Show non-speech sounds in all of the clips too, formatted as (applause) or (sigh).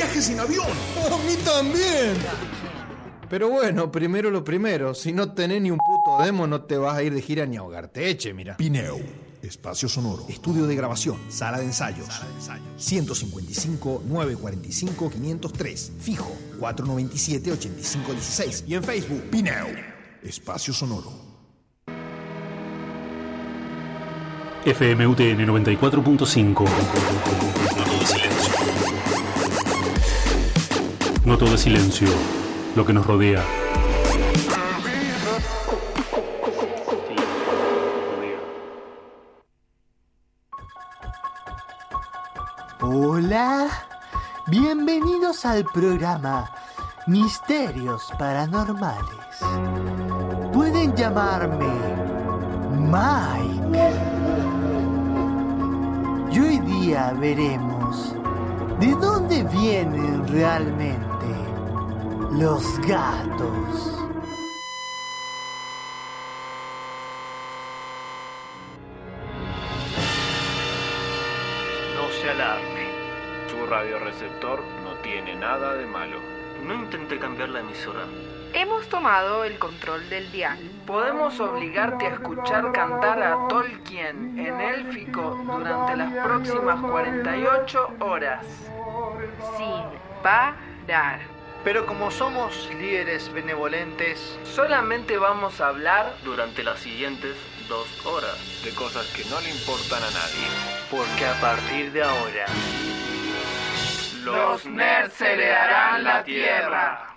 viajes en avión. (laughs) A mí también. Pero bueno, primero lo primero. Si no tenés ni un puto demo, no te vas a ir de gira ni a ahogarte. Eche, mira. Pineo, espacio sonoro. Estudio de grabación, sala de ensayos. 155 945 503. Fijo 497 8516. Y en Facebook, Pineo, espacio sonoro. FMUTN 94.5. Noto de silencio. Lo que nos rodea. Hola, bienvenidos al programa Misterios Paranormales. Pueden llamarme Mike. Y hoy día veremos de dónde vienen realmente los gatos. No se alarme. Su radioreceptor no tiene nada de malo. No intenté cambiar la emisora. Hemos tomado el control del dial. Podemos obligarte a escuchar cantar a Tolkien en élfico durante las próximas 48 horas. Sin parar. Pero como somos líderes benevolentes, solamente vamos a hablar durante las siguientes dos horas de cosas que no le importan a nadie. Porque a partir de ahora, los nerds heredarán la tierra.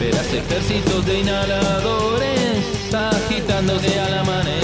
Verás ejércitos de inhaladores agitándose al amanecer.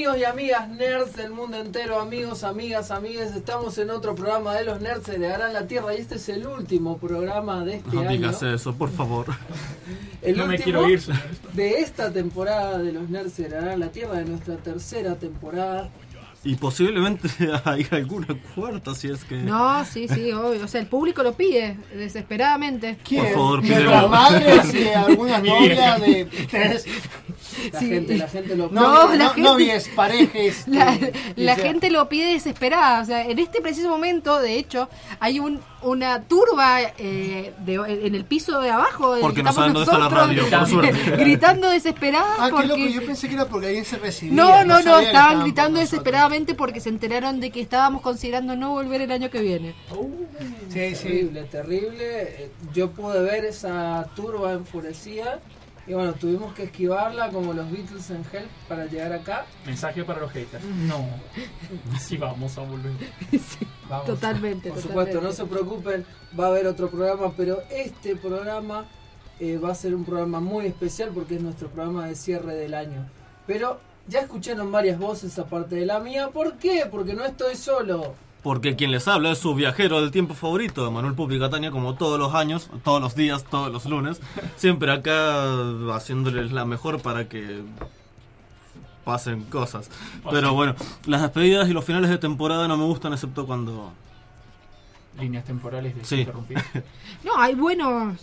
Amigos y amigas nerds del mundo entero, amigos, amigas, amigues. Estamos en otro programa de los nerds de Harán la Tierra y este es el último programa de este No año. digas eso, por favor. (laughs) El No me último quiero ir. de esta temporada de los nerds de Harán la Tierra, de nuestra tercera temporada. Y posiblemente (laughs) hay alguna cuarta si es que... No, sí, sí, obvio. O sea, el público lo pide desesperadamente. Por favor, pídelo. madres y algunas (laughs) novias de tres. La Sí. gente, la gente lo No, Novias, la no- gente- novias, parejas. (laughs) La, que- la que- gente lo pide desesperada. O sea, en este preciso momento, de hecho, hay un, una turba eh, de- en el piso de abajo. Porque no estamos saben dónde está la nosotros, radio, por suerte. (laughs) Gritando desesperada. Ah, qué porque... loco, yo pensé que era porque alguien se recibía. No, no, no, estaban gritando desesperadamente porque se enteraron de que estábamos considerando no volver el año que viene. Sí, sí. Terrible, terrible. Eh, Yo pude ver esa turba enfurecida y bueno, tuvimos que esquivarla como los Beatles en Hell para llegar acá. Mensaje para los haters. No. (laughs) Sí, vamos a volver. (laughs) Vamos. Totalmente, Por totalmente. supuesto, no se preocupen, va a haber otro programa, pero este programa eh, va a ser un programa muy especial porque es nuestro programa de cierre del año. Pero ya escucharon varias voces aparte de la mía. ¿Por qué? Porque no estoy solo. Porque quien les habla es su viajero del tiempo favorito, Manuel Pupi Catania, como todos los años, todos los días, todos los lunes. Siempre acá haciéndoles la mejor para que pasen cosas. Pero bueno, las despedidas y los finales de temporada no me gustan excepto cuando... Líneas temporales de Sí. interrumpir. (laughs) No, hay buenos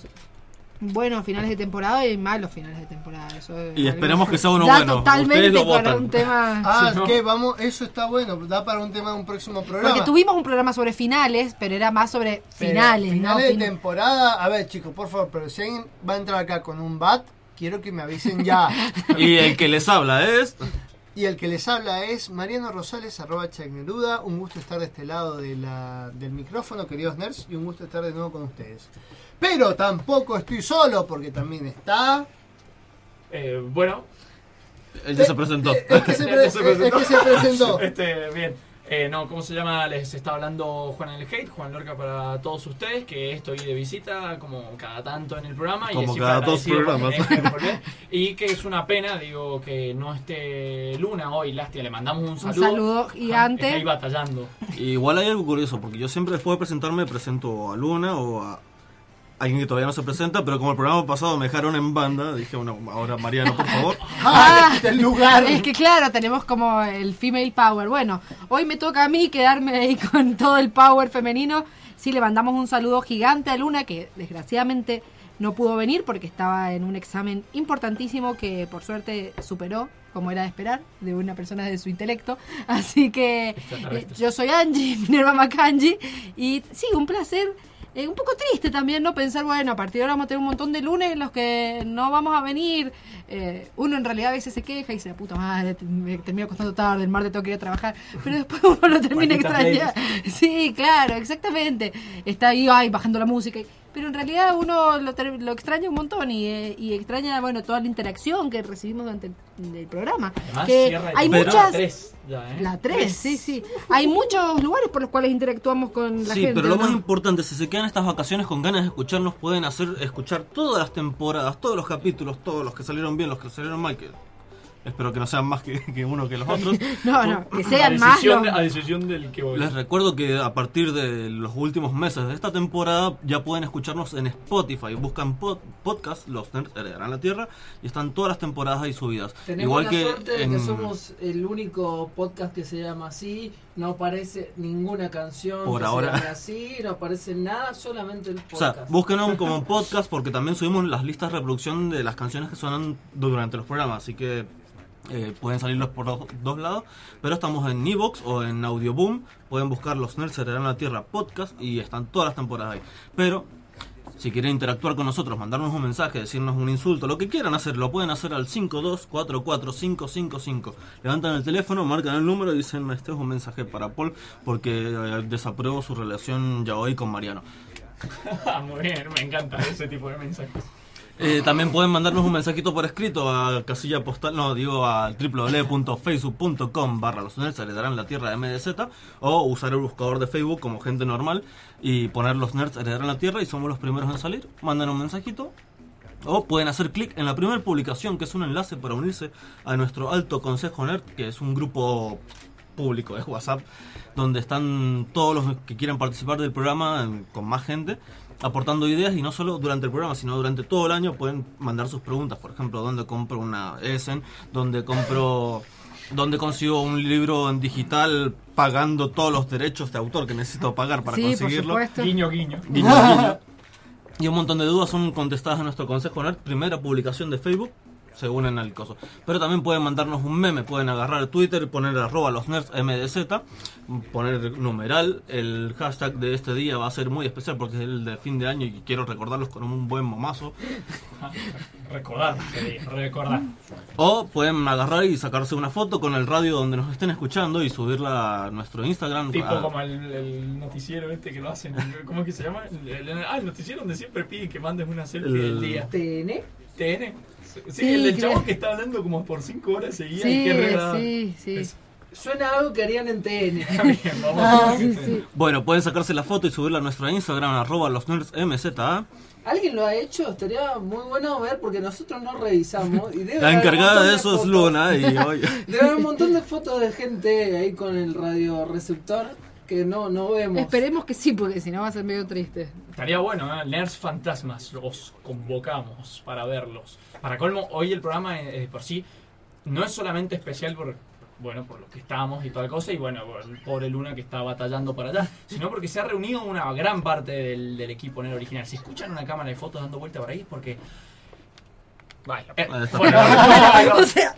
buenos finales de temporada y malos finales de temporada. Eso es Y esperemos que sea uno da bueno. totalmente lo para votan. un tema. Ah, Sí, ¿no? que vamos, eso está bueno, da para un tema de un próximo programa. Porque tuvimos un programa sobre finales, pero era más sobre Pero finales, finales ¿no? de Fin- temporada. A ver, chicos, por favor, pero si alguien va a entrar acá con un bat, quiero que me avisen ya. (laughs) Y el que les habla es... Y el que les habla es Mariano Rosales, arroba Chagneruda. Un gusto estar de este lado de la- del micrófono, queridos nerds, y un gusto estar de nuevo con ustedes. Pero tampoco estoy solo, porque también está... Eh, bueno. Él ya se presentó. Es que se, pre- (laughs) es que se presentó. Este, bien. Eh, no, ¿cómo se llama? Les está hablando Juan el Hate, Juan Lorca para todos ustedes, que estoy de visita como cada tanto en el programa. Como y cada dos programas. Y que es una pena, digo, que no esté Luna hoy, lástima, le mandamos un Un saludo. saludo gigante. Está ahí batallando. Igual hay algo curioso, porque yo siempre después de presentarme presento a Luna o a alguien que todavía no se presenta, pero como el programa pasado me dejaron en banda, dije, bueno, ahora Mariano, por favor. (laughs) ¡Ah! el lugar! Es que claro, tenemos como el female power. Bueno, hoy me toca a mí quedarme ahí (laughs) con todo el power femenino. Sí, le mandamos un saludo gigante a Luna, que desgraciadamente no pudo venir porque estaba en un examen importantísimo que por suerte superó, como era de esperar, de una persona de su intelecto. Así que eh, yo soy Angie, (laughs) Minerva Macangi, y sí, un placer. Eh, un poco triste también, ¿no? Pensar, bueno, a partir de ahora vamos a tener un montón de lunes en los que no vamos a venir. Eh, uno en realidad a veces se queja y dice, puta madre, me termino acostando tarde, el martes tengo que ir a trabajar. Pero después (laughs) uno lo termina extrañando. Sí, claro, exactamente. Está ahí, ay, bajando la música. Pero en realidad uno lo, lo extraña un montón y, eh, y extraña, bueno, toda la interacción que recibimos durante el, el programa. Además, que cierra el- hay muchas... La 3 ya, ¿eh? La 3, sí, sí. Hay muchos lugares por los cuales interactuamos con la Sí, gente. pero lo ¿no? más importante, si se quedan estas vacaciones con ganas de escucharnos, pueden hacer escuchar todas las temporadas, todos los capítulos, todos los que salieron bien, los que salieron mal, que espero que no sean más que, que uno que los otros. (laughs) No, no, que A sean más. los- a decisión del que voy. Les recuerdo que a partir de los últimos meses de esta temporada ya pueden escucharnos en Spotify. Buscan pod- podcast, Los Nerds Heredarán la Tierra, y están todas las temporadas ahí subidas. Tenemos Igual la que suerte de que somos el único podcast que se llama así, no aparece ninguna canción Por que ahora. se llame así, no aparece nada, solamente el O podcast. sea, búsquenos (laughs) como podcast porque también subimos las listas de reproducción de las canciones que suenan durante los programas, así que eh, pueden salirlos por dos, dos lados. Pero estamos en Evox o en Audioboom, pueden buscar Los Nerds Heredarán la Tierra podcast y están todas las temporadas ahí. Pero si quieren interactuar con nosotros, mandarnos un mensaje, decirnos un insulto, lo que quieran hacer, lo pueden hacer al 5244555. Levantan el teléfono, marcan el número y dicen, este es un mensaje para Paul porque eh, desapruebo su relación ya hoy con Mariano. (laughs) Ah, Muy bien, me encanta ese tipo de mensajes. Eh, también pueden mandarnos un mensajito por escrito a casilla postal, no, digo a www.facebook.com barra los nerds heredarán la tierra de MDZ o usar el buscador de Facebook como gente normal y poner los nerds heredarán la tierra y somos los primeros en salir. Mandan un mensajito o pueden hacer clic en la primera publicación que es un enlace para unirse a nuestro alto consejo nerd que es un grupo público de WhatsApp donde están todos los que quieran participar del programa eh, con más gente aportando ideas y no solo durante el programa, sino durante todo el año pueden mandar sus preguntas. Por ejemplo, ¿dónde compro una Essen? ¿Dónde compro... ¿Dónde consigo un libro en digital pagando todos los derechos de autor que necesito pagar para Sí, por conseguirlo? supuesto. Guiño, guiño. Guiño, guiño. Y un montón de dudas son contestadas en nuestro Consejo Nerd, primera publicación de Facebook, se unen al coso. Pero también pueden mandarnos un meme, pueden agarrar Twitter, poner arroba los nerds MDZ, poner numeral. El hashtag de este día va a ser muy especial porque es el de fin de año y quiero recordarlos con un buen momazo. (laughs) Recordar, recordar. O pueden agarrar y sacarse una foto con el radio donde nos estén escuchando y subirla a nuestro Instagram. Tipo a- como el, el noticiero este que lo hacen. ¿Cómo es que se llama? El, el- ah, el noticiero donde siempre piden que mandes una selfie El- del día. ¿TN? ¿TN? Sí, Sí, el del chavo que está hablando como por 5 horas seguidas. y Sí, que re agradable. sí, sí. Es- Suena algo que harían en TN. (laughs) vamos. Ah, sí, sí. Bueno, pueden sacarse la foto y subirla a nuestro Instagram, arroba los nerds MZA. ¿Alguien lo ha hecho? Estaría muy bueno ver porque nosotros no revisamos. Y debe La encargada de eso es fotos. Luna y hoy... (laughs) Debe haber un montón de fotos de gente ahí con el radio receptor que no, no vemos. Esperemos que sí, porque si no va a ser medio triste. Estaría bueno, ¿eh? Nerds Fantasmas, los convocamos para verlos. Para colmo, hoy el programa eh, de por sí no es solamente especial por, bueno, por lo que estamos y toda la cosa, y bueno, por el pobre Luna que está batallando para allá, sino porque se ha reunido una gran parte del, del equipo nerd original. Si escuchan una cámara de fotos dando vuelta por ahí, es porque... Vaya, eh, bueno, (laughs) (laughs) o sea,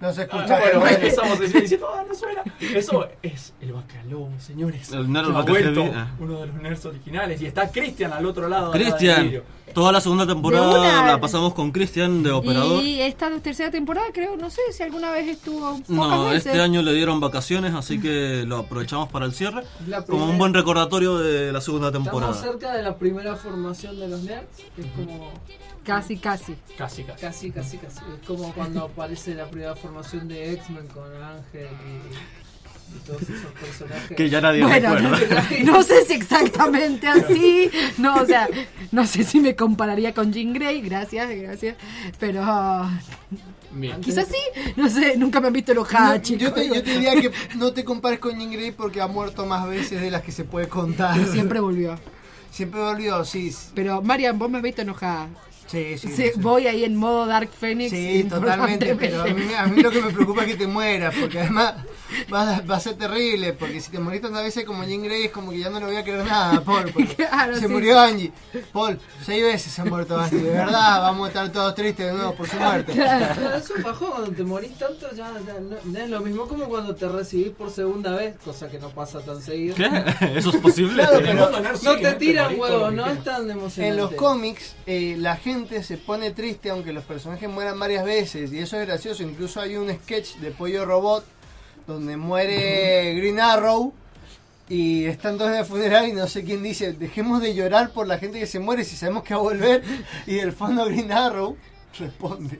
No se Ah, escucha. bueno, pero bueno. empezamos diciendo, ah, no suena. (laughs) Eso es el bacalao, señores. El nerd ha vuelto, ah. uno de los nerds originales. Y está Cristian al otro lado. Cristian, toda la segunda temporada una- la pasamos con Cristian de operador. y esta tercera temporada creo, no sé si alguna vez estuvo pocas No, veces. este año le dieron vacaciones, así que lo aprovechamos para el cierre. Como un buen recordatorio de la segunda temporada. Estamos cerca de la primera formación de los nerds. que Es como. Casi, casi. Casi, casi. Casi, casi, casi. Es como cuando aparece la primera formación de X-Men con Ángel y, y todos esos personajes. Que ya nadie Bueno, recuerda. (laughs) no, no sé si exactamente así. No, o sea, no sé si me compararía con Jean Grey, gracias, gracias. Pero Bien. quizás sí, no sé, nunca me han visto enojada, No, chicos. yo, te, yo te diría que no te compares con Jean Grey porque ha muerto más veces de las que se puede contar. Y siempre volvió. Siempre volvió, sí. Pero Marian, vos me has visto enojada. Sí, sí. Voy ahí en modo Dark Phoenix. Sí, totalmente, pero a mí, me- a mí lo que me preocupa es que te mueras, porque además va, a- va a ser terrible, porque si te morís tantas veces como Jean Grey es como que ya no le voy a querer nada Paul, (laughs) Claro, se sí. murió Angie. Paul, seis veces se ha muerto Angie, de verdad, vamos a estar todos tristes de nuevo por su muerte. Claro, es un bajón cuando te morís tanto, ya, ya no, no es lo mismo como cuando te recibís por segunda vez, cosa que no pasa tan seguido. ¿Qué? (laughs) ¿Eso es posible? Claro, pero No te tiran huevos, no es tan emocionante. En los cómics, eh, la gente se pone triste aunque los personajes mueran varias veces, y eso es gracioso. Incluso hay un sketch de Pollo Robot donde muere Green Arrow. Y están todos en el funeral y no sé quién dice, dejemos de llorar por la gente que se muere si sabemos que va a volver. (laughs) Y del fondo Green Arrow responde.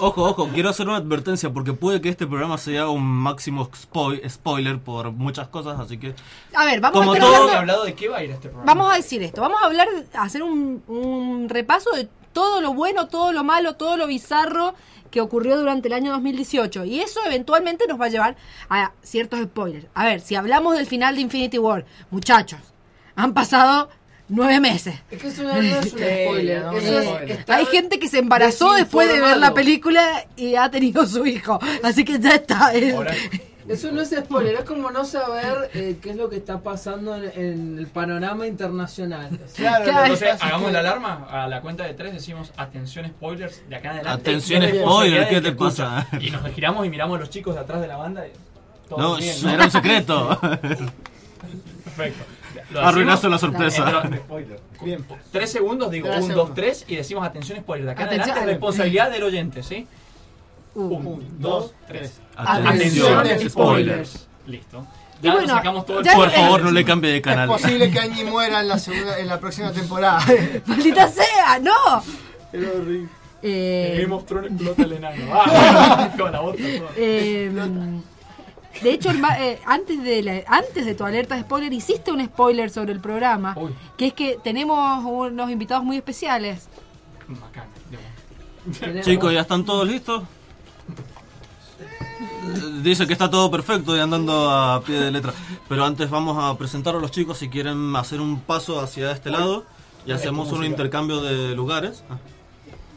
Ojo, ojo, quiero hacer una advertencia porque puede que este programa sea un máximo spoil- spoiler por muchas cosas, así que A ver, vamos Como a todo- hablando- hablado de qué va a ir este programa. Vamos a decir esto, vamos a hablar, a hacer un, un repaso de todo lo bueno, todo lo malo, todo lo bizarro que ocurrió durante el año 2018. Y eso eventualmente nos va a llevar a ciertos spoilers. A ver, si hablamos del final de Infinity War, muchachos, han pasado nueve meses. Es que eso no es un spoiler. no, eso no, es spoiler. Hay gente que se embarazó después de ver la película y ha tenido su hijo. Así que ya está. es- Eso no es spoiler, es como no saber eh, qué es lo que está pasando en, en el panorama internacional. O sea, Claro, entonces, es hagamos la alarma. A la cuenta de tres decimos atención spoilers de acá en adelante. Atención Y es spoiler, responsabilidad ¿qué te pasa? Y nos giramos y miramos a los chicos de atrás de la banda. Y todo no, bien, ¿no? era un secreto. (laughs) Perfecto. Lo Arruinaste la sorpresa. Bien. Tres segundos, digo, Tres un, segundos. dos, tres y decimos atención spoiler. De acá Atención. adelante responsabilidad del oyente, ¿sí? Uh. Un, dos, tres. Atención, Atención, spoilers. Listo. Y bueno, ya- Por favor, no le cambie de Es canal. posible que Angie muera en la, segunda, en la próxima temporada. (laughs) ¡Maldita sea! ¡No! Era horrible. Eh, Game of Thrones explota el enano. (laughs) Ah, con la bota. Eh, de hecho, el eh, antes, de la- antes de tu alerta de spoiler, hiciste un spoiler sobre el programa, Uy. que es que tenemos unos invitados muy especiales. Tenemos- Chicos, ¿ya están todos listos? Dice que está todo perfecto y andando a pie de letra. Pero antes vamos a presentar a los chicos si quieren hacer un paso hacia este lado y hacemos un intercambio de lugares ah,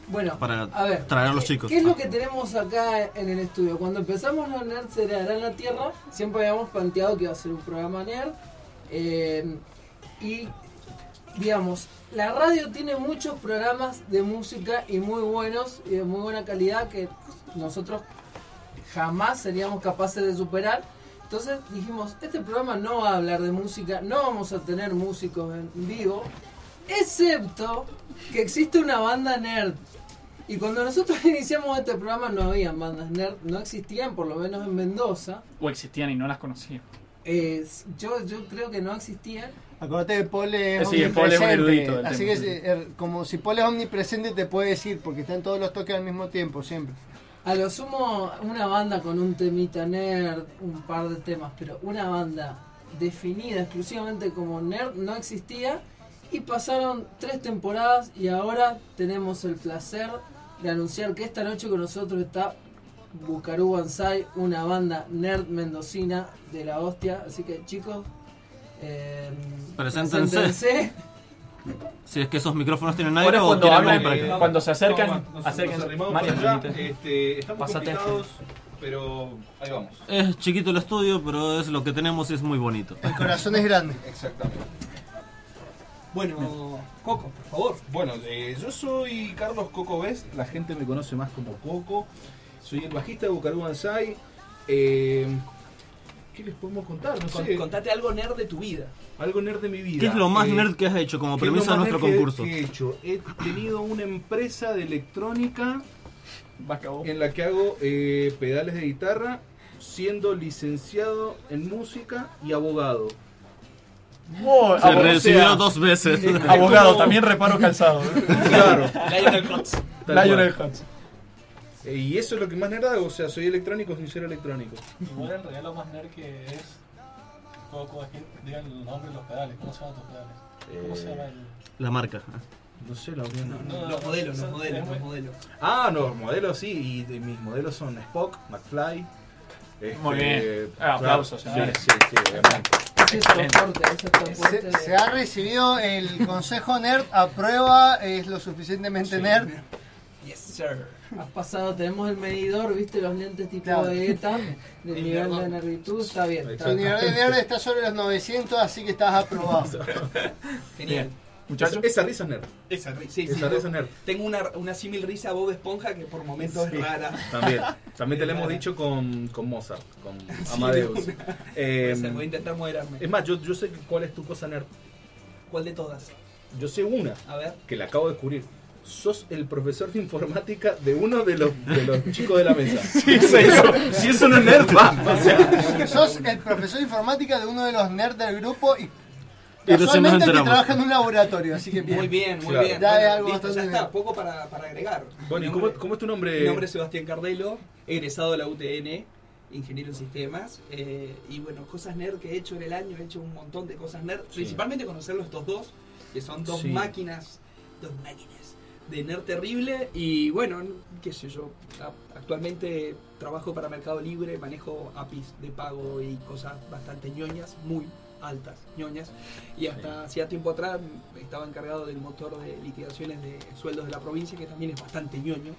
Bueno, para a ver, traer a los ¿qué- chicos. ¿Qué es lo que tenemos acá en el estudio? Cuando empezamos los Nerds se en la Tierra, siempre habíamos planteado que iba a ser un programa nerd. eh, y, digamos, la radio tiene muchos programas de música y muy buenos y de muy buena calidad que nosotros jamás seríamos capaces de superar. Entonces dijimos, este programa no va a hablar de música, no vamos a tener músicos en vivo, excepto que existe una banda nerd. Y cuando nosotros (laughs) iniciamos este programa no habían bandas nerd, no existían, por lo menos en Mendoza. O existían y no las conocía. Eh, yo, yo creo que no existían. Acordate que Pole es Sí, Pole es un omnipresente. erudito del así tema, que sí. es, er, como si Pole es omnipresente te puede decir, porque están todos los toques al mismo tiempo, siempre. A lo sumo, una banda con un temita nerd, un par de temas, pero una banda definida exclusivamente como nerd no existía. Y pasaron tres temporadas y ahora tenemos el placer de anunciar que esta noche con nosotros está Bucarú Banzai, una banda nerd mendocina de la hostia. Así que chicos, eh, Preséntense. preséntense. (laughs) Si es que esos micrófonos tienen Ahora aire o cuando hablan, para acá. cuando se acercan, Nos- nos acérquense. Este, estamos Pásate. complicados, pero ahí vamos. Es chiquito el estudio, pero es lo que tenemos y es muy bonito. El corazón es grande. Exactamente. Bueno, Coco, por favor. Bueno, eh, yo soy Carlos Coco Best, la gente me conoce más como Coco. Soy el bajista de Bucarú Banzai. Eh, ¿Qué les podemos contar? No Con- sé. contate algo nerd de tu vida. Algo nerd de mi vida. ¿Qué es lo más Eh, nerd que has hecho como ¿qué es lo premisa de más nuestro nerd que- concurso? que he hecho? He tenido una empresa de electrónica en la que hago eh, pedales de guitarra, siendo licenciado en música y abogado. Oh, Se abogado, recibió sea, dos veces. eh, (laughs) Abogado, también reparo calzado. Claro. Lionel Hutz. Lionel. Hutz. Eh, Y eso es lo que más nerd hago, o sea, soy electrónico sin ser electrónico. Igual en realidad lo más nerd que es. Coco, es que digan el nombre de los pedales. ¿Cómo se llaman tus pedales? ¿Cómo se llama el.? La marca. No sé, la no. No, Los modelos, los modelos, es los modelos. Ah, no, modelos sí, y de mis modelos son Spock, McFly. este, Muy bien. Ah, aplausos, Sí, señores. sí, sí, obviamente. Ese ese. Se, se ha recibido el consejo nerd a prueba, es lo suficientemente nerd. Yes, sir. Has pasado, tenemos el medidor, viste los lentes tipo Claro. de ETA, del (laughs) nivel de nervitud, está bien. Tu nivel de nerd está sobre los 900, así que estás aprobado. (laughs) Genial. Muchachos. Esa, esa risa es nerd. Esa, ri- sí, sí, Esa yo risa es nerd. Tengo una, una símil risa a Bob Esponja que por momentos Sí. es rara. También. También te lo hemos dicho con, con Mozart, con Sí, Amadeus. Eh, voy a intentar moderarme. es más, yo, yo sé cuál es tu cosa nerd. ¿Cuál de todas? Yo sé una A ver. que la acabo de descubrir. Sos el profesor de informática de uno de los, de los chicos de la mesa. (laughs) Sí, sí, eso- si eso no es nerd, va. O sea, Sos el profesor de informática de uno de los nerds del grupo y casualmente que trabaja en un laboratorio, así que bien. Muy bien, muy Claro. bien. Ya Bueno, algo listo, bastante ya está, bien. poco para, para agregar. Bueno, ¿y cómo, es tu nombre? Mi nombre es Sebastián Cardelo, egresado de la UTN, ingeniero en sistemas. eh, y bueno, cosas nerd que he hecho en el año, he hecho un montón de cosas nerd. Principalmente conocerlos estos dos, que son dos Sí. máquinas, dos máquinas de nerd terrible. Y bueno, qué sé yo, a- actualmente trabajo para Mercado Libre, manejo APIs de pago y cosas bastante ñoñas, muy altas ñoñas. Y hasta hacía tiempo atrás estaba encargado del motor de liquidaciones de sueldos de la provincia, que también es bastante ñoño.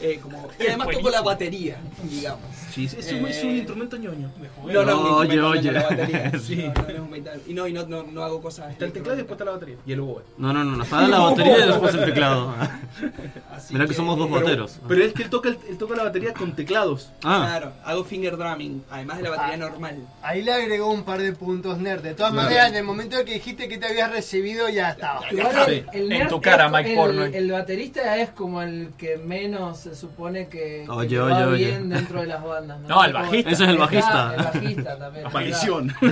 Eh, como, y además toco la batería, digamos. Sí, es, un, es un Eh, instrumento ñoño. No, no, Oye, oye. (laughs) Y no, y no, no, no hago cosas. Está el teclado y después está la batería. Y el oboe. No, no, no, no. Está la batería y después el teclado. (laughs) Así Mirá que somos dos Pero- bateros. Pero es que él toca, el- él toca la batería con teclados. Ah, Claro, hago finger drumming, además de la batería normal. Ahí le agregó un par de puntos nerd. De todas Claro. maneras, en el momento en que dijiste que te habías recibido, ya estaba. Sí. el, En tu cara, Mike el, Porno. el baterista es como el que menos se supone que, que Oye, le oye, va oye. bien dentro de las bandas. No, el Como- bajista. Ese es el Ah, bajista. el bajista también. Aparición. (laughs)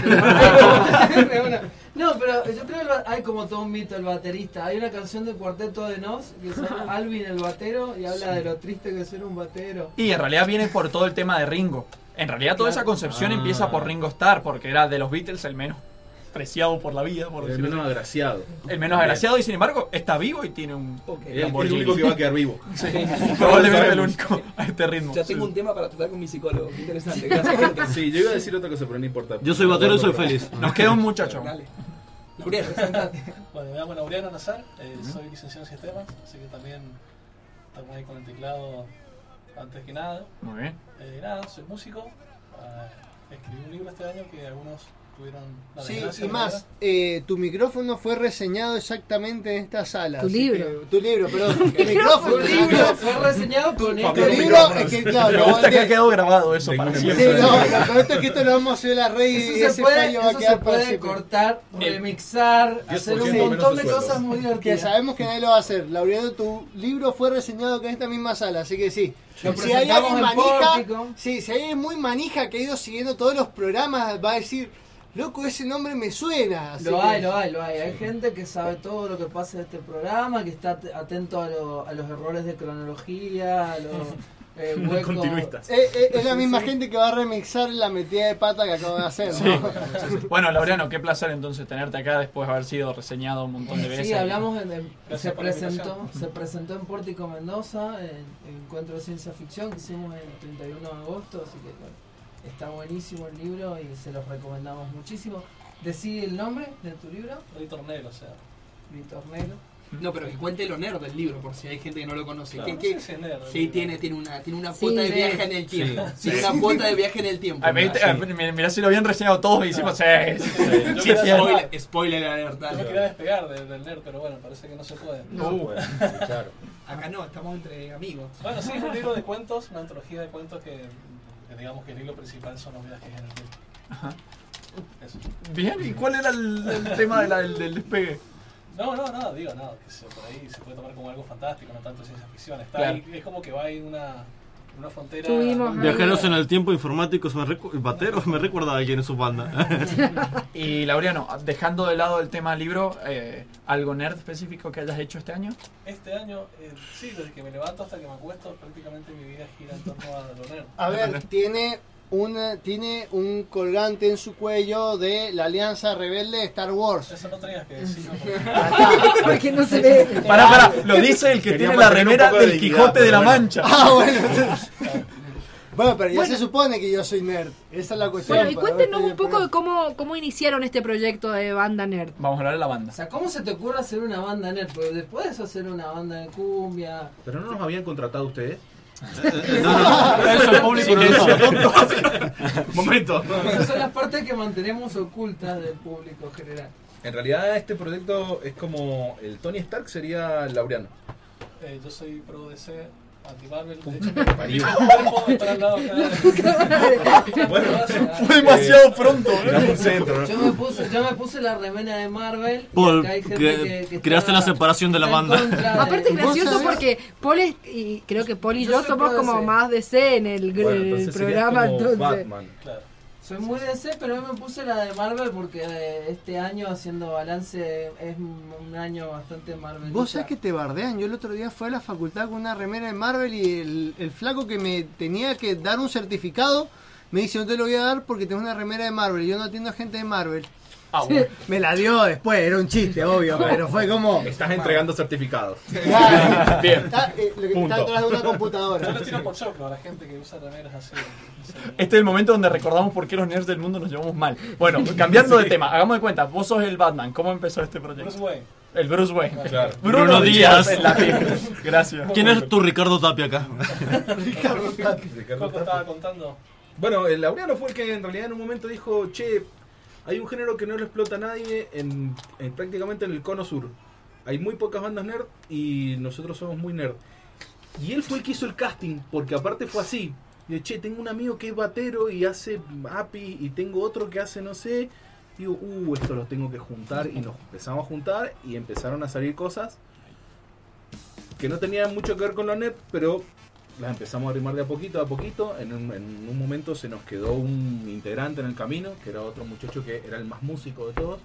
No, pero yo creo que hay como todo un mito el baterista. Hay una canción de Cuarteto de Nos que se llama Alvin el batero y habla de lo triste que es ser un batero. Y en realidad viene por todo el tema de Ringo. En realidad toda esa concepción Ah. empieza por Ringo Starr, porque era de los Beatles el menos preciado por la vida, por El menos así. agraciado. El menos agraciado y sin embargo está vivo y tiene un Es el único que va a quedar vivo. (laughs) Sí, (laughs) probablemente el único a este ritmo. Ya tengo un tema para tratar con mi psicólogo. Qué interesante. Gracias. Sí, yo iba a decir otra cosa, pero no importa. Yo soy batero y soy feliz. (laughs) Nos queda un muchacho. Dale. Laureano. Bueno, me llamo Laureano Nazar, eh, soy licenciado en sistemas, así que también estamos ahí con el teclado antes que nada. Muy bien. Eh, nada, soy músico, ah, escribí un libro este año que algunos tuvieron la Sí, y más, eh, tu micrófono fue reseñado exactamente en esta sala. Tu así libro. que- tu libro, perdón. (laughs) El micrófono. Tu libro fue reseñado con Tu este libro, es que, claro, Me gusta que ha quedado grabado eso para Sí, siempre. no, lo es que esto lo vamos a a la red y Eso se ese puede, fallo va a eso se quedar para puede siempre. cortar, remixar, hacer un 10% montón menos de de sueldo. cosas muy Que divertidas. sabemos que nadie lo va a hacer. Laureano, tu libro fue reseñado que en esta misma sala, así que sí. Lo si hay presentamos alguien en manija, Pórtico. sí, si hay alguien muy manija que ha ido siguiendo todos los programas, va a decir, loco, ese nombre me suena. Así Lo que- hay, lo hay, lo hay. Hay gente que sabe todo lo que pasa en este programa, que está at- atento a, lo- a los errores de cronología, a (laughs) los eh. Continuistas. Eh, eh, es la misma sí. gente que va a remixar la metida de pata que acabo de hacer, ¿no? Bueno, Laureano, qué placer entonces tenerte acá después de haber sido reseñado un montón de veces. Sí, hablamos en, se presentó, se presentó en Pórtico Mendoza, en, en Encuentro de Ciencia Ficción que hicimos el 31 de agosto, así que bueno, está buenísimo el libro y se los recomendamos muchísimo. Decí el nombre de tu libro, Editor Negro, o sea. Víctor Negro. No, pero que cuente lo nerd del libro, por si hay gente que no lo conoce. Claro, Que- no sé nerd, sí, tiene, tiene una, tiene una Sí, cuota de sí. viaje en el tiempo. Sí, Tiene sí. una cuota de viaje en el tiempo. Ah. Ah, mirá si lo habían reseñado todos y hicimos. Sí, sí, sí, Yo sí, quería sí, saber- Spoiler, spoiler alert, Yo quería despegar del, del nerd, pero bueno, parece que no se puede. Uh, claro. Acá no, estamos entre amigos. Bueno, sí, es un libro de cuentos, una antología de cuentos que digamos que el hilo principal son los viajes en el tiempo. Eso. Bien, ¿y cuál era el, el tema de la- del, del despegue? No, no, no, digo, no, que se, por ahí se puede tomar como algo fantástico, no tanto ciencia ficción. Está Claro. ahí, es como que va en una, una frontera. Tuvimos ahí- Viajeros en el tiempo informáticos, me recu- bateros, me recuerda a alguien en su banda. (laughs) Y Laureano, dejando de lado el tema libro, eh, ¿algo nerd específico que hayas hecho este año? Este año, eh, sí, desde que me levanto hasta que me acuesto, prácticamente mi vida gira en torno a lo nerd. A ver, tiene una, tiene un colgante en su cuello de la Alianza Rebelde de Star Wars. Eso no tenías que decirlo. (laughs) (laughs) porque- no se ve. Pará, pará, lo dice el que Quería tiene la remera de del dignidad, Quijote de la bueno. Mancha. Ah, bueno. (laughs) bueno, pero ya se supone que yo soy nerd. Esa es la cuestión. Bueno, y cuéntenos un poco de cómo, cómo iniciaron este proyecto de banda nerd. Vamos a hablar de la O banda. sea, ¿cómo se te ocurre hacer una banda nerd? Porque después eso hacer una banda de cumbia. ¿Pero no nos habían contratado ustedes? (laughs) Eso el público no lo sabe. (laughs) Momento. Esas son las partes que mantenemos ocultas del público general. En realidad este proyecto es como el Tony Stark sería Laureano. Eh, yo soy pro DC, anti-Marvel. De hecho, parió. me puedo estar al lado (laughs) acá. Bueno, (laughs) Fue demasiado pronto. ¿eh? Yo me puse, yo me puse la remera de Marvel. y Paul, acá hay gente que- que, que creaste la separación de la banda. de- (laughs) Aparte es gracioso porque Paul es- y creo que Paul y Yo somos como más DC en el, Bueno, programa, como entonces. Batman. Claro. Soy muy DC, pero yo me puse la de Marvel porque eh, este año haciendo balance es un año bastante Marvel. Vos sabés que te bardean. Yo el otro día fui a la facultad con una remera de Marvel y el, el flaco que me tenía que dar un certificado me dice: No te lo voy a dar porque tengo una remera de Marvel y yo no atiendo a gente de Marvel. Ah, bueno. Me la dio después, era un chiste, obvio, pero fue como. Estás entregando certificados. Claro. (laughs) Bien. Está, eh, lo que Punto. está atrás de una Yo computadora. lo tiro por choclo a la gente que usa remeras así. Este es el momento donde recordamos por qué los nerds del mundo nos llevamos mal. Bueno, cambiando de tema, hagamos de cuenta, vos sos el Batman, ¿cómo empezó este Bruce proyecto? Wayne. El Bruce Wayne. Claro. Bruno, Bruno Díaz. Gracias. ¿Quién es tu Ricardo Tapia acá? (laughs) Ricardo Coco Tapia. estaba contando. Bueno, el Laureano fue el que en realidad en un momento dijo, che, hay un género que no lo explota nadie en, en prácticamente en el cono sur. Hay muy pocas bandas nerd y nosotros somos muy nerd. Y él fue el que hizo el casting, porque aparte fue así. Y de, che, tengo un amigo que es batero y hace API y tengo otro que hace no sé. Digo, uh, esto lo tengo que juntar y nos empezamos a juntar y empezaron a salir cosas que no tenían mucho que ver con lo nerd, pero las empezamos a arrimar de a poquito a poquito. En un, en un momento se nos quedó un integrante en el camino, que era otro muchacho que era el más músico de todos,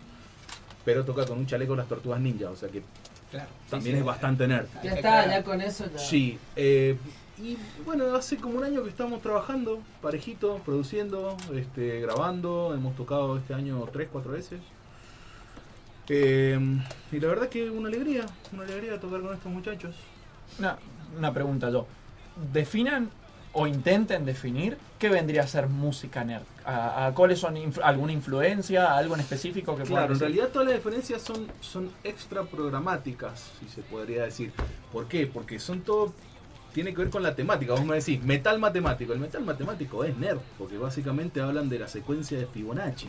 pero toca con un chaleco las tortugas ninja, o sea que Claro, también sí. es bastante nerd. Ya está, ya con eso ya. Sí, eh, y bueno, hace como un año que estamos trabajando, parejito, produciendo, este, grabando, hemos tocado este año tres, cuatro veces. Eh, y la verdad que una alegría, una alegría tocar con estos muchachos. Una, una pregunta yo. Definan o intenten definir qué vendría a ser música nerd. ¿A, a cuáles son inf- alguna influencia, algo en específico que Claro, en realidad todas las diferencias son, son extra programáticas, si se podría decir. ¿Por qué? Porque son todo, tiene que ver con la temática. Vos me decís, metal matemático. El metal matemático es nerd, porque básicamente hablan de la secuencia de Fibonacci.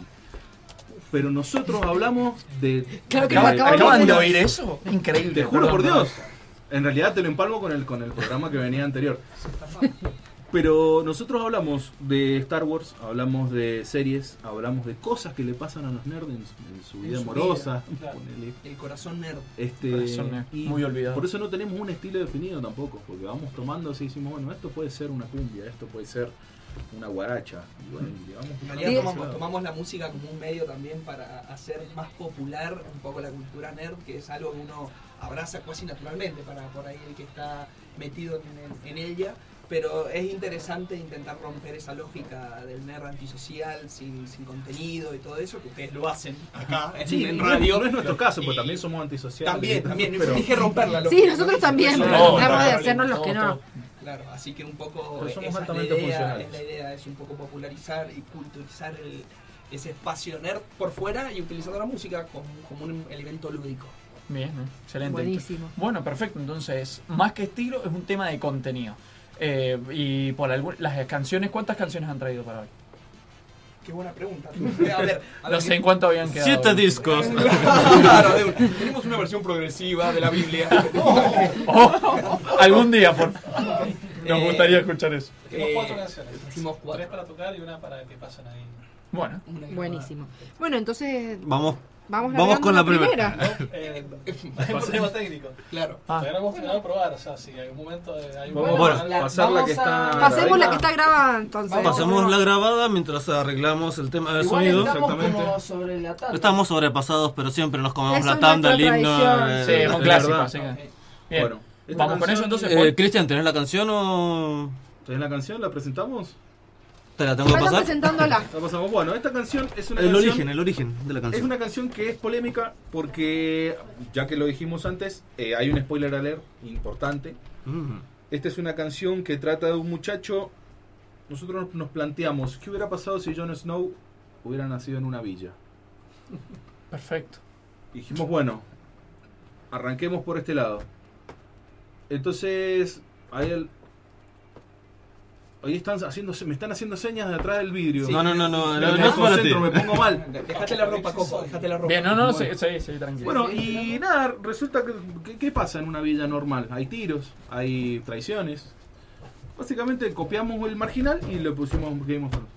Pero nosotros hablamos de... Claro que de- me acaban de de- oír eso. Increíble. Te juro por Dios. En realidad te lo empalmo con el, con el programa que venía anterior. Pero nosotros hablamos de Star Wars, hablamos de series, hablamos de cosas que le pasan a los nerds en, su- en su En vida su amorosa. vida, claro. El corazón nerd. Este, Corazón nerd, y muy olvidado. Por eso no tenemos un estilo definido tampoco, porque vamos tomando así y decimos, bueno, esto puede ser una cumbia, esto puede ser una guaracha. Y bueno, y llevamos En realidad tomamos, tomamos la música como un medio también para hacer más popular un poco la cultura nerd, que es algo que uno abraza casi naturalmente para por ahí el que está metido en, en ella. Pero es interesante intentar romper esa lógica del nerd antisocial, sin, sin contenido y todo eso, que ustedes lo hacen acá (laughs) en, Sí, en no- radio. No es nuestro caso, pues Y- también somos antisociales. También, también. Pero- Dije romper la Sí, nosotros ¿no? también, No, tratamos de claro, hacernos los que no. Claro, así que un poco Pero somos esa altamente es la idea, funcionales. es la idea, es un poco popularizar y culturizar el- ese espacio nerd por fuera y utilizando la música como, como un elemento lúdico. Bien, bien, excelente. Buenísimo. Bueno, perfecto. Entonces, más que estilo, es un tema de contenido. Eh, y por algún, las canciones, ¿cuántas canciones han traído para hoy? Qué buena pregunta. (laughs) A ver, a No ver, sé en cuánto habían quedado. Siete discos. (laughs) Claro, de tenemos una versión progresiva de la Biblia. (laughs) Oh, algún día, por Nos Eh, gustaría escuchar eso. Hicimos Eh, cuatro canciones. hicimos cuatro. Tres para tocar y una para que pasen ahí. Bueno. Buenísimo. Bueno, entonces Vamos. Vamos, Vamos con la largando primera. (laughs) Eh, hay problema técnico. Claro. Todavía no hemos terminado de probar, o sea, si en algún momento eh, hay un Vamos Bueno, la- pasar la vamos que está... a- Pasemos la que está grabada entonces. Vamos. Pasemos la grabada mientras arreglamos el tema del Igual sonido. estamos exactamente. como sobre la tanda. Estamos sobrepasados, pero siempre nos comemos Eso la tanda, el himno. eh, Sí, es un eh, clásico. así que- Bien. Bueno, Vamos con eso entonces. Eh. Cristian, ¿tenés la canción o ¿Tenés la canción? ¿La presentamos? Te la tengo que pasar? presentándola. (laughs) La pasamos. Bueno, esta canción es una El canción... origen, el origen de la Es canción. una canción que es polémica porque, ya que lo dijimos antes, eh, hay un spoiler alert importante. Mm. Esta es una canción que trata de un muchacho. Nosotros nos planteamos, ¿qué hubiera pasado si Jon Snow hubiera nacido en una villa? Perfecto. Y dijimos, bueno, arranquemos por este lado. Entonces, ahí el... Ahí están haciendo, me están haciendo señas de atrás del vidrio. No, no, no, no, Me no, no es para ti. concentro, me pongo mal. (laughs) Dejate la ropa, Coco, dejate la ropa. Bien, no, no, sí, sí, sí, tranquilo. Bueno, y nada, resulta que, que- ¿qué pasa en una villa normal? Hay tiros, hay traiciones. Básicamente copiamos el marginal y le pusimos Game of Thrones.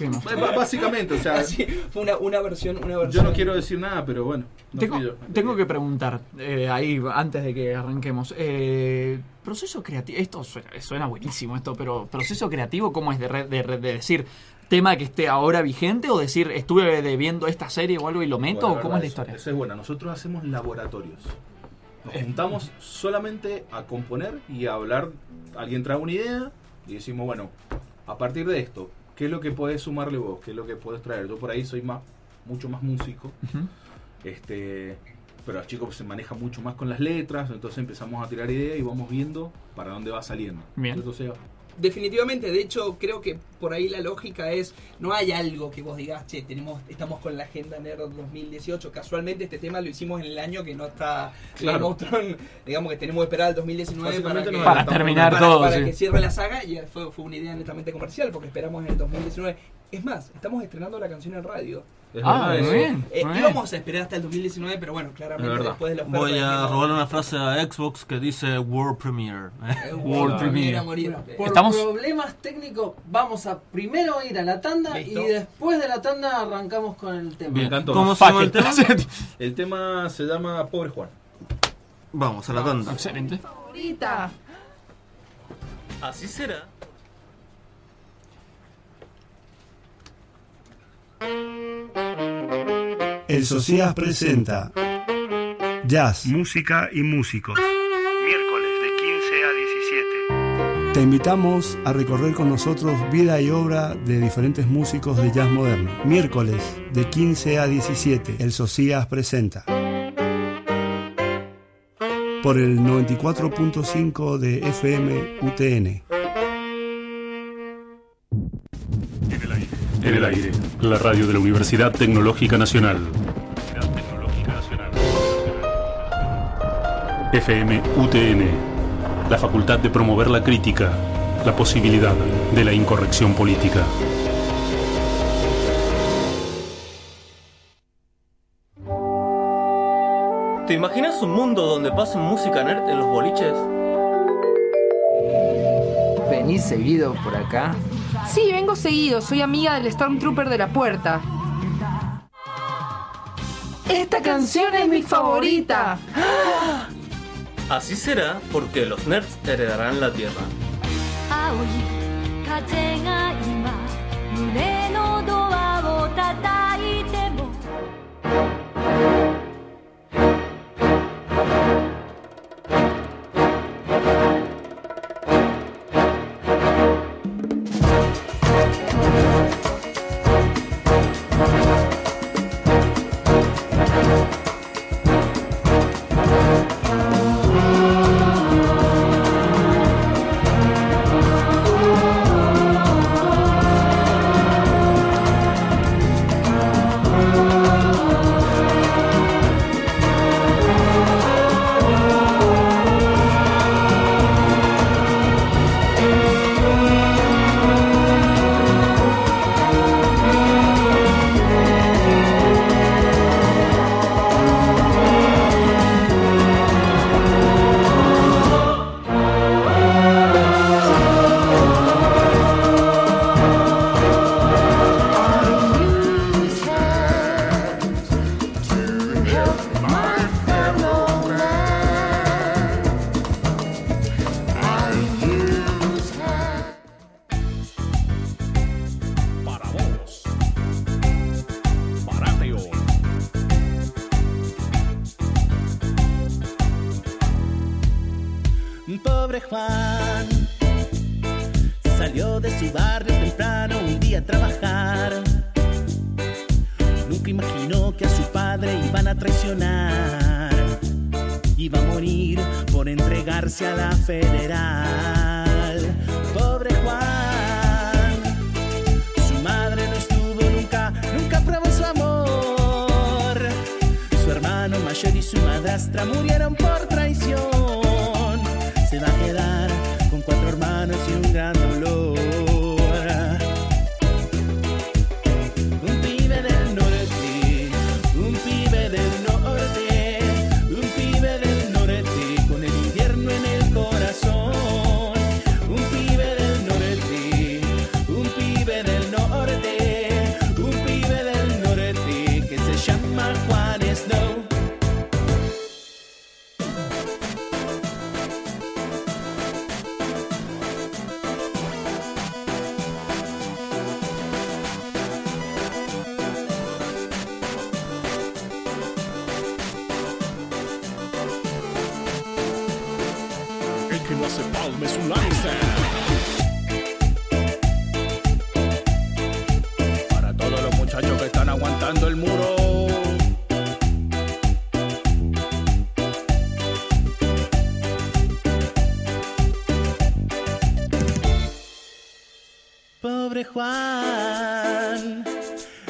B- Básicamente, o sea, (laughs) Así, fue una, una versión, una yo versión. no quiero decir nada, pero bueno. no Tengo, yo. tengo que preguntar, eh, ahí, antes de que arranquemos. Eh, proceso creativo, esto suena, suena buenísimo, esto, pero proceso creativo, ¿cómo es de, re- de, re- de decir tema que esté ahora vigente o decir estuve de- viendo esta serie o algo y lo meto? Bueno, o ¿Cómo es la eso- historia? Eso es buena. Nosotros hacemos laboratorios. Nos juntamos solamente a componer y a hablar. Alguien trae una idea y decimos, bueno, a partir de esto, ¿qué es lo que podés sumarle vos? ¿Qué es lo que podés traer? Yo por ahí soy más, mucho más músico. Este, pero los chicos se manejan mucho más con las letras, entonces empezamos a tirar ideas y vamos viendo para dónde va saliendo. Bien. Entonces, Definitivamente, de hecho, creo que por ahí la lógica es, no hay algo que vos digas, che, tenemos, estamos con la agenda Nerd 2018. Casualmente este tema lo hicimos en el año que no está Claro. Game digamos que tenemos que esperar al 2019 para, que, Para terminar todo, para sí. que cierre la saga y fue, fue una idea netamente comercial porque esperamos en el 2019. Es más, estamos estrenando la canción en radio. Es Ah, verdad muy bien. Eh, muy bien. íbamos a esperar hasta el 2019, pero bueno, claramente después de la oferta Voy a robarle una frase a Xbox que dice World Premiere. eh, (laughs) World Premiere. Por Estamos- problemas técnicos, vamos a primero ir a la tanda Listo. y después de la tanda arrancamos con el tema. Bien, encantó. ¿cómo se llama el tema? (laughs) El tema se llama Pobre Juan. Vamos a la tanda. Excelente. Favorita. Así será. El Socias presenta Jazz, música y músicos. Miércoles de 15 a 17. Te invitamos a recorrer con nosotros vida y obra de diferentes músicos de jazz moderno. Miércoles de 15 a 17. El Socias presenta. Por el 94.5 de FM UTN. En el aire, la radio de la Universidad Tecnológica Nacional. FM UTN, la facultad de promover la crítica, la posibilidad de la incorrección política. ¿Te imaginas un mundo donde pasen música nerd en los boliches? ¿Venís seguido por acá? Sí, vengo seguido. Soy amiga del Stormtrooper de la puerta. Esta canción es mi favorita. Así será porque los nerds heredarán la tierra. Hermanos y un Juan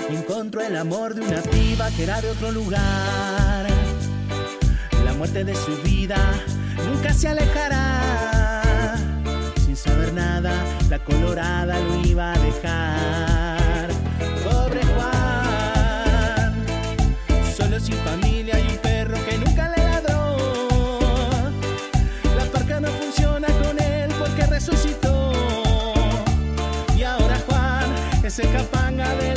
encontró el amor de una piba que era de otro lugar. La muerte de su vida nunca se alejará. Sin saber nada, la colorada lo iba a dejar. El capanga del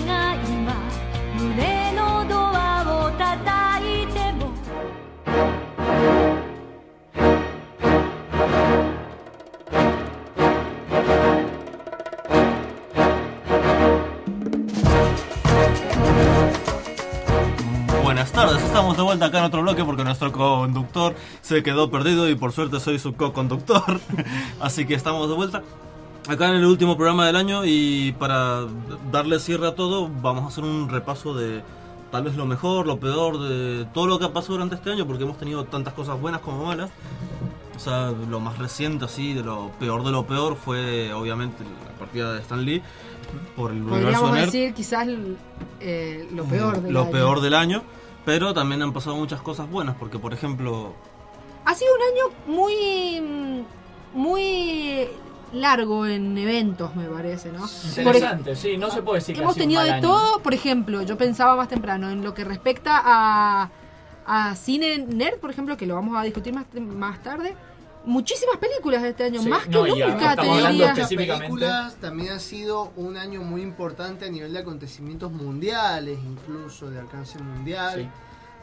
Vuelta acá en otro bloque porque nuestro conductor se quedó perdido y por suerte soy su co-conductor. (laughs) Así que estamos de vuelta acá en el último programa del año y para darle cierre a todo vamos a hacer un repaso de tal vez lo mejor, lo peor, de todo lo que ha pasado durante este año porque hemos tenido tantas cosas buenas como malas. O sea, lo más reciente así, de lo peor de lo peor fue obviamente la partida de Stan Lee por el Podríamos decir quizás eh, lo peor del lo año. peor del año, pero también han pasado muchas cosas buenas, porque por ejemplo, Ha sido un año muy muy largo en eventos, me parece, ¿no? Por Interesante, sí, no se puede decir Hemos tenido de año. todo, por ejemplo, yo pensaba más temprano en lo que respecta a, a cine nerd, por ejemplo, que lo vamos a discutir más, más tarde. Muchísimas películas de este año, Sí, más que nunca, te diría. películas también ha sido un año muy importante a nivel de acontecimientos mundiales, incluso de alcance mundial.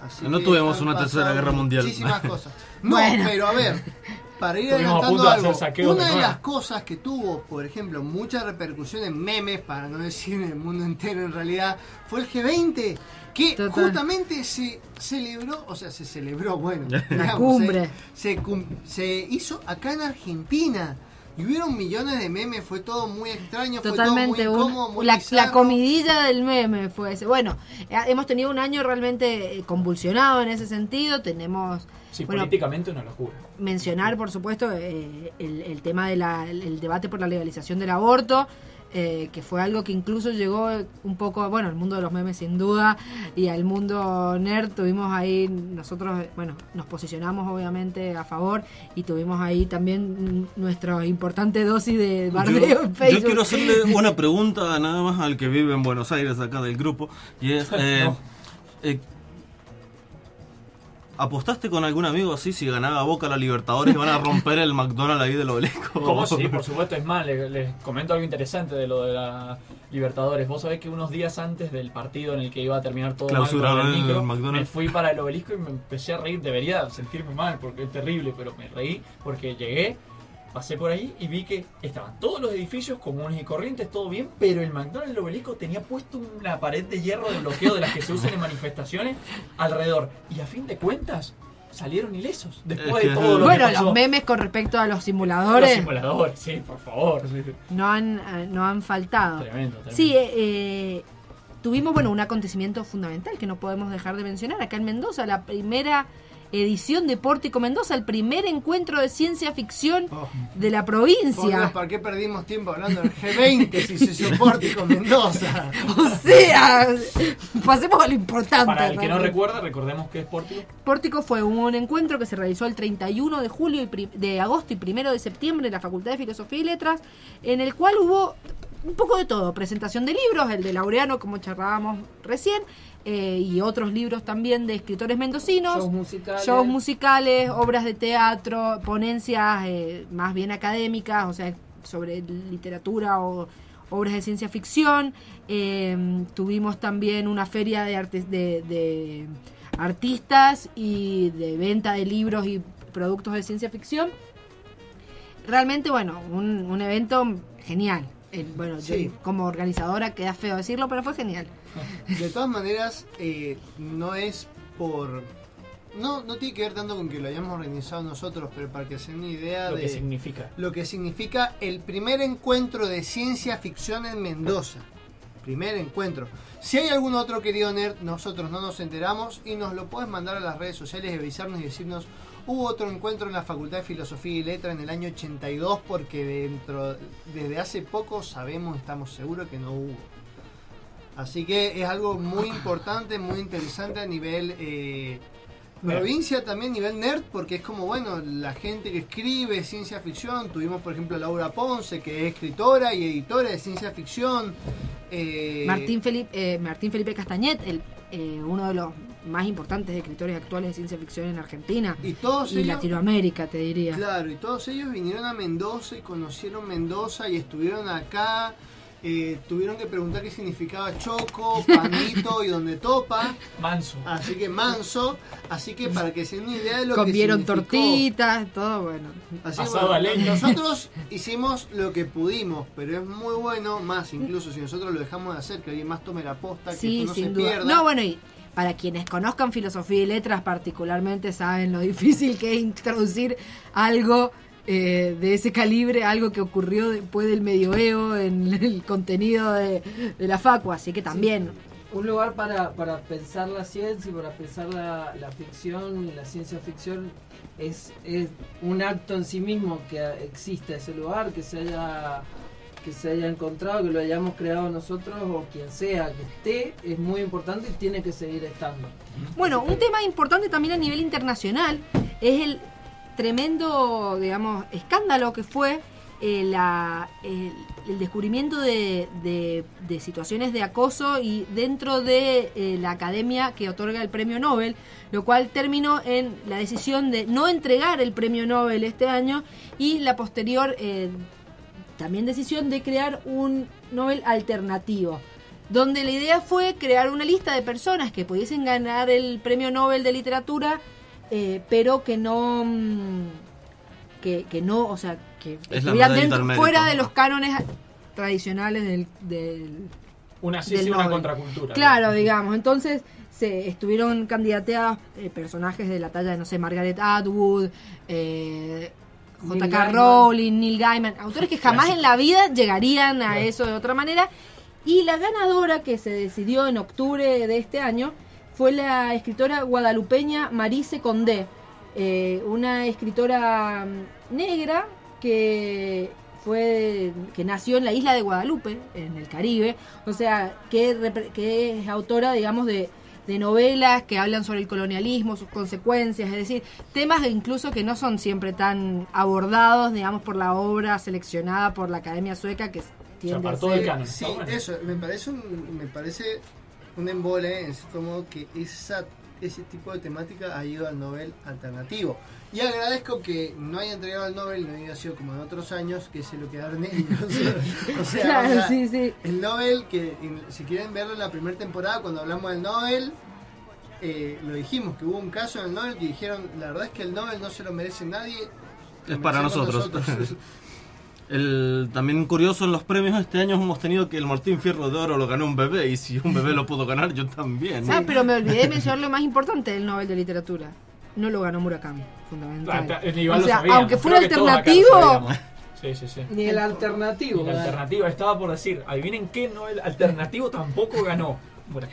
Así No tuvimos una tercera guerra mundial. Muchísimas cosas. (laughs) No, Bueno. pero a ver, (laughs) para ir Estuvimos a adelantando punto de hacer algo, una de las cosas que tuvo, por ejemplo, mucha repercusión en memes, para no decir en el mundo entero en realidad, fue el G20, que Total. justamente se celebró, o sea, se celebró, bueno, (laughs) digamos, cumbre. Se, se cum- se hizo acá en Argentina. Y hubieron millones de memes, fue todo muy extraño, Totalmente, fue todo muy incómodo, muy la, la comidilla del meme fue ese. Bueno, eh, hemos tenido un año realmente eh, convulsionado en ese sentido. Tenemos, Sí, bueno, políticamente una locura. mencionar, por supuesto, eh, el, el tema del el debate por la legalización del aborto, eh, que fue algo que incluso llegó un poco, bueno, al mundo de los memes sin duda, y al mundo nerd tuvimos ahí, nosotros, bueno, nos posicionamos obviamente a favor y tuvimos ahí también nuestra importante dosis de bardeo yo, en Facebook. yo quiero hacerle una pregunta nada más al que vive en Buenos Aires, acá del grupo, y es, eh, (laughs) No. eh, ¿apostaste con algún amigo así si ganaba Boca la Libertadores y van a romper el McDonald's ahí del obelisco? ¿Cómo sí? Por supuesto, es más, les, les comento algo interesante de lo de la Libertadores. Vos sabés que unos días antes del partido en el que iba a terminar todo mal con el el micro, McDonald's. me fui para el obelisco y me empecé a reír. Debería sentirme mal porque es terrible, pero me reí porque llegué, pasé por ahí y vi que estaban todos los edificios comunes y corrientes, todo bien, pero el McDonald's del obelisco tenía puesto una pared de hierro de bloqueo de las que se usan en manifestaciones alrededor. Y a fin de cuentas, salieron ilesos. Después de todo lo Bueno, que pasó. los memes con respecto a los Los simuladores simuladores, sí, por favor. sí. no han, eh, no han faltado. Tremendo, tremendo. Sí, eh, eh, tuvimos bueno un acontecimiento fundamental que no podemos dejar de mencionar acá en Mendoza, la primera edición de Pórtico Mendoza, el primer encuentro de ciencia ficción de la Por Dios, provincia. ¿para qué perdimos tiempo hablando del G20 si se hizo Pórtico Mendoza? (laughs) O sea, pasemos a lo importante. Para el que no recuerda, recordemos que es Pórtico. Pórtico fue un encuentro que se realizó el 31 de julio y pri- de agosto y 1 de septiembre en la Facultad de Filosofía y Letras, en el cual hubo un poco de todo, presentación de libros, el de Laureano como charlábamos recién, eh, y otros libros también de escritores mendocinos, Shows musicales. shows musicales, obras de teatro, ponencias eh, más bien académicas, o sea, sobre literatura o obras de ciencia ficción. Eh, tuvimos también una feria de, artes, de, de artistas y de venta de libros y productos de ciencia ficción. Realmente, bueno, un, un evento genial. Bueno, yo como organizadora queda feo decirlo, pero fue genial. De todas maneras, eh, no es por. no, no tiene que ver tanto con que lo hayamos organizado nosotros, pero para que se den una idea Lo de que significa. lo que significa el primer encuentro de ciencia ficción en Mendoza. Primer encuentro. Si hay algún otro querido nerd, nosotros no nos enteramos y nos lo puedes mandar a las redes sociales y avisarnos y decirnos, hubo otro encuentro en la Facultad de Filosofía y Letra en el año 82 porque dentro desde hace poco sabemos, estamos seguros que no hubo. Así que es algo muy importante, muy interesante a nivel eh, provincia, también a nivel nerd, porque es como, bueno, la gente que escribe ciencia ficción. Tuvimos, por ejemplo, a Laura Ponce, que es escritora y editora de ciencia ficción. Eh, Martín Felipe, eh, Martín Felipe Castañet, el, eh, uno de los más importantes escritores actuales de ciencia ficción en Argentina Y todos y ellos- Latinoamérica, te diría. Claro, y todos ellos vinieron a Mendoza y conocieron Mendoza y estuvieron acá. eh, tuvieron que preguntar qué significaba choco, (laughs) panito y donde topa. Manso. Así que manso. Así que para que se den una idea de lo Comieron que tortitas, todo bueno. Así que, bueno, nosotros hicimos lo que pudimos, pero es muy bueno, más incluso si nosotros lo dejamos de hacer, que alguien más tome la posta, que Sí, no sin se duda. pierda. No, bueno, y para quienes conozcan filosofía y letras particularmente saben lo (laughs) difícil que es introducir algo eh, de ese calibre, algo que ocurrió después del medioevo en (laughs) el contenido de, de la facu, así que también... Un lugar para, para pensar la ciencia y para pensar la, la ficción la ciencia ficción es, es un acto en sí mismo que exista ese lugar, que se haya que se haya encontrado, que lo hayamos creado nosotros o quien sea que esté, es muy importante y tiene que seguir estando. Bueno, un tema importante también a nivel internacional es el tremendo, digamos, escándalo que fue eh, el, descubrimiento de, de- de situaciones de acoso y dentro de eh, la academia que otorga el premio Nobel, lo cual terminó en la decisión de no entregar el premio Nobel este año y la posterior eh, también decisión de crear un Nobel alternativo, donde la idea fue crear una lista de personas que pudiesen ganar el premio Nobel de literatura, eh, pero que no mm, que, que no, o sea, que estuvieran dentro- fuera de los cánones tradicionales del, del Una sí, del sí, una contracultura. Claro, digamos. Entonces se estuvieron candidateadas eh, personajes de la talla de, no sé, Margaret Atwood, eh, J.K. Rowling, Neil Gaiman, autores que jamás en la vida llegarían a eso de otra manera. Y la ganadora que se decidió en octubre de este año fue la escritora guadalupeña Marise Condé, eh, una escritora mm, negra que fue que nació en la isla de Guadalupe, en el Caribe, o sea, que es autora, digamos, de, de novelas que hablan sobre el colonialismo, sus consecuencias, es decir, temas incluso que no son siempre tan abordados, digamos, por la obra seleccionada por la Academia Sueca, que tiende a ser... Sí, eso, me parece un, me parece un embole, en cierto modo, que esa, ese tipo de temática ha ido al Nobel alternativo. Y agradezco que no haya entregado el Nobel, no haya sido como en otros años, que se lo quedaron ellos. (laughs) o sea, Claro, o sea, sí, sí. el Nobel, que en- si quieren verlo en la primera temporada, cuando hablamos del Nobel, eh, lo dijimos, que hubo un caso en el Nobel que dijeron, la verdad es que el Nobel no se lo merece nadie. lo Es para merecemos nosotros. (laughs) (laughs) El, también curioso en los premios este año hemos tenido que el Martín Fierro de Oro lo ganó un bebé y si un bebé lo pudo ganar yo también. Ah, pero me olvidé de mencionar lo más importante del Nobel de Literatura. No lo ganó Murakami, fundamental. O sea, aunque fuera alternativo. Sí, sí, sí. Ni el alternativo. ¿verdad? alternativa estaba por decir, adivinen qué Nobel alternativo tampoco ganó. Bueno,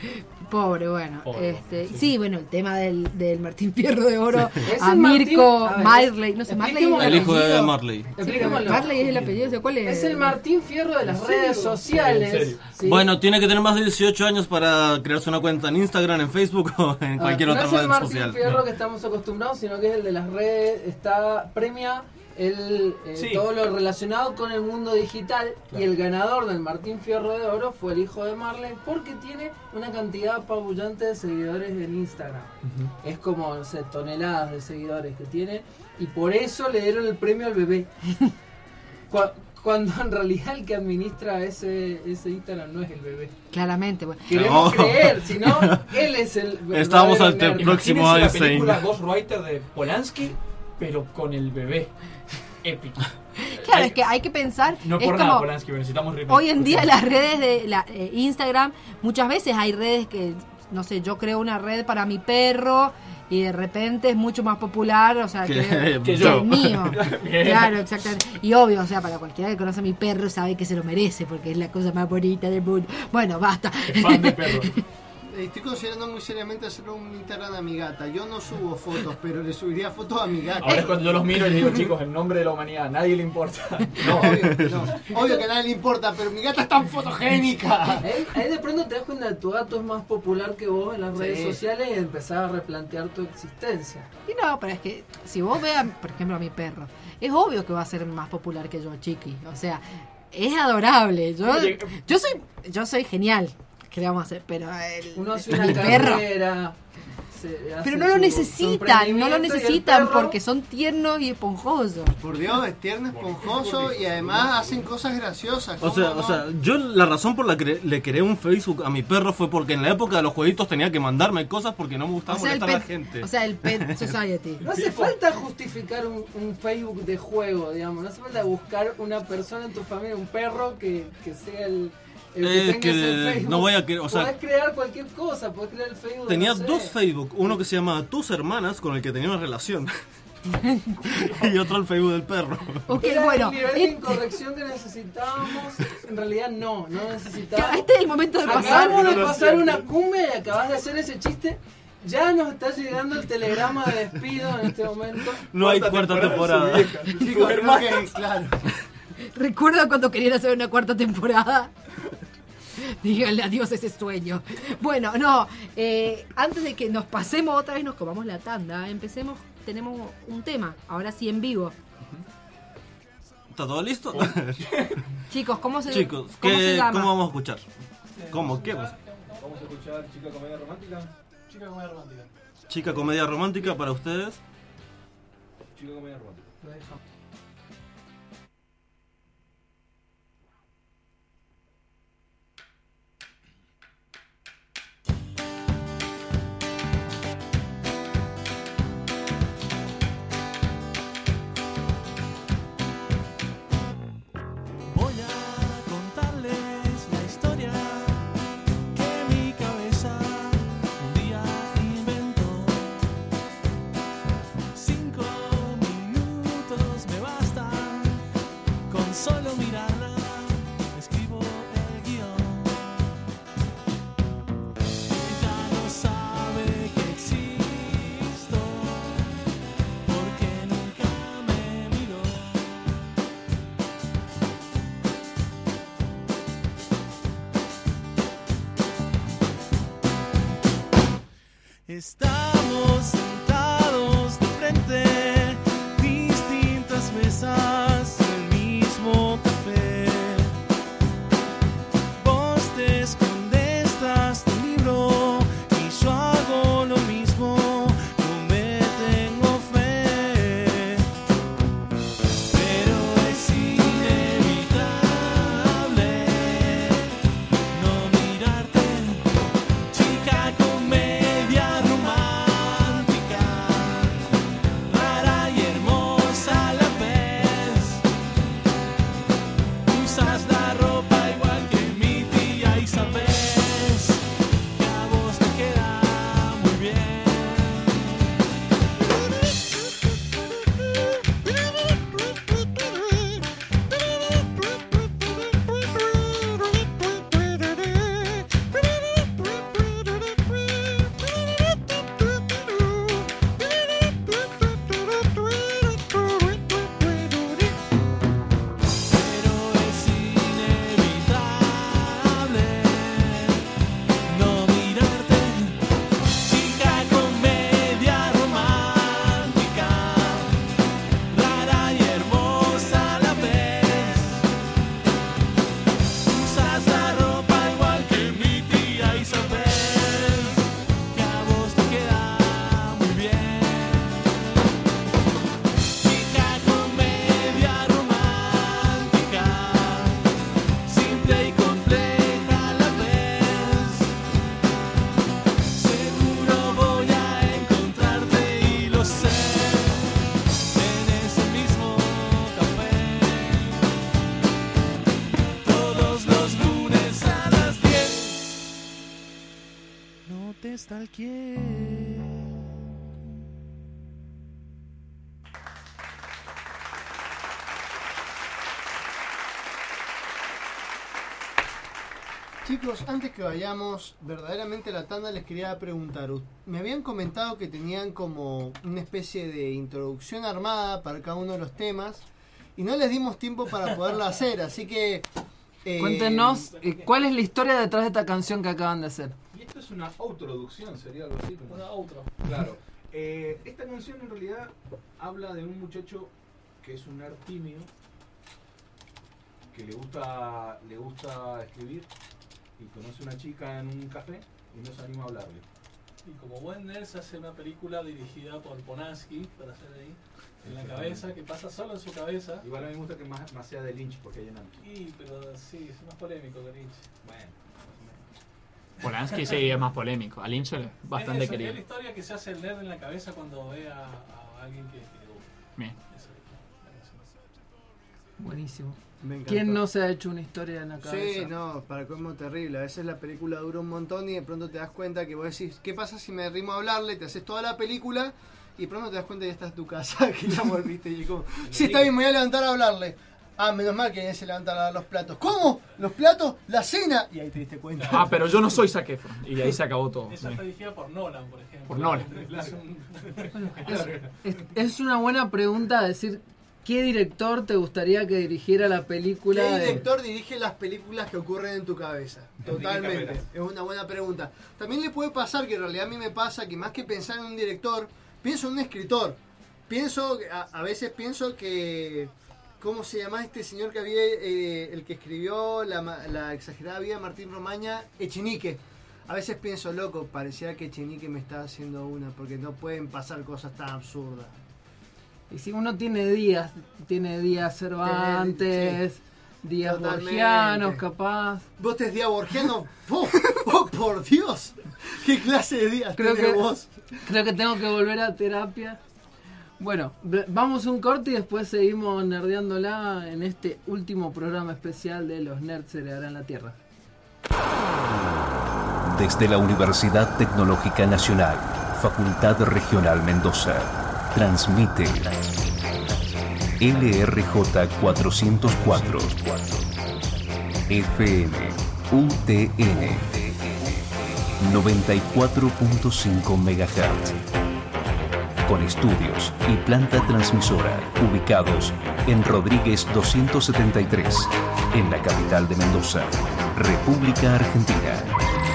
pobre, bueno. Pobre, este, sí. bueno, el tema del, del Martín Fierro de Oro Es a el Martín- Mirko a Marley, no sé, Marley expliquémoslo. El hijo de Marley. Sí. Marley es el apellido, sea, ¿cuál es? Es el Martín Fierro de las ¿En redes serio? sociales. Sí. Bueno, tiene que tener más de 18 años para crearse una cuenta en Instagram, en Facebook o en Ah, cualquier no otra es el red Martín social. Fierro que estamos acostumbrados, sino que es el de las redes. Está premia el, eh, Sí. todo lo relacionado con el mundo digital y el ganador del Martín Fierro de Oro fue el hijo de Marley porque tiene una cantidad apabullante de seguidores en Instagram. Es como, no sé, toneladas de seguidores que tiene y por eso le dieron el premio al bebé. (laughs) Cu- Cuando en realidad el que administra ese, ese Instagram no es el bebé. Claramente, bueno. Queremos No. creer, si no, (laughs) él es el ante nerd. el próximo Imagínense la película Ghostwriter de Polanski, pero con el bebé. Épico. (laughs) Claro, es que hay que pensar. No es por nada como, Polanski, necesitamos remake. Hoy en día las redes de la, eh, Instagram, muchas veces hay redes que, no sé, yo creo una red para mi perro y de repente es mucho más popular, o sea, Que- que, (laughs) que que yo. el mío. (laughs) Claro, exactamente. Y obvio, o sea, para cualquiera que conoce a mi perro sabe que se lo merece, porque es la cosa más bonita del mundo. Bueno, basta. Fan de perro. Estoy considerando muy seriamente hacer un Instagram a mi gata. Yo no subo fotos, pero le subiría fotos a mi gata. Ahora es cuando yo los miro y les digo, chicos, en nombre de la humanidad, a nadie le importa. (laughs) No, obvio, no. Obvio que a nadie le importa, pero mi gata es tan fotogénica. Ahí, ahí de pronto te das cuenta que tu gato es más popular que vos en las Sí. redes sociales y empezás a replantear tu existencia. Y no, pero es que si vos veas, por ejemplo, a mi perro, es obvio que va a ser más popular que yo, Chiqui. O sea, es adorable. Yo soy yo soy genial. ¿Qué le vamos a hacer? Pero el, Uno hace mi una perro. carrera. se hace Pero no lo necesitan, no lo el necesitan perro- porque son tiernos y esponjosos. Por Dios, es tierno, esponjoso y además hacen cosas graciosas. O ¿cómo sea, no? o sea, yo la razón por la que le creé un Facebook a mi perro fue porque en la época de los jueguitos tenía que mandarme cosas porque no me gustaba O sea, el molestar a la gente. o sea, el Pet (laughs) Society. No hace falta justificar un, un Facebook de juego, digamos. No hace falta buscar una persona en tu familia, un perro que, que sea el, el que Eh, que Facebook. no voy a que- o sea- Podés crear cualquier cosa, podés crear el Facebook. Tenía no sé, dos Facebook, uno que se llama Tus Hermanas, con el que tenía una relación. (laughs) y otro el Facebook del perro. Ok, Era bueno, el nivel de este- incorrección que necesitábamos. En realidad, no, no necesitábamos. Este es el momento de pasar. Acabamos de pasar una cumbia y acabas de hacer ese chiste. Ya nos está llegando el telegrama de despido en este momento. No hay cuarta temporada. Chicos, creo que, claro. ¿Recuerdan cuando querían hacer una cuarta temporada? (laughs) Díganle adiós a ese sueño. Bueno, no, eh, antes de que nos pasemos otra vez, nos comamos la tanda, empecemos, tenemos un tema, ahora sí en vivo. ¿Está todo listo? (laughs) Chicos, ¿cómo se, Chicos, ¿cómo ¿qué- se llama? ¿cómo vamos a escuchar? ¿Cómo? ¿Qué? Vamos a escuchar Chica Comedia Romántica. Chica comedia romántica. Chica comedia romántica para ustedes. Chica Comedia Romántica. Estamos Chicos, antes que vayamos verdaderamente a la tanda, les quería preguntar. Me habían comentado que tenían como una especie de introducción armada para cada uno de los temas y no les dimos tiempo para poderla (laughs) hacer, así que. eh, Cuéntenos eh, cuál es la historia detrás de esta canción que acaban de hacer. Y esto es una autoducción, sería algo así. Como... Una outro. Claro. Eh, esta canción en realidad habla de un muchacho que es un nerd tímido, que le gusta, le gusta escribir y conoce una chica en un café y no se anima a hablarle. Y como buen nerd se hace una película dirigida por Ponansky, para hacer ahí, en la cabeza, que pasa solo en su cabeza. Igual a mí me gusta que más, más sea de Lynch porque hay enanos. Y, pero sí, es más polémico que Lynch. Bueno. Polanski sí es más polémico. A Lynch es bastante es, eso, querido. es la historia que se hace el nerd en la cabeza cuando ve a, a alguien que, que le gusta. Bien. Eso Buenísimo. ¿Quién no se ha hecho una historia en la cabeza? Sí, no, para colmo terrible. A veces la película dura un montón y de pronto te das cuenta que vos decís, ¿qué pasa si me arrimo a hablarle? Te haces toda la película y de pronto te das cuenta que ya estás en tu casa, (laughs) que ya volviste y como, sí, está bien, me voy a levantar a hablarle. Ah, menos mal que se levanta a lavar los platos. ¿Cómo? ¿Los platos? ¿La cena? Y ahí te diste cuenta. Ah, pero yo no soy Zac Efron. Y ahí se acabó todo. Esa está dirigida por Nolan, por ejemplo. Por Nolan. Es un- Es, es una buena pregunta decir qué director te gustaría que dirigiera la película. ¿Qué de- director dirige las películas que ocurren en tu cabeza? Totalmente. Es una buena pregunta. También le puede pasar que en realidad a mí me pasa que más que pensar en un director, pienso en un escritor. Pienso, a, a veces pienso que. ¿Cómo se llama este señor que había, eh, el que escribió la, ma- la exagerada vida de Martín Romaña? Echenique. A veces pienso, loco, parecía que Echenique me está haciendo una, porque no pueden pasar cosas tan absurdas. Y si uno tiene días, tiene días Cervantes, días Totalmente. borgianos, capaz. ¿Vos te días borgiano? ¡Oh, oh, por Dios! ¿Qué clase de días Creo tenés que, vos? creo que tengo que volver a terapia. Bueno, vamos un corte y después seguimos nerdeándola en este último programa especial de Los Nerds heredarán la Tierra. Desde la Universidad Tecnológica Nacional, Facultad Regional Mendoza, transmite LRJ 404 FM UTN 94.5 MHz con estudios y planta transmisora ubicados en Rodríguez 273, en la capital de Mendoza, República Argentina.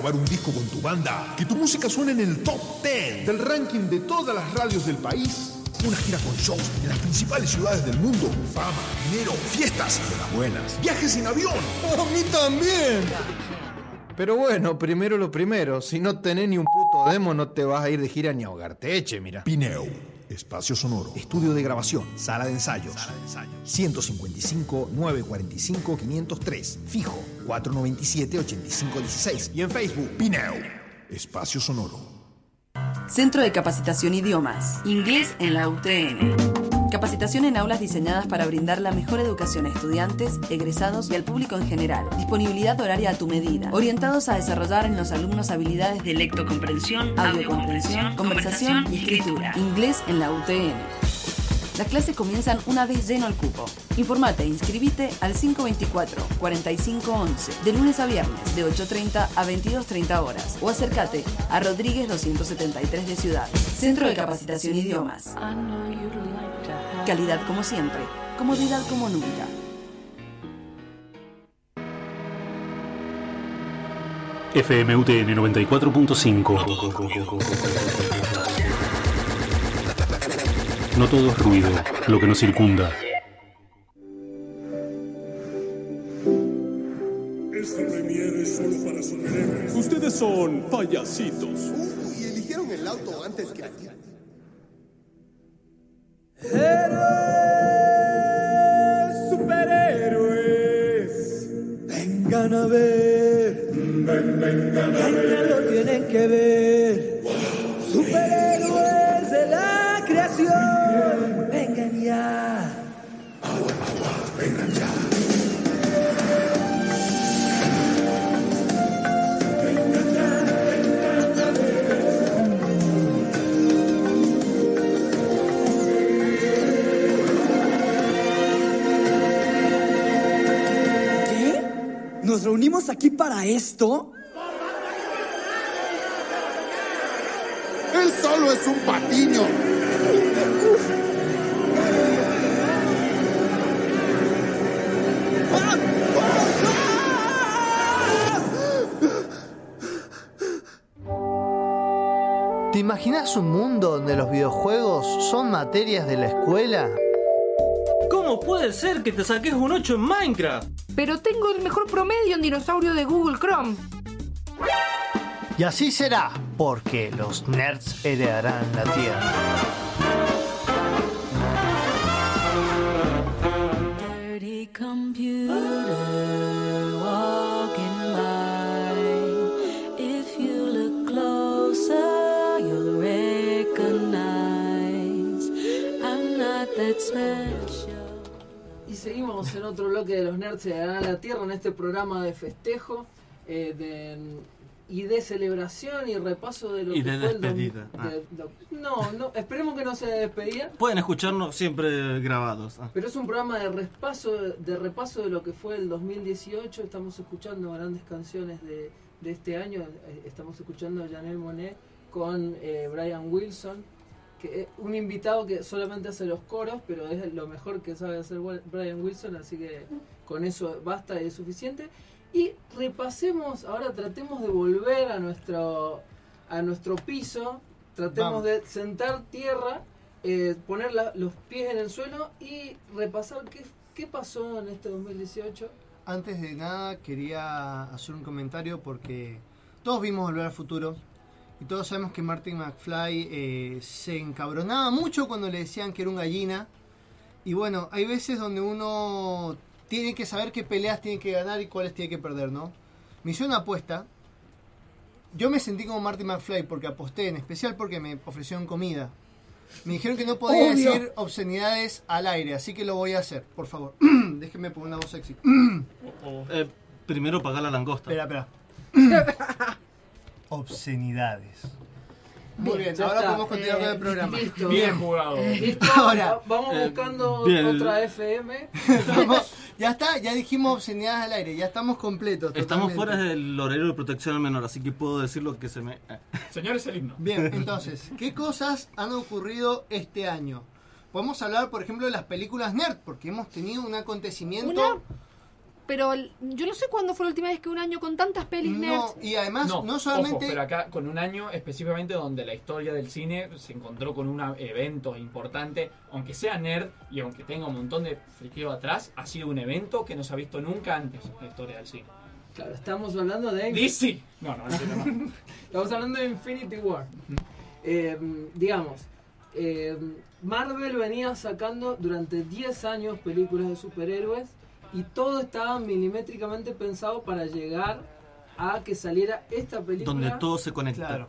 Grabar un disco con tu banda? Que tu música suene en el top 10 del ranking de todas las radios del país. Una gira con shows en las principales ciudades del mundo. Fama, dinero, fiestas de las buenas. Viajes en avión. (laughs) A mí también. Pero bueno, primero lo primero. Si no tenés ni un puto demo, no te vas a ir de gira ni a ahogarte. Eche, mira. Pineo. Espacio sonoro. Estudio de grabación. Sala de ensayos. 155 945 503. Fijo. 497 8516. Y en Facebook. Pineo. Espacio sonoro. Centro de Capacitación Idiomas. Inglés en la UTN. Capacitación en aulas diseñadas para brindar la mejor educación a estudiantes, egresados y al público en general. Disponibilidad horaria a tu medida. Orientados a desarrollar en los alumnos habilidades de lectocomprensión, audiocomprensión, conversación y escritura. Inglés en la UTN. Las clases comienzan una vez lleno el cupo. Informate e inscribite al 524-4511 de lunes a viernes de 8.30 a 22.30 horas o acércate a Rodríguez 273 de Ciudad. Centro de Capacitación Idiomas. Calidad como siempre, comodidad como nunca. FMUTN 94.5. No todo es ruido, lo que nos circunda. Esta premiere es solo para superhéroes. Ustedes son payasitos. Y eligieron el auto antes que a ti. superhéroes. Vengan a ver. vengan Ya lo tienen que ver. Superhéroes de la creación. Agua, agua, vengan ya. ¿Qué? ¿Nos reunimos aquí para esto? Él solo es un patiño. Imaginas un mundo donde los videojuegos son materias de la escuela? ¿Cómo puede ser que te saques un 8 en Minecraft? Pero tengo el mejor promedio en dinosaurio de Google Chrome. Y así será, porque los nerds heredarán la Tierra. En otro bloque de los nerds de la Tierra en este programa de festejo eh, de- y de celebración y repaso de lo Y que de fue el. Ah. de- no, no, esperemos que no sea de despedida, Pueden escucharnos siempre grabados. ah. pero es un programa de repaso de repaso de lo que fue el 2018. Estamos escuchando grandes canciones de, de este año. Eh, Estamos escuchando a Janelle Monet con eh, Brian Wilson, que es un invitado que solamente hace los coros, pero es lo mejor que sabe hacer Brian Wilson, así que con eso basta y es suficiente. Y repasemos, ahora tratemos de volver a nuestro a nuestro piso, tratemos Vamos. de sentar tierra, eh, poner la- los pies en el suelo y repasar qué, qué pasó en este 2018. Antes de nada quería hacer un comentario porque todos vimos Volver al Futuro y todos sabemos que Martin McFly eh, se encabronaba mucho cuando le decían que era un gallina. Y bueno, hay veces donde uno tiene que saber qué peleas tiene que ganar y cuáles tiene que perder, ¿no? Me hice una apuesta. Yo me sentí como Martin McFly porque aposté, en especial porque me ofrecieron comida. Me dijeron que no podía Obvio. decir obscenidades al aire, así que lo voy a hacer, por favor. (clears throat) Déjenme poner una voz sexy. (clears throat) Eh, primero pagar la langosta. Espera, espera. (clears throat) (laughs) Obscenidades. Muy bien, ahora podemos continuar con el Eh, programa. listo. Bien jugado. Listo, Ahora, va- vamos eh, buscando bien. otra FM. Vamos, ya está, ya dijimos obscenidades al aire, ya estamos completos. Estamos totalmente. fuera del horario de protección al menor, así que puedo decir lo que se me... eh. Señores, el himno. Bien, entonces, ¿qué cosas han ocurrido este año? Podemos hablar, por ejemplo, de las películas nerd, porque hemos tenido un acontecimiento. Una, pero yo no sé cuándo fue la última vez que un año con tantas pelis nerds. y además, no, solamente. Ojo, pero acá con un año específicamente donde la historia del cine se encontró con un evento importante, aunque sea nerd y aunque tenga un montón de friqueo atrás, ha sido un evento que no se ha visto nunca antes en la historia del cine. Claro, estamos hablando de. DC. No, no, no, no. (laughs) Estamos hablando de Infinity War. Eh, digamos, eh, Marvel venía sacando durante 10 años películas de superhéroes y todo estaba milimétricamente pensado para llegar a que saliera esta película. Donde todo se conecta. Claro.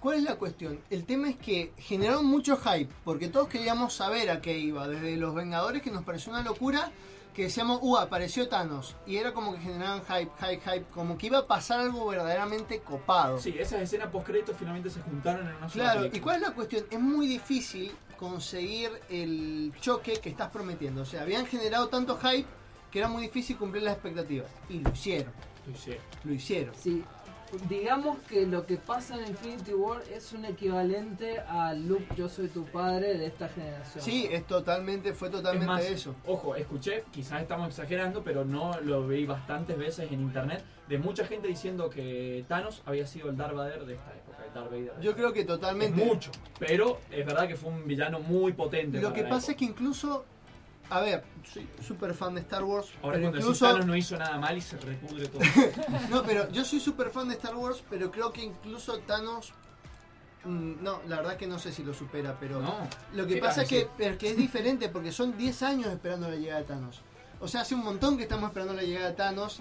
¿Cuál es la cuestión? El tema es que generaron mucho hype, porque todos queríamos saber a qué iba. Desde los Vengadores, que nos pareció una locura, que decíamos, uh, apareció Thanos. Y era como que generaban hype, hype, hype, como que iba a pasar algo verdaderamente copado. Sí, esas escenas post créditos finalmente se juntaron en una sola Claro, ¿y cuál es la cuestión? Es muy difícil conseguir el choque que estás prometiendo. O sea, habían generado tanto hype que era muy difícil cumplir las expectativas. Y lo hicieron. Lo hicieron. Lo hicieron. Sí, digamos que lo que pasa en Infinity War es un equivalente a Luke, yo soy tu padre de esta generación. Sí, es totalmente, fue totalmente Es más, eso. Ojo, escuché, quizás estamos exagerando, pero no lo vi bastantes veces en internet, de mucha gente diciendo que Thanos había sido el Darth Vader de esta época, el Darth Vader. de Yo creo que totalmente. Es mucho, pero es verdad que fue un villano muy potente. Lo que pasa época. es que incluso, a ver, soy súper fan de Star Wars, Ahora pero cuando incluso... Thanos no hizo nada mal y se repudre todo. (laughs) No, pero yo soy súper fan de Star Wars, pero creo que incluso Thanos... mm, No, la verdad que no sé si lo supera, pero No. lo que ¿Qué pasa es que es diferente porque son 10 años esperando la llegada de Thanos. O sea, hace un montón que estamos esperando la llegada de Thanos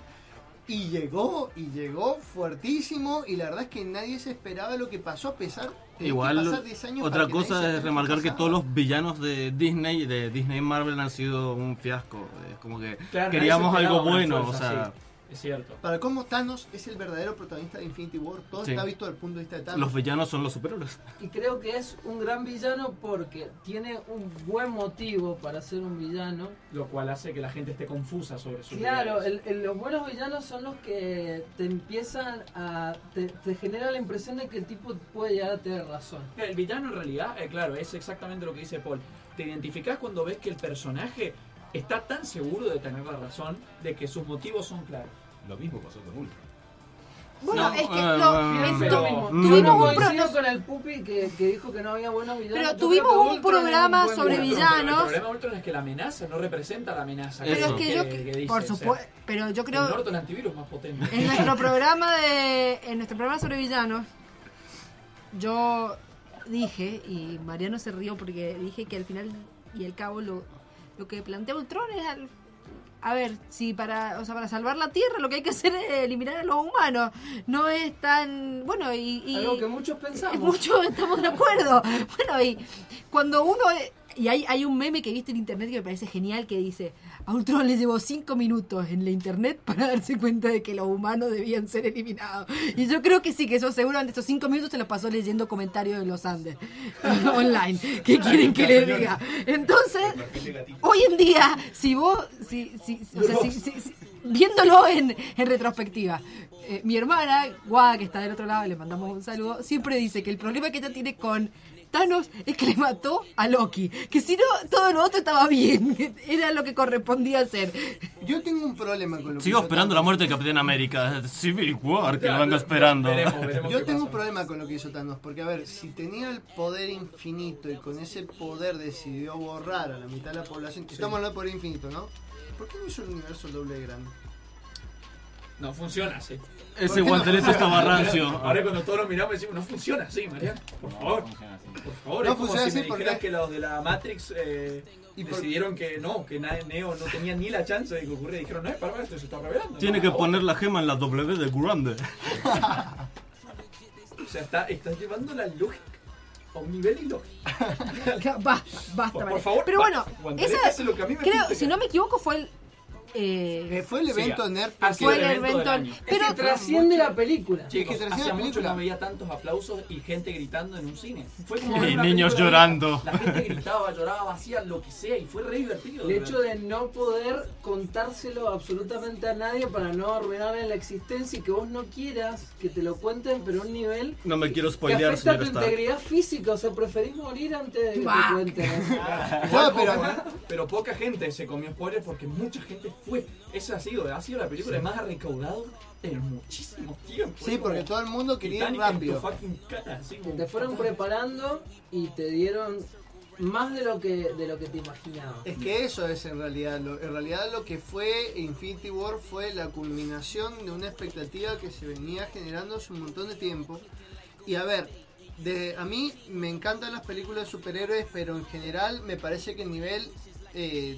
y llegó, y llegó fuertísimo y la verdad es que nadie se esperaba lo que pasó a pesar de Igual, que pasar 10 años otra cosa es remarcar que todos los villanos de Disney y de Disney y Marvel han sido un fiasco. Es como que Claro, queríamos algo bueno, o sea, así. Es cierto. Para cómo Thanos es el verdadero protagonista de Infinity War, todo Sí. está visto desde el punto de vista de Thanos. Los villanos son los superhéroes. Y creo que es un gran villano porque tiene un buen motivo para ser un villano. Lo cual hace que la gente esté confusa sobre su Claro, el- el- los buenos villanos son los que te empiezan a... Te, te genera la impresión de que el tipo puede llegar a tener razón. El villano en realidad, eh, claro, es exactamente lo que dice Paul. Te identificás cuando ves que el personaje está tan seguro de tener la razón, de que sus motivos son claros. Lo mismo pasó con Ultra. Bueno, No, es que eh, lo- eh, esto- pero- tuvimos un No pro- coincido con el Pupi que, que dijo que no había buenos villanos. Pero tuvimos un programa buen sobre villano. villanos. El problema de Ultron es que la amenaza no representa la amenaza. Pero que- es que yo, que dice, por supuesto, pero yo creo El Norton antivirus es más potente. en nuestro programa de en nuestro programa sobre villanos yo dije y Mariano se rió porque dije que al final y al cabo lo, lo que plantea Ultron es al- a ver, si para, o sea, para salvar la Tierra lo que hay que hacer es eliminar a los humanos. No es tan, bueno, y... y Algo que muchos pensamos. Muchos (laughs) estamos de acuerdo. Bueno, y cuando uno... Y hay, hay un meme que viste en internet que me parece genial que dice, a Ultron le llevó cinco minutos en la internet para darse cuenta de que los humanos debían ser eliminados. Y yo creo que sí, que eso seguramente estos cinco minutos se los pasó leyendo comentarios de los Andes (laughs) online. ¿Qué quieren que les diga? Entonces, hoy en día, si vos, si, si, o sea, si- si- si- viéndolo en, en retrospectiva, eh, mi hermana, Guada, que está del otro lado, le mandamos un saludo, siempre dice que el problema que ella tiene con Thanos es que le mató a Loki, que si no, todo lo otro estaba bien, (laughs) era lo que correspondía hacer. Yo tengo un problema con lo que Sigo hizo esperando la muerte de Capitán América. Civil War, que lo vengo esperando. Yo tengo un problema con lo que hizo Thanos, porque a ver, si tenía el poder infinito y con ese poder decidió borrar a la mitad de la población, estamos hablando de poder infinito, ¿no? ¿Por qué no hizo el universo el doble de grande? No funciona así. Ese ¿Por qué no? guantelete estaba rancio. Ahora cuando todos lo miramos decimos, no funciona así, Mariano. Por favor. Por favor, No es como funciona si me porque- dijeras que los de la Matrix eh, Y por- decidieron que no, que Neo no tenía ni la chance de que ocurriera. Dijeron, no, para, para, esto se está revelando. Tiene No, que poner la gema en la W de Grande. (laughs) O sea, está, estás llevando la lógica a un nivel ilógico. (laughs) Basta, basta. Por- por favor, Pero bueno, basta. Esa, hace lo que a mí me creo, si no me equivoco, fue el... eh, fue el evento nerd Ha porque- sido Fue el evento- del año. pero- Es que trasciende la película. Chicos, Es que trasciende hacía la mucho película. no veía tantos aplausos y gente gritando en un cine. Fue como Y niños llorando. de- La gente gritaba, lloraba, hacía lo que sea y fue re divertido. El hecho de no poder contárselo absolutamente a nadie para no arruinarle la existencia y que vos no quieras que te lo cuenten, pero a un nivel No me quiero que spoilear, afecta señor tu Stark. integridad física. O sea, preferís morir antes de que te cuenten. (laughs) Igual poca- pero poca gente se comió spoilers porque mucha gente fue. Esa ha sido, ha sido la película más recaudado en muchísimo tiempo. Sí, porque todo el mundo quería ir rápido. fucking cara, así como- Te fueron preparando y te dieron más de lo que de lo que te imaginabas. Es que eso es en realidad, lo, en realidad lo que fue Infinity War fue la culminación de una expectativa que se venía generando hace un montón de tiempo. Y a ver, de, a mí me encantan las películas de superhéroes, pero en general me parece que el nivel eh,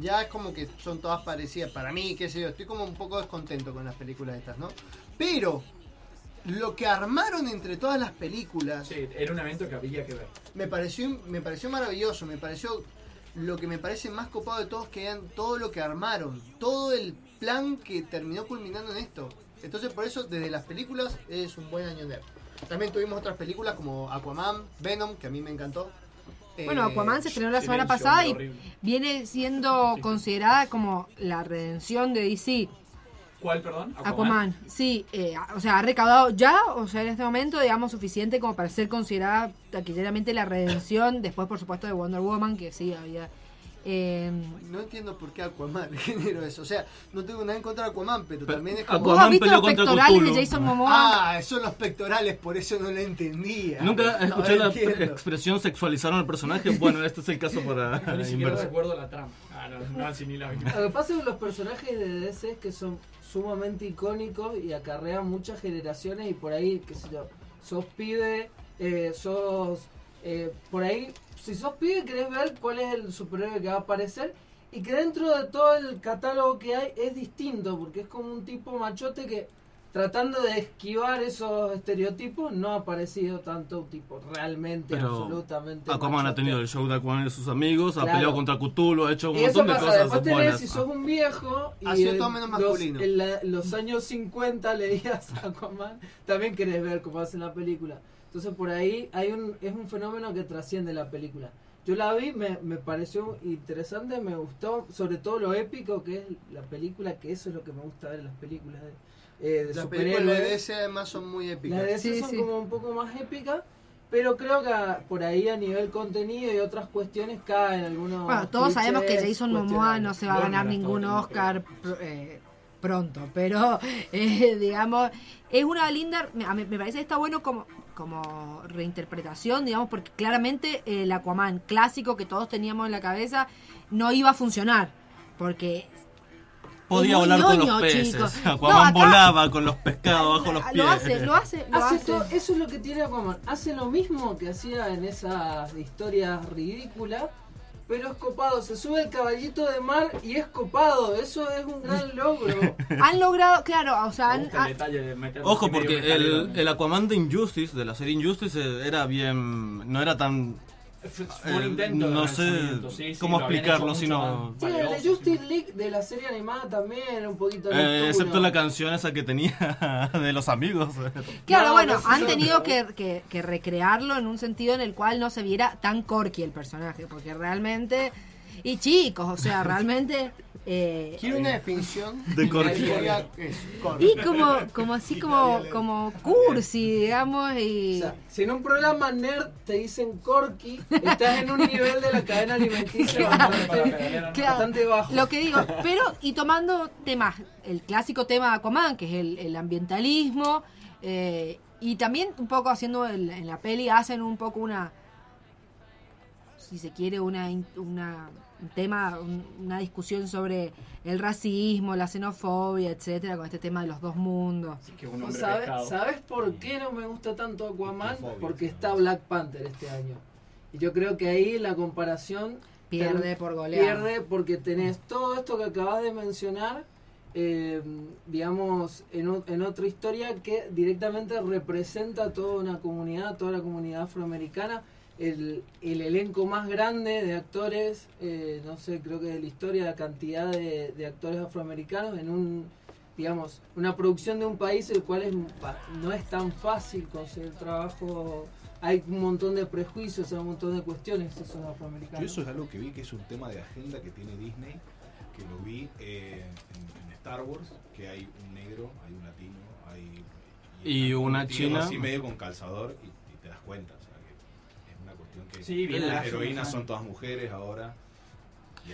ya es como que son todas parecidas. Para mí, qué sé yo, estoy como un poco descontento con las películas estas, ¿no? Pero lo que armaron entre todas las películas Sí, era un evento que había que ver. me pareció me pareció maravilloso me pareció lo que me parece más copado de todos que eran todo lo que armaron todo el plan que terminó culminando en esto entonces por eso desde las películas es un buen año nerd también tuvimos otras películas como Aquaman Venom que a mí me encantó Bueno, Eh, Aquaman se estrenó la semana pasada y viene siendo considerada como la redención de DC. ¿Cuál, perdón? Aquaman, sí, eh, o sea, ha recaudado ya, o sea, en este momento, digamos, suficiente como para ser considerada taquilleramente la redención, después, por supuesto, de Wonder Woman, que sí, había... eh, no entiendo por qué Aquaman (laughs) generó eso o sea no tengo nada en contra de Aquaman pero, también es como ¿Vos has visto los pectorales de Jason Momoa? ah son los pectorales por eso no lo entendía Nunca No, escuché la entiendo. expresión sexualizaron al personaje. Bueno, este es el caso para Yo ni siquiera recuerdo la trama. Ah, no, no. Lo que pasa con los personajes de DC es que son sumamente icónicos y acarrean muchas generaciones y por ahí, qué sé yo, sos pibe, eh, sos... eh, por ahí, si sos pibe querés ver cuál es el superhéroe que va a aparecer y que dentro de todo el catálogo que hay es distinto porque es como un tipo machote que tratando de esquivar esos estereotipos, no ha aparecido tanto tipo realmente, Pero absolutamente. Aquaman ha machote. tenido el show de Aquaman y sus amigos, ha peleado contra Cthulhu, ha hecho un Y eso montón de cosas después tenés, buenas. si sos un viejo y Ha sido en todo menos los, masculino. en la- los años 50 leías a (laughs) Aquaman, también querés ver cómo hacen la película. Entonces por ahí hay un, es un fenómeno que trasciende la película. Yo la vi, me, me pareció interesante, me gustó, sobre todo lo épico que es la película, que eso es lo que me gusta ver en las películas de, eh, de Las películas de DC además son muy épicas. Las de DC Sí, son sí. como un poco más épicas, pero creo que a- por ahí a nivel contenido y otras cuestiones caen algunos. Bueno, todos sabemos que Jason Momoa no se va a ganar ningún Oscar eh, pronto, pero (laughs) eh, digamos, es una linda, me, me parece que está bueno como, como reinterpretación, digamos, porque claramente el Aquaman clásico que todos teníamos en la cabeza no iba a funcionar, porque Podía volar con los peces. chicos. (laughs) Aquaman No, acá- volaba con los pescados bajo los pies. lo hace, lo hace, lo Hace hace. todo- eso es lo que tiene Aquaman. Hace lo mismo que hacía en esas historias ridículas, pero es copado. Se sube el caballito de mar y es copado. Eso es un gran (laughs) logro. Han logrado, claro, o sea, han- de Ojo, porque el, el Aquaman de Injustice, de la serie Injustice, eh, era bien. No era tan. Fue un eh, intento de no sé lanzamiento, sí, sí, cómo explicarlo, sino. Sí, el de Justice League de la serie animada también era un poquito Eh, excepto la canción esa que tenía (laughs) de los amigos. Claro, No, bueno, no, han tenido que, que- que recrearlo en un sentido en el cual no se viera tan corky el personaje, porque realmente... Y chicos, o sea, realmente... eh, Quiero una definición De corky. y como, como así como, como cursi, digamos, y... O sea, si en un programa nerd te dicen corky, estás en un nivel de la cadena alimenticia (laughs) bastante, Claro, bastante bajo. Lo que digo, pero y tomando temas, el clásico tema de Aquaman, que es el, el ambientalismo, eh, y también un poco haciendo el- en la peli, hacen un poco una, si se quiere, una, una un tema, un- una discusión sobre el racismo, la xenofobia, etcétera, con este tema de los dos mundos. que un hombre ¿Sabes, pescado. ¿Sabes por qué no me gusta tanto Aquaman? Porque está Black Panther este año. Y yo creo que ahí la comparación Pierde por goleada. Pierde porque tenés todo esto que acabas de mencionar, eh, digamos, en, o- en otra historia que directamente representa a toda una comunidad, toda la comunidad afroamericana. El, el elenco más grande de actores, eh, no sé, creo que de la historia, la cantidad de, de actores afroamericanos en un, digamos, una producción de un país el cual es, pa- no es tan fácil conseguir trabajo. Hay un montón de prejuicios, hay un montón de cuestiones Yo afroamericanos. eso es algo que vi que es un tema de agenda que tiene Disney, que lo vi eh, en, en Star Wars, que hay un negro, hay un latino, hay Y una china. así medio con calzador y, y te das cuenta, cuestión que Sí, viene las la- heroínas son todas mujeres ahora.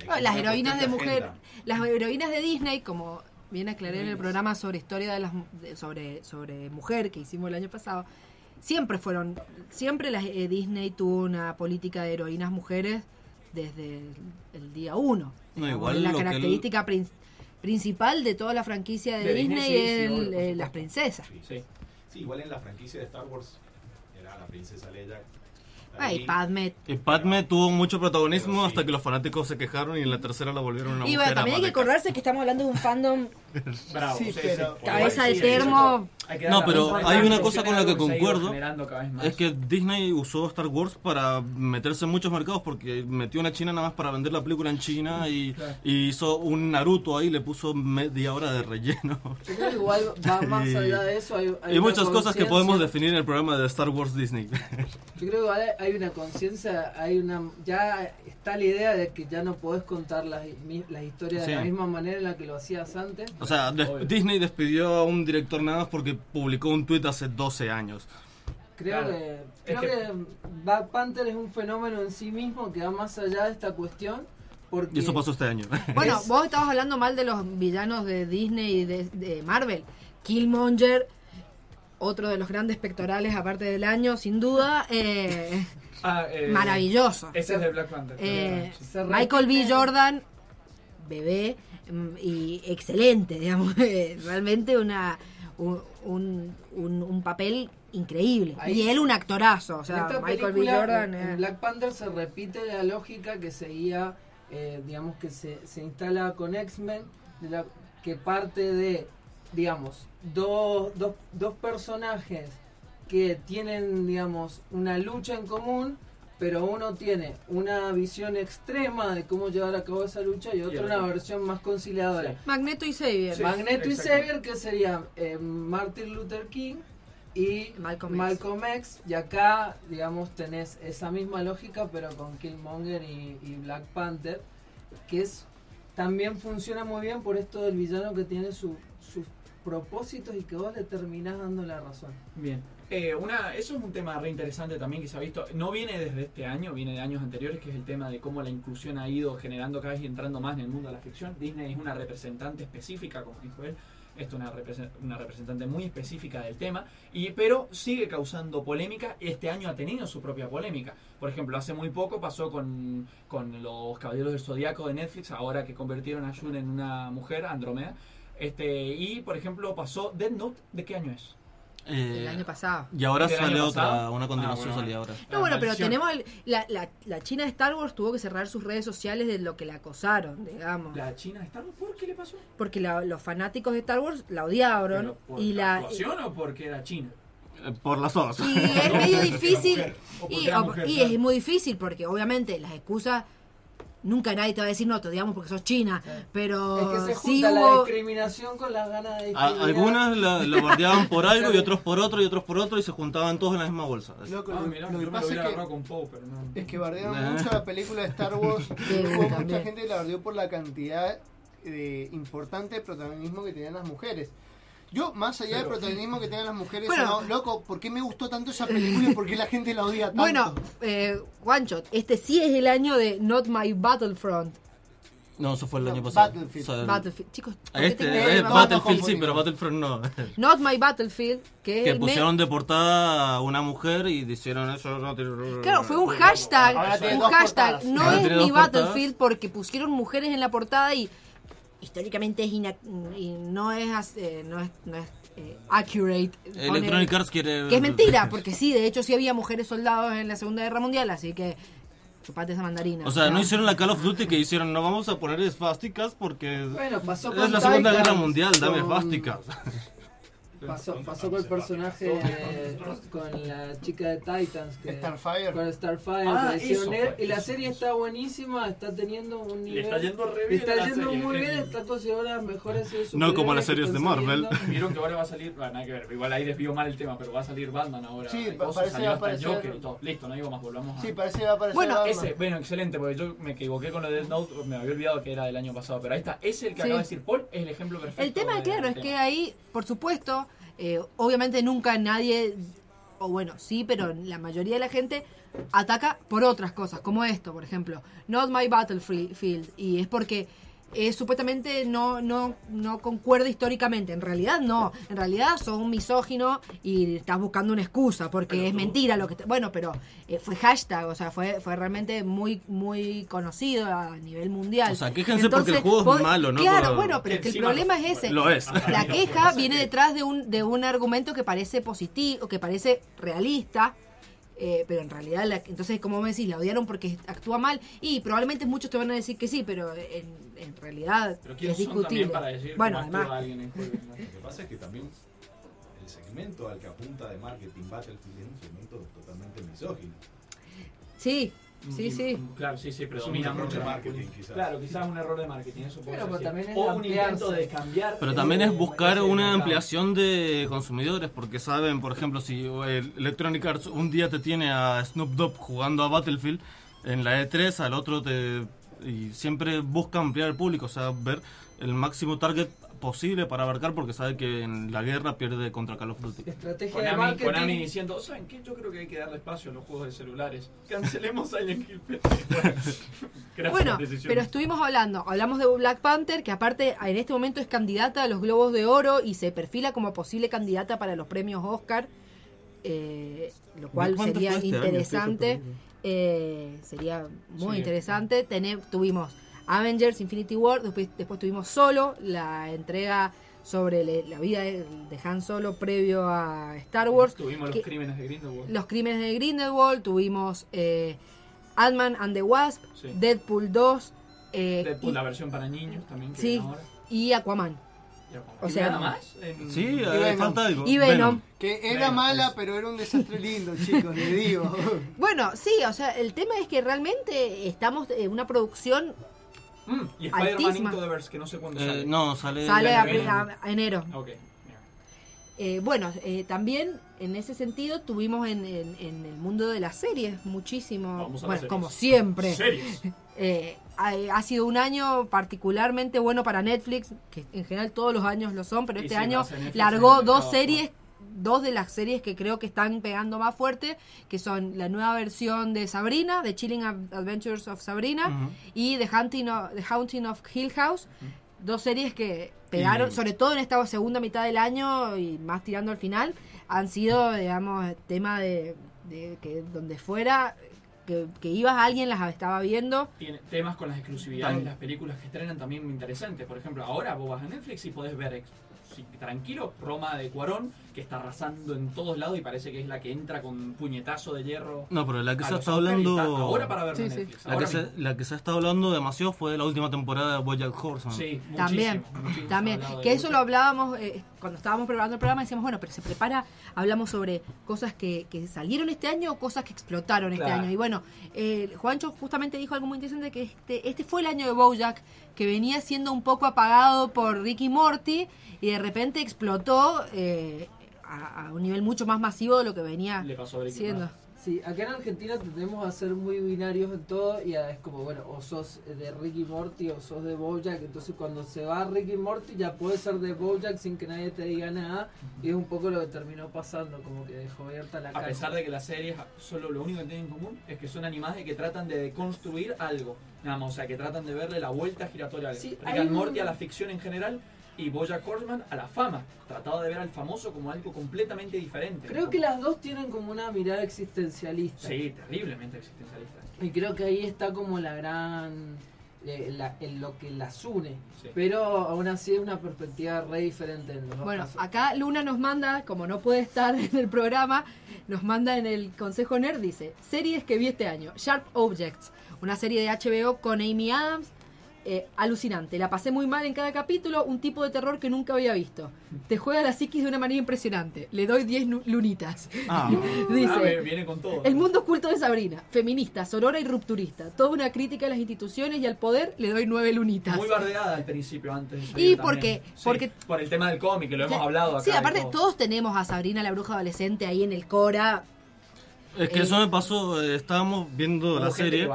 No, las heroínas de mujer, agenda. las heroínas de Disney, como bien aclaré en el programa sobre historia de las de- sobre sobre mujer que hicimos el año pasado, siempre fueron, siempre las, eh, Disney tuvo una política de heroínas mujeres desde el, el día uno. No, igual la característica prin- principal de toda la franquicia de, De Disney, Disney, sí, es sí, el- eh, supuesto. las princesas. Sí. Sí, igual en la franquicia de Star Wars era la princesa Leia. Ay, Padme. Y Padme tuvo mucho protagonismo hasta que los fanáticos se quejaron y en la tercera la volvieron una Y mujer también hay que acordarse que estamos hablando de un fandom (laughs) Bravo, Sí, pero cabeza de termo. No, pero hay una cosa con la que concuerdo. Es que Disney usó Star Wars para meterse en muchos mercados porque metió una China nada más para vender la película en China y, Claro. y hizo un Naruto ahí, le puso media hora de relleno. Yo creo que igual va (laughs) más Y- allá de eso. Hay, hay y muchas cosas que podemos definir en el programa de Star Wars Disney. Yo creo que igual hay una conciencia, hay una ya está la idea de que ya no podés contar las, las historias Sí. de la misma manera en la que lo hacías antes. O sea, des- Disney despidió a un director nada más porque publicó un tweet hace 12 años. Creo Claro. que Es creo que- que Black Panther es un fenómeno en sí mismo que va más allá de esta cuestión. Porque Y eso pasó este año. (laughs) Bueno, Es- vos estabas hablando mal de los villanos de Disney y de, de Marvel. Killmonger, otro de los grandes pectorales aparte del año, sin duda. eh, Ah, eh, maravilloso. Ese es de Black Panther. Eh. Michael B. Jordan, bebé, mm, y excelente, (laughs) digamos. eh, Realmente una un, un, papel increíble. Ahí- y él un actorazo. O sea, esta Michael B. Jordan. en Black Panther se repite la lógica que seguía, eh, digamos que se, se instala con X-Men, que parte de digamos, dos, dos, dos personajes que tienen, digamos, una lucha en común, pero uno tiene una visión extrema de cómo llevar a cabo esa lucha y otro una versión más conciliadora. Magneto y Xavier. Magneto y. Xavier, que serían eh, Martin Luther King y Malcolm, Malcolm X. Y acá, digamos, tenés esa misma lógica, pero con Killmonger y, y Black Panther, que es también funciona muy bien por esto del villano que tiene su- propósitos y que vos le terminás dando la razón. Bien. Eh, una, eso es un tema re interesante también que se ha visto. No viene desde este año, viene de años anteriores, que es el tema de cómo la inclusión ha ido generando cada vez y entrando más en el mundo de la ficción. Disney es una representante específica, como dijo él. Esto es una, una representante muy específica del tema, y, pero sigue causando polémica. Este año ha tenido su propia polémica. Por ejemplo, hace muy poco pasó con, con los Caballeros del Zodíaco de Netflix, ahora que convirtieron a June en una mujer, Andromeda. Este, y, por ejemplo, pasó Dead Note, ¿de qué año es? El año pasado. Y ahora ¿Del año sale otra, una continuación Ah, bueno, ahora. No, bueno, pero tenemos el- la, la, la China de Star Wars tuvo que cerrar sus redes sociales de lo que la acosaron, digamos. ¿La China de Star Wars? ¿Por qué le pasó? Porque la- los fanáticos de Star Wars la odiaron ¿Pero por y la la actuación o porque era China? Eh, Por las dos. y es medio (laughs) difícil mujer, y, o- y es muy difícil porque obviamente las excusas nunca nadie te va a decir no, te odiamos porque sos china, pero Es que se sí junta la discriminación con las ganas de algunas la, la bardeaban por algo y otros por otro y otros por otro y se juntaban todos en la misma bolsa. Loco, Ah, lo, mirá, lo que yo me lo pasa hubiera es que, con pero no. es que bardean Nah. mucho la película de Star Wars. (laughs) Hubo mucha gente la bardeó por la cantidad de importante de protagonismo que tenían las mujeres. Yo, más allá del protagonismo que tenían las mujeres, Bueno. no, loco, ¿por qué me gustó tanto esa película y por qué la gente la odia tanto? bueno, eh, One Shot, este sí es el año de Not My Battlefront. No, eso fue el No, año pasado. Battlefield. O sea, el- Battlefield. Chicos, ¿por qué Este, Battlefield sí, pero Battlefront no. Not My Battlefield, que es que pusieron de portada a una mujer y hicieron eso. No, Claro, fue un hashtag, un hashtag. portadas. No Ahora es mi portadas. Battlefield porque pusieron mujeres en la portada y históricamente es ina- y no es eh, no es, no es eh, accurate. Electronic Arts quiere. que es mentira, (laughs) porque sí, de hecho sí había mujeres soldados en la Segunda Guerra Mundial, así que chupate esa mandarina. O sea, no hicieron la Call of Duty que hicieron, no vamos a poner esvásticas porque Bueno, pasó es con la Segunda Titans, Guerra Mundial, dame con- esvásticas. (laughs) Pasó, pasó con el personaje, eh, con la chica de Titans. Que, Starfire. Con Starfire. Ah, que eso y la eso serie está buenísima, está teniendo un Le nivel. está yendo re le bien está yendo serie. muy bien, está considerada las mejores series No como las series de Marvel. (laughs) Vieron que ahora va a salir, bueno, nada que ver, igual ahí desvío mal el tema, pero va a salir Batman ahora. Sí, cosas, parece salió va a hasta el aparecer- Joker y todo. Listo, no digo más, volvamos a... Sí, parece que va a aparecer Bueno, Batman. Ese, bueno, excelente, porque yo me equivoqué con lo de Death Note, me había olvidado que era del año pasado, pero ahí está, ese el que Sí. acaba de decir Paul es el ejemplo perfecto. El tema, de- claro, es que ahí, por supuesto, eh, obviamente nunca nadie, o bueno, sí, pero la mayoría de la gente ataca por otras cosas, como esto, por ejemplo, Not My Battlefield, y es porque eh, supuestamente no, no, no concuerda históricamente, en realidad no, en realidad sos un misógino y estás buscando una excusa, porque es mentira lo que... te- bueno, pero eh, fue hashtag, o sea, fue, fue realmente muy, muy conocido a nivel mundial. O sea, quéjense porque el Entonces, juego es vos- malo, ¿no? Claro, Por- bueno, pero es que el problema es ese. Lo es. La (laughs) queja viene detrás de un, de un argumento que parece positivo, que parece realista, eh, pero en realidad, la- entonces, como me decís, la odiaron porque actúa mal, y probablemente muchos te van a decir que sí, pero en, en realidad Pero es ¿quiénes son discutible. también para decir bueno, además, alguien en juego? ¿no? (laughs) Lo que pasa es que también el segmento al que apunta de marketing Battlefield es un segmento totalmente misógino. sí, sí, Y- sí. Claro, sí, sí, predomina mucho de marketing, quizás. Claro, quizás un error de marketing, eso puede Pero, ser. pero también es o un intento de cambiar. Pero también es buscar una ampliación de consumidores, porque saben, por ejemplo, si el Electronic Arts un día te tiene a Snoop Dogg jugando a Battlefield, en la E3 al otro te... Y siempre busca ampliar el público, o sea, ver el máximo target posible para abarcar, porque sabe que en la guerra pierde contra Call of Duty. Estrategia de marketing. Konami diciendo, ¿saben qué? Yo creo que hay que darle espacio a los juegos de celulares. Cancelemos Silent Hill. Gracias, Bueno, decisiones. pero estuvimos hablando, hablamos de Black Panther, que aparte en este momento es candidata a los Globos de Oro y se perfila como posible candidata para los premios Oscar, eh, lo cual sería este interesante. eh, sería muy Sí. interesante. Tener, tuvimos Avengers Infinity War, después, después tuvimos Solo, la entrega sobre le- la vida de, de Han Solo previo a Star Wars. Tuvimos los crímenes de Grindelwald. los crímenes de Grindelwald, tuvimos eh, Ant-Man and the Wasp, Sí. Deadpool 2 eh, Deadpool, y, la versión para niños también que sí, ahora. y Aquaman. O ¿Y sea, nada más? En- Sí, Y eh, Venom. falta algo. Y Venom. Que era Venom, mala, es- pero era un desastre lindo, (laughs) chicos, le digo. Bueno, sí, o sea, el tema es que realmente estamos en una producción Mm, y Spider-Man. Into the Verse, que no sé cuándo Eh, sale. no, sale. a, enero. Eh, bueno, eh, también en ese sentido tuvimos en, en- en el mundo de las series muchísimo, Vamos a las bueno, series. como siempre. Series. (laughs) Eh, ha, ha sido un año particularmente bueno para Netflix, que en general todos los años lo son, pero Y este año largó dos series, dos de las series que creo que están pegando más fuerte, que son la nueva versión de Sabrina, The Chilling Ad- Adventures of Sabrina, Ujú. y The Haunting of, The Haunting of Hill House, dos series que pegaron, Y- sobre todo en esta segunda mitad del año y más tirando al final, han sido, digamos, tema de, de que donde fuera, que, que ibas alguien las estaba viendo. Tiene temas con las exclusividades, Tam- las películas que estrenan también muy interesantes. Por ejemplo, ahora vos vas a Netflix y podés ver sí, tranquilo Roma de Cuarón, que está arrasando en todos lados y parece que es la que entra con puñetazo de hierro. No, pero la que a se Oscar y hablando. ahora para Sí, sí. Netflix. La que, se, mismo. la que se está hablando demasiado fue la última temporada de Bojack Horseman. Sí, También, muchísimo, también. ha Que eso lo hablábamos eh, cuando estábamos preparando el programa, decíamos, bueno, pero se prepara, hablamos sobre cosas que, que salieron este año o cosas que explotaron este Claro. año. Y bueno, eh, Juancho justamente dijo algo muy interesante, que este, este fue el año de Bojack, que venía siendo un poco apagado por Ricky Morty y de repente explotó eh, a, a un nivel mucho más masivo de lo que venía Le pasó a siendo. Sí, acá en Argentina tendemos a ser muy binarios en todo y es como, bueno, o sos de Ricky Morty o sos de Bojack, entonces cuando se va Ricky Morty ya puede ser de Bojack sin que nadie te diga nada y es un poco lo que terminó pasando, como que dejó abierta la A pesar de que las series solo lo único que tienen en común es que son animadas y que tratan de deconstruir algo. Nada más, o sea, que tratan de verle la vuelta giratoria a algo. Sí, Rick and un- Morty a la ficción en general y Bojack Horseman a la fama. Trataba de ver al famoso como algo completamente diferente. Creo que las dos tienen como una mirada existencialista. Sí, terriblemente existencialista. Y creo que ahí está como la gran... eh, la- en lo que las une. Sí. Pero aún así es una perspectiva re diferente en los dos Bueno, casos. acá Luna nos manda, como no puede estar (laughs) en el programa, nos manda en el Consejo Nerd, dice, series que vi este año, Sharp Objects, una serie de HBO con Amy Adams, eh, alucinante, la pasé muy mal en cada capítulo, un tipo de terror que nunca había visto. Te juega la psiquis de una manera impresionante, le doy 10 nu- lunitas. Ah. (laughs) dice, Ah, ve- viene con todo. el mundo oculto de Sabrina, feminista, sonora y rupturista, toda una crítica a las instituciones y al poder, le doy 9 lunitas. Muy bardeada al principio antes de Y porque-. Sí, porque- por el tema del cómic, que lo hemos hablado acá. Sí, aparte todo. todos tenemos a Sabrina la bruja adolescente ahí en el Cora. Es que Eh, eso me pasó, eh, estábamos viendo la serie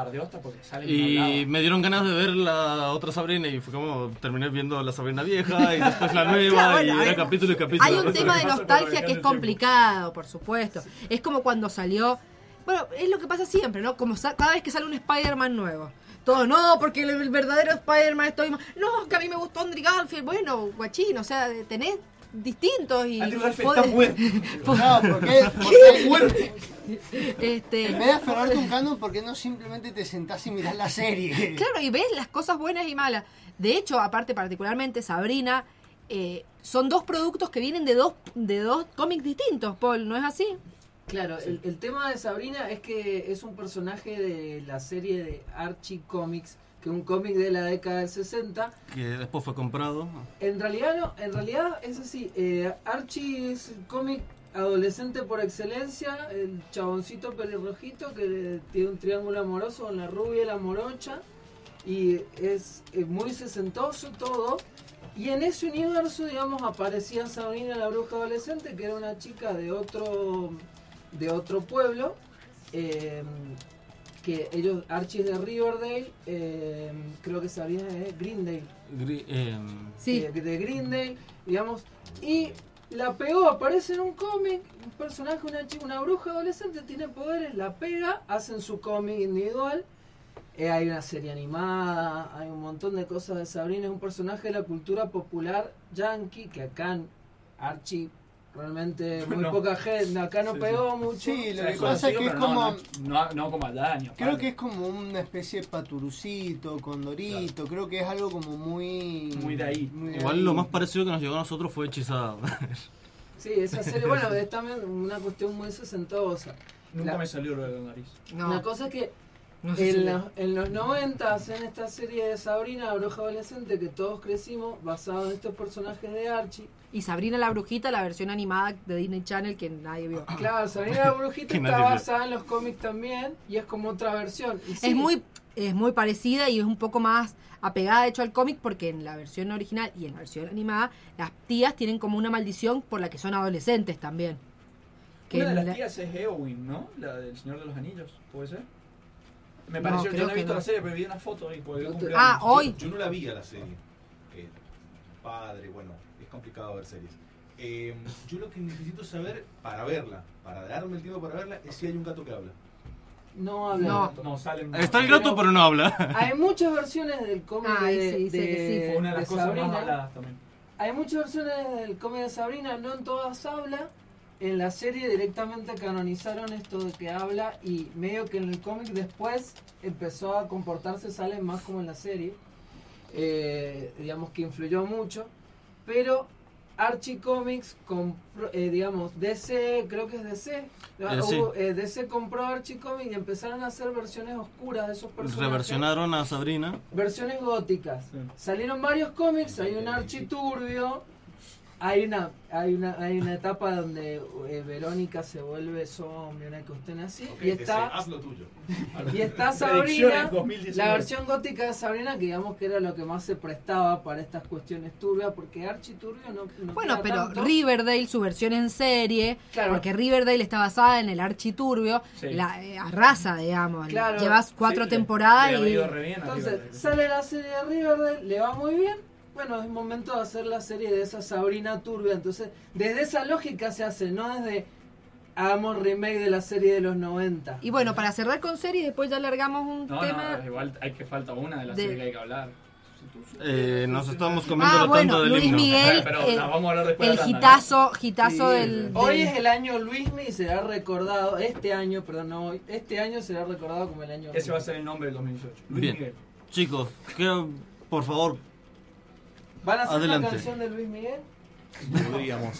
y me dieron ganas de ver la otra Sabrina y fue como terminé viendo la Sabrina vieja y después la (laughs) nueva Claro, bueno, y era capítulo y capítulo. Hay un tema de nostalgia que es complicado, por supuesto. Es como cuando salió. Bueno, es lo que pasa siempre, ¿no? Como cada vez que sale un Spider-Man nuevo. Todo, no, porque el, verdadero Spider-Man estoy. No, que a mí me gustó Andrew Garfield. Bueno, guachín, o sea, tenés distintos y. Está muerto. (laughs) No, porque, porque muerto. Este, En vez de aferrarte un (laughs) canon, ¿por qué no simplemente te sentás y mirás la serie? Claro, y ves las cosas buenas y malas. De hecho, aparte particularmente Sabrina, eh, son dos productos que vienen de dos, de dos cómics distintos, Paul, ¿no es así? Claro, el, el tema de Sabrina es que es un personaje de la serie de Archie Comics, que un cómic de la década del 60. Que después fue comprado. En realidad no, en realidad es así, eh, Archie es el cómic adolescente por excelencia, el chaboncito pelirrojito que tiene un triángulo amoroso con la rubia y la morocha, y es, muy sesentoso todo. Y en ese universo, digamos, aparecía Sabrina la bruja adolescente, que era una chica de otro, de otro pueblo, eh, que ellos, Archie es de Riverdale, eh, creo que Sabrina es de Greendale. Gri- eh, de, de Greendale, digamos, y la pegó, aparece en un cómic, un personaje, una chica, una bruja adolescente, tiene poderes, la pega, hacen su cómic individual, eh, hay una serie animada, hay un montón de cosas de Sabrina, es un personaje de la cultura popular yankee, que acá en Archie realmente muy No. poca gente, acá no Sí, pegó sí. mucho. Sí, lo O sea, que pasa es que es como... No, no, no como al daño. Creo padre. que es como una especie de paturucito, condorito, creo que es algo como muy... Muy de ahí. muy de Igual ahí. lo más parecido que nos llegó a nosotros fue Hechizada. (laughs) Sí, esa serie, bueno, es también una cuestión muy sesentosa. Nunca La- me salió lo de la nariz. No. La cosa es que No sé si en, los, en los 90 en esta serie de Sabrina, la bruja adolescente, que todos crecimos, basado en estos personajes de Archie. Y Sabrina la Brujita, la versión animada de Disney Channel que nadie vio. (clears throat) Claro, Sabrina la brujita (laughs) está basada en los cómics también y es como otra versión. Y sí, Es muy es muy parecida y es un poco más apegada de hecho al cómic porque en la versión original y en la versión animada las tías tienen como una maldición por la que son adolescentes también. Que Una de las la- tías es Eowyn, ¿no? La del Señor de los Anillos, ¿puede ser? Me No, pareció, creo yo no he visto no. la serie, pero vi una foto y por el cumpleaños. Ah, hoy. Yo no la vi a la serie. Eh, padre, bueno, complicado ver series. Eh, yo lo que necesito saber para verla, para darme el tiempo para verla, es si hay un gato que habla. No habla. No. No, salen. Está el gato, pero no habla. (laughs) Hay muchas versiones del cómic Ay, de, sí, dice de- que sí. Fue una de las de cosas Sabrina. más habladas también. Hay muchas versiones del cómic de Sabrina, no en todas habla. En la serie directamente canonizaron esto de que habla y medio que en el cómic después empezó a comportarse, sale más como en la serie. Eh, digamos que influyó mucho. Pero Archie Comics compró, eh, digamos, DC, creo que es DC. Eh, sí. Hubo- eh, DC compró Archie Comics y empezaron a hacer versiones oscuras de esos personajes. Reversionaron a Sabrina. Versiones góticas. Salieron varios cómics, hay un architurbio, hay una, hay una, hay una etapa donde eh, Verónica se vuelve zombie, una cuestión así, Ok, y está, ese, haz lo tuyo. (laughs) y está Sabrina, Predicciones 2019. la versión gótica de Sabrina, que digamos que era lo que más se prestaba para estas cuestiones turbias, porque architurbio no, no Bueno, pero tanto. Riverdale, su versión en serie, Claro. porque Riverdale está basada en el architurbio, Sí. la eh, arrasa, digamos. Claro. Llevas cuatro Sí, temporadas le- le y... Entonces, sale la serie de Riverdale, le va muy bien. Bueno, es momento de hacer la serie de esa Sabrina Turbia. Entonces, desde esa lógica se hace, no desde hagamos remake de la serie de los 90. Y bueno, para cerrar con serie, después ya largamos un No, tema... no, igual hay que falta una de las De- series que hay que hablar. Eh, nos estamos comiendo Ah, la bueno, tanda del Luis himno. Miguel, Pero el, la vamos a hablar después de el la tanda, hitazo, hitazo Sí. del, Hoy del- es el año Luismi y será recordado, este año, perdón, no hoy, este año será recordado como el año Ese va a ser el nombre del 2018. Luis Bien. Miguel. Chicos, que, por favor, ¿Van a hacer Adelante. una canción de Luis Miguel? Podríamos.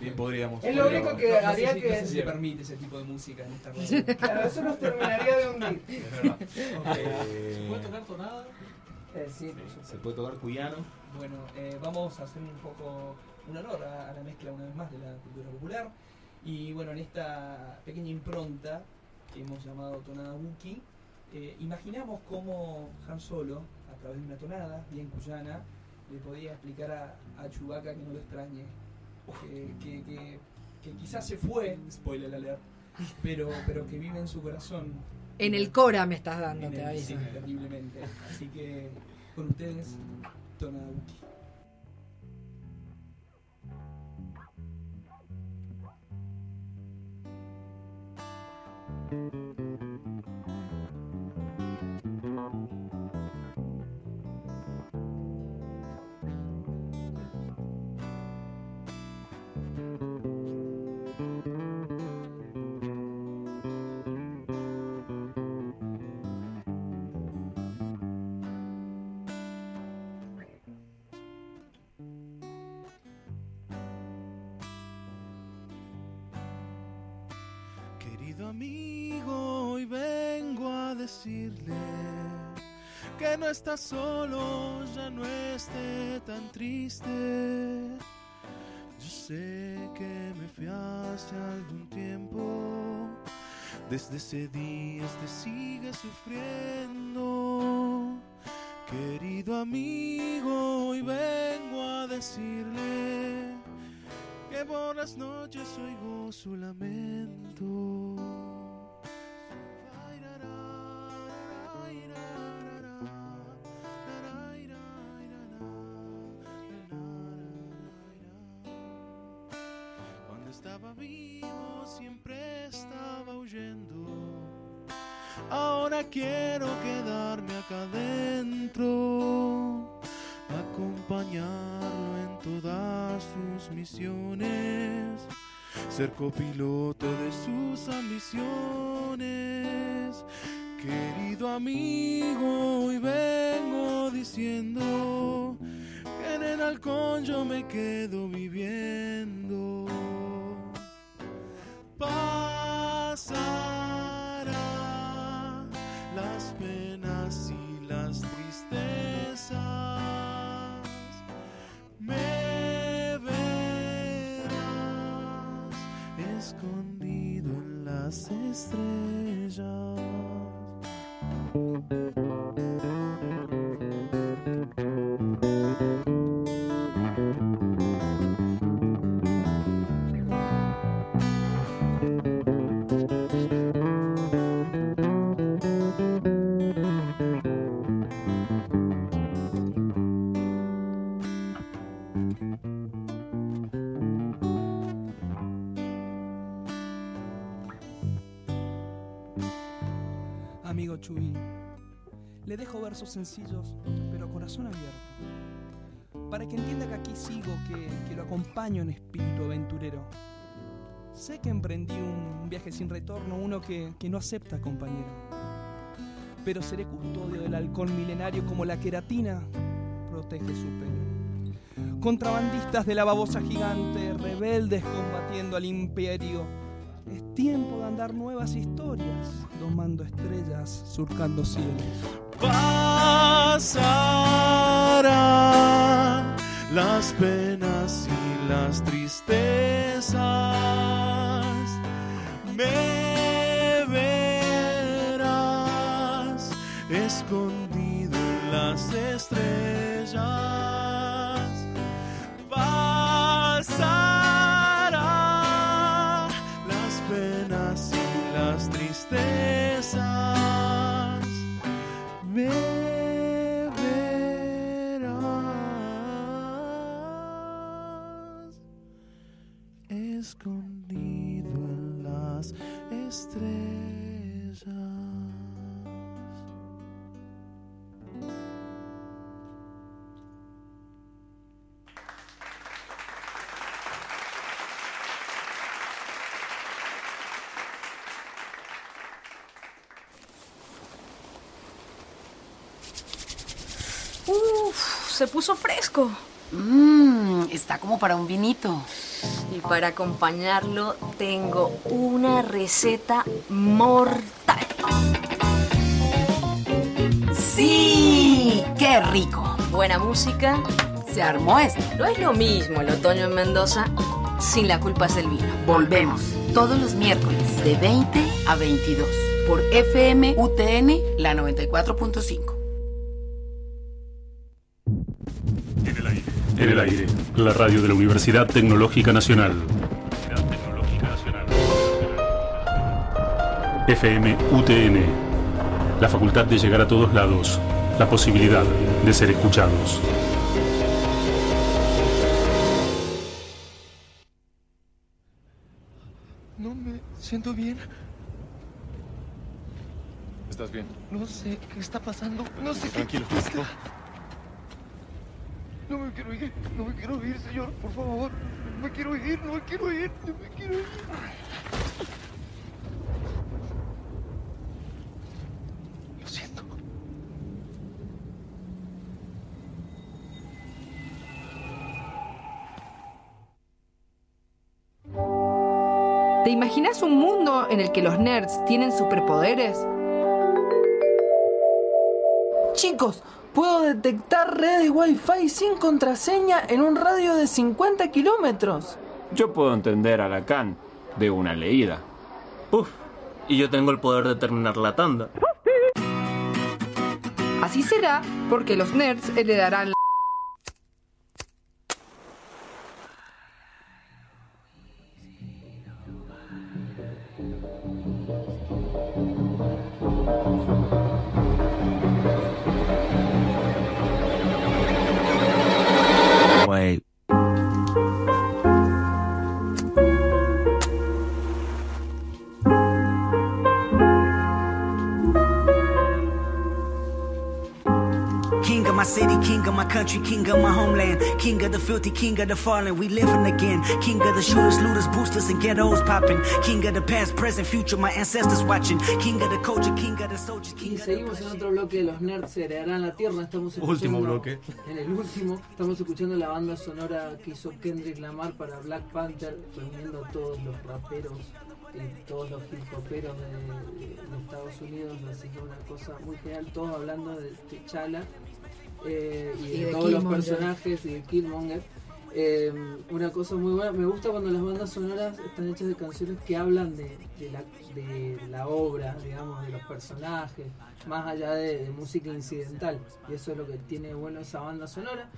Bien, podríamos. Es lo único que No sé haría si- que... no sé si se permite ese tipo de música en esta radio. (laughs) Claro, eso nos terminaría de hundir. Es verdad. (laughs) Ok. Eh, ¿Se puede tocar tonada? Eh, sí. Se puede tocar cuyano. Bueno, eh, vamos a hacer un poco un honor a, a la mezcla una vez más de la cultura popular. Y bueno, en esta pequeña impronta que hemos llamado tonada Wookiee, eh, imaginamos cómo Han Solo, a través de una tonada bien cuyana, le podía explicar a, a Chewbacca que no lo extrañe, que, que- que- que quizás se fue, spoiler alert, pero, pero que vive en su corazón. En el Cora me estás dando, te aviso. sí, terriblemente. Así que con ustedes. Querido no estás solo, ya no esté tan triste. Yo sé que me fui hace algún tiempo, desde ese día te sigue sufriendo. Querido amigo, hoy vengo a decirle que por las noches oigo su lamento. Ahora quiero quedarme acá adentro, acompañarlo en todas sus misiones, ser copiloto de sus ambiciones. Querido amigo, hoy vengo diciendo que en el halcón yo me quedo viviendo. Penas y las tristezas. Me verás escondido en las estrellas. Sencillos, pero corazón abierto, para que entienda que aquí sigo, que, que lo acompaño en espíritu aventurero. Sé que emprendí un viaje sin retorno, uno que, que no acepta compañero, pero seré custodio del halcón milenario como la queratina protege su pelo. Contrabandistas de la babosa gigante, rebeldes combatiendo al imperio. Es tiempo de andar nuevas historias, domando estrellas, surcando cielos. Pasará las penas y las tristezas. Me verás escondido en las estrellas. Fresco. Mmm, está como para un vinito. Y para acompañarlo tengo una receta mortal. ¡Sí! ¡Qué rico! Buena música. Se armó esto. No es lo mismo el otoño en Mendoza sin la culpa es del vino. Volvemos todos los miércoles de 20 a 22 por FM UTN la 94.5. En el aire, la radio de la Universidad Tecnológica Nacional. FM UTN, la facultad de llegar a todos lados, la posibilidad de ser escuchados. No me siento bien. ¿Estás bien? No sé qué está pasando. No sé Tranquilo. qué pasa. No me quiero ir. No me quiero ir, señor. Por favor. No me quiero ir. No me quiero ir. No me quiero ir. Lo siento. ¿Te imaginas un mundo en el que los nerds tienen superpoderes? Chicos, puedo detectar redes Wi-Fi sin contraseña en un radio de 50 kilómetros. Yo puedo entender a Lacan de una leída. Uf, y yo tengo el poder de terminar la tanda. Así será porque los nerds heredarán country, king of my homeland, king of the filthy, king of the fallen. We living again. King of the shooters, looters, boosters, and ghettos popping. King of the past, present, future, my ancestors watching. King of the culture, king of the soldiers, king Y seguimos en otro bloque de los nerds heredarán la tierra. Estamos escuchando, Último bloque. En el último, estamos escuchando la banda sonora que hizo Kendrick Lamar para Black Panther, reuniendo a todos los raperos todos los hip hoperos de, de Estados Unidos, así que una cosa muy genial, todos hablando de T'Challa eh, y, Y de, de todos los personajes y de Killmonger. Eh, una cosa muy buena, me gusta cuando las bandas sonoras están hechas de canciones que hablan de, de la, de la obra, digamos, de los personajes, más allá de, de música incidental. Y eso es lo que tiene bueno esa banda sonora.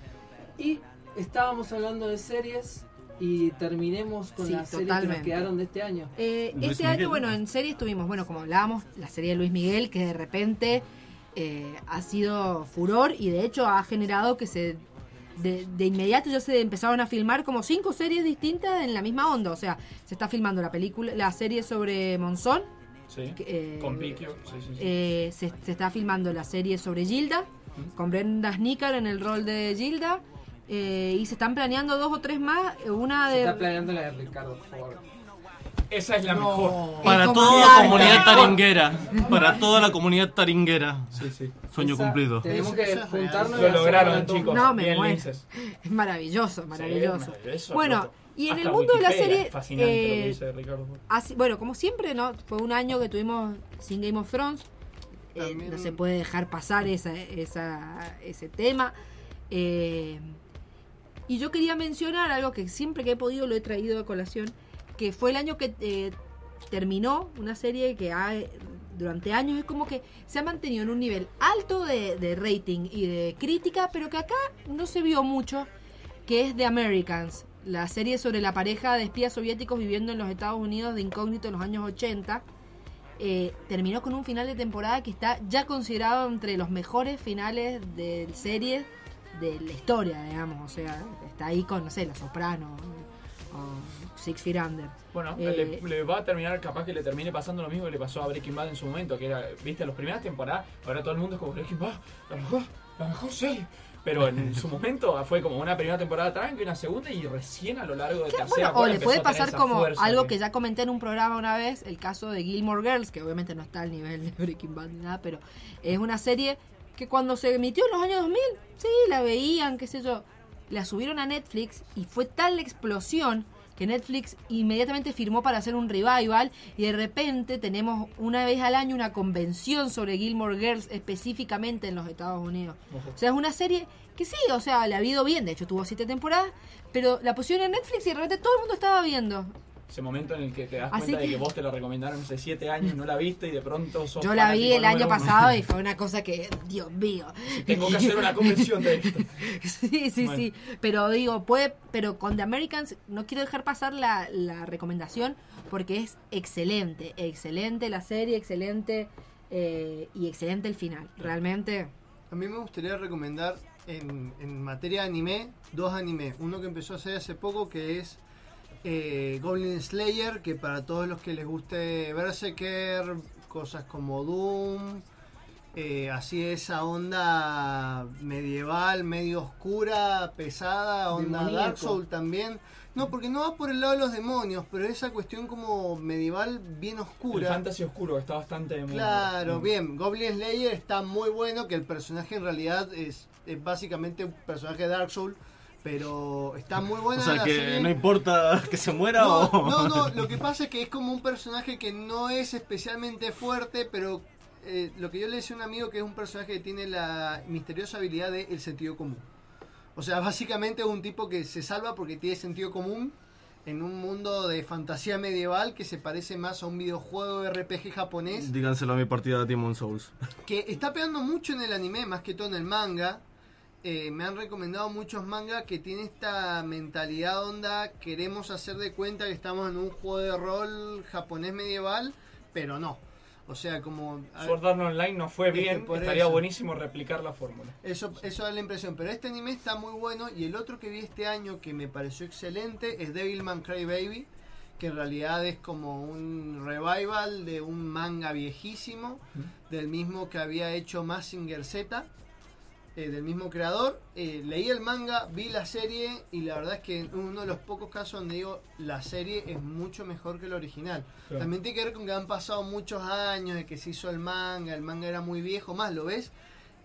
Y estábamos hablando de series y terminemos con Sí, las series que nos quedaron de este año. Eh, este año, bueno, en series tuvimos, bueno, como hablábamos, la serie de Luis Miguel, que de repente eh, ha sido furor y de hecho ha generado que se. De, de inmediato ya se empezaron a filmar como cinco series distintas en la misma onda. O sea, se está filmando la película, la serie sobre Monzón. Sí. que, eh, Con Piquio. Sí, sí, sí. eh, se, se está filmando la serie sobre Gilda, con Brenda Snicker en el rol de Gilda. eh, y se están planeando dos o tres más. eh, Una Se de. está planeando la de Ricardo Ford. Esa es la No. mejor. Para Es toda la comunidad taringuera. Para toda la comunidad taringuera. Sí, sí. Sueño Esa- cumplido. Tenemos que Eso es real. juntarnos y Lo lograron, chicos. No, me Bien. Es maravilloso, maravilloso. maravilloso, Bueno, y en hasta el mundo de la serie. fascinante lo que eh, dice Ricardo así- bueno, como siempre, ¿no? Fue un año que tuvimos sin Game of Thrones. Eh, no se puede dejar pasar esa, esa, ese tema. Eh, y yo quería mencionar algo que siempre que he podido lo he traído a colación, que fue el año que eh, terminó una serie que ha, durante años es como que se ha mantenido en un nivel alto de, de rating y de crítica, pero que acá no se vio mucho, que es The Americans, la serie sobre la pareja de espías soviéticos viviendo en los Estados Unidos de incógnito en los años 80. Eh, terminó con un final de temporada que está ya considerado entre los mejores finales de series de la historia, digamos. O sea, está ahí con, no sé, Los Sopranos o Six Feet Under. Bueno, Eh, le, le va a terminar, capaz que le termine pasando lo mismo que le pasó a Breaking Bad en su momento, que era, viste, las primeras temporadas, ahora todo el mundo es como Breaking Bad, la mejor, la mejor serie. Pero en su (laughs) momento fue como una primera temporada tranqui, una segunda y recién a lo largo de tercera Bueno, o le puede pasar como fuerza algo que ya comenté en un programa una vez, el caso de Gilmore Girls, que obviamente no está al nivel de Breaking Bad ni nada, pero es una serie que cuando se emitió en los años 2000, sí, la veían, qué sé yo, la subieron a Netflix y fue tal la explosión que Netflix inmediatamente firmó para hacer un revival y de repente tenemos una vez al año una convención sobre Gilmore Girls específicamente en los Estados Unidos. Ojo. O sea, es una serie que sí, o sea, le ha ido bien, de hecho tuvo siete temporadas, pero la pusieron en Netflix y de repente todo el mundo estaba viendo. Ese momento en el que te das Así cuenta de que- vos te la recomendaron hace siete años, no la viste y de pronto sos Yo la vi el año pasado y fue una cosa que, Dios mío. Tengo que hacer una convención de esto. (laughs) Sí, sí, Bueno. sí. Pero digo, puede, pero con The Americans no quiero dejar pasar la, la recomendación porque es excelente, excelente la serie, excelente eh, y excelente el final. Realmente. A mí me gustaría recomendar en, en materia de anime, dos animes. Uno que empezó a hacer hace poco que es eh, Goblin Slayer, que para todos los que les guste Berserker, cosas como Doom, eh, así esa onda medieval, medio oscura, pesada, onda Demoníaco. Dark Soul también. No, porque no va por el lado de los demonios, pero esa cuestión como medieval bien El oscura. fantasy oscuro está bastante de moda. Claro, Mm. bien. Goblin Slayer está muy bueno, que el personaje en realidad es, es básicamente un personaje de Dark Soul, pero está muy buena O sea la que serie. no importa (laughs) que se muera No, o. no, no, lo que pasa es que es como un personaje que no es especialmente fuerte, pero eh, lo que yo le decía a un amigo que es un personaje que tiene la misteriosa habilidad de el sentido común. O sea, básicamente es un tipo que se salva porque tiene sentido común en un mundo de fantasía medieval que se parece más a un videojuego de RPG japonés Díganselo a mi partida de Demon Souls. que está pegando mucho en el anime, más que todo en el manga. Eh, me han recomendado muchos mangas que tienen esta mentalidad onda, queremos hacer de cuenta que estamos en un juego de rol japonés medieval, pero no. O sea, como... Sword Art Online no fue bien, por estaría eso. buenísimo replicar la fórmula. Eso, eso da la impresión. Pero este anime está muy bueno. Y el otro que vi este año que me pareció excelente es Devilman Crybaby. Que en realidad es como un revival de un manga viejísimo. Del mismo que había hecho Massinger Z. eh, del mismo creador. Eh, leí el manga, vi la serie. Y la verdad es que en uno de los pocos casos donde digo la serie es mucho mejor que el original. Claro. También tiene que ver con que han pasado muchos años de que se hizo el manga. El manga era muy viejo. Más, ¿lo ves?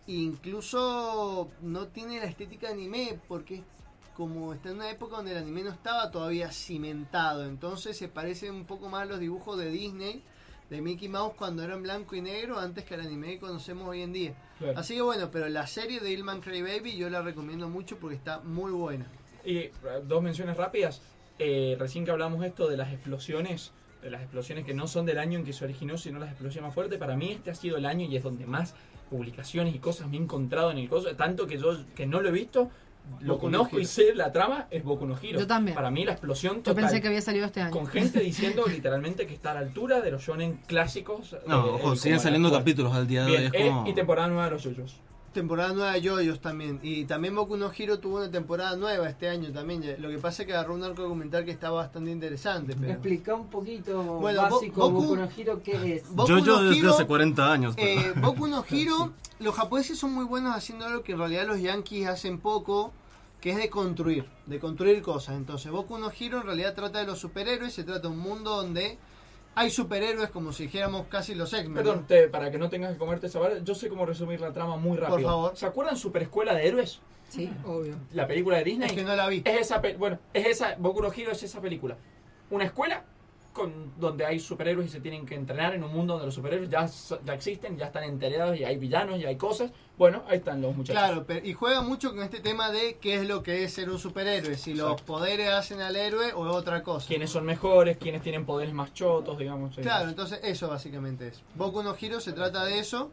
incluso no tiene la estética de anime porque como está en una época donde el anime no estaba todavía cimentado, entonces se parecen un poco más a los dibujos de Disney, de Mickey Mouse cuando era en blanco y negro, antes que el anime que conocemos hoy en día. Claro. Así que bueno, pero la serie de Ilman Crybaby yo la recomiendo mucho porque está muy buena. Y eh, dos menciones rápidas. Eh, recién que hablamos esto de las explosiones, de las explosiones que no son del año en que se originó, sino las explosiones más fuertes, para mí este ha sido el año y es donde más publicaciones y cosas me he encontrado en el coso, tanto que yo que no lo he visto, lo Boku no conozco y sé la trama, es Boku no Hero. Yo también. Para mí la explosión Yo total. pensé que había salido este año. Con gente (laughs) diciendo literalmente que está a la altura de los shonen clásicos. No, eh, ojo, siguen saliendo actual. capítulos al día de Bien, hoy. Es eh, como... y temporada nueva de los yoyos. Temporada nueva de Yoyos también. Y también Boku no Hero tuvo una temporada nueva este año también. Lo que pasa es que agarró un arco documental que está bastante interesante. Pero... Explica un poquito Bueno, Bo- básico Boku- Boku no Hero qué es. Boku Yo, yo no desde Hero, hace 40 años. pero- Eh, Boku no (laughs) Hero, los japoneses son muy buenos haciendo algo que en realidad los yankees hacen poco, que es de construir, de construir cosas. Entonces, Boku no Hero en realidad trata de los superhéroes, se trata de un mundo donde hay superhéroes como si dijéramos casi los X-Men. Perdón, para que no tengas que comerte esa vara, yo sé cómo resumir la trama muy rápido. favor. ¿Se acuerdan Super Escuela de Héroes? Sí, obvio. La película de Disney. Es que no la vi. Es esa, bueno, es esa, Boku no Hero es esa película. Una escuela con donde hay superhéroes y se tienen que entrenar en un mundo donde los superhéroes ya, ya existen, ya están enterados y hay villanos y hay cosas. Bueno, ahí están los muchachos. Claro, pero- y juega mucho con este tema de qué es lo que es ser un superhéroe, si los poderes hacen al héroe o otra cosa. Quiénes son mejores, quiénes tienen poderes más chotos, digamos. Claro, entonces eso básicamente es. Boku no Hero se trata de eso.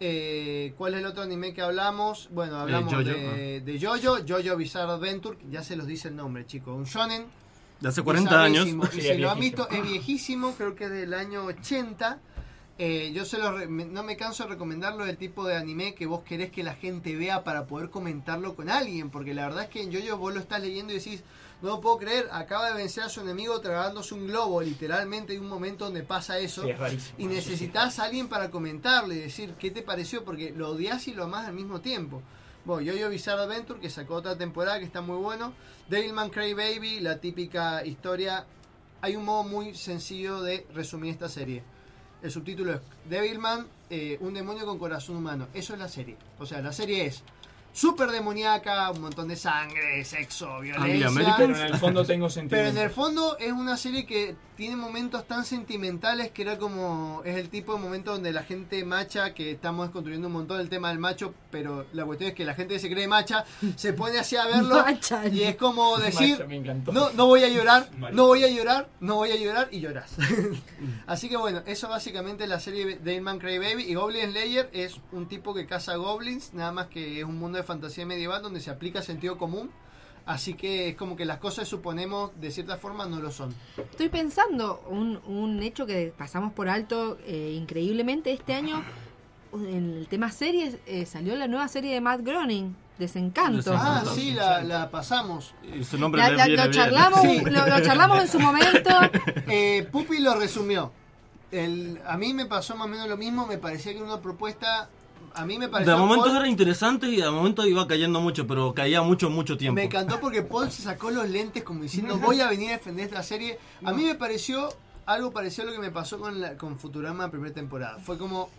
Eh, ¿Cuál es el otro anime que hablamos? Bueno, hablamos Jojo, de, de Jojo, Jojo Bizarre Adventure, ya se los dice el nombre, chicos. Un shonen. De hace 40 años. (laughs) Sí, si lo han visto, es viejísimo, creo que es del año 80. Eh, yo se lo re- me- no me canso de recomendarlo del tipo de anime que vos querés que la gente vea para poder comentarlo con alguien, porque la verdad es que en Jojo vos lo estás leyendo y decís, no lo puedo creer, acaba de vencer a su enemigo tragándose un globo, literalmente hay un momento donde pasa eso. Sí, es rarísimo. Y necesitas a alguien para comentarle y decir qué te pareció, porque lo odias y lo amás al mismo tiempo. Bueno, Yo-Yo Bizarre Adventure, que sacó otra temporada que está muy bueno. Devilman Crybaby, la típica historia. Hay un modo muy sencillo de resumir esta serie. El subtítulo es Devilman, eh, un demonio con corazón humano. Eso es la serie. O sea, la serie es súper demoníaca, un montón de sangre, sexo, violencia. American. Pero en el fondo tengo Pero en el fondo es una serie que tiene momentos tan sentimentales que era como. Es el tipo de momento donde la gente macha, que estamos construyendo un montón el tema del macho, pero la cuestión es que la gente que se cree macha se pone así a verlo Macha. y es como decir. No, no voy a llorar, no voy a llorar, no voy a llorar y lloras. (laughs) Así que bueno, eso básicamente es la serie de Man Crybaby. Y Goblin Slayer es un tipo que caza goblins, nada más que es un mundo de fantasía medieval donde se aplica sentido común. Así que es como que las cosas suponemos de cierta forma no lo son. Estoy pensando, un, un hecho que pasamos por alto eh, increíblemente este año, en el tema series, eh, salió la nueva serie de Matt Groening, Desencanto. Ah, sí, la, la pasamos. Y su nombre La- le la- viene lo, charlamos, Sí. lo, lo charlamos en su momento. (laughs) Eh, Pupi lo resumió. El, a mí me pasó más o menos lo mismo, me parecía que era una propuesta... A mí me pareció... De momentos Paul- era interesante y de momento iba cayendo mucho, pero caía mucho, mucho tiempo. Me encantó porque Paul se sacó los lentes como diciendo (laughs) voy a venir a defender esta serie. A mí me pareció algo parecido a lo que me pasó con, la, con Futurama primera temporada. Fue como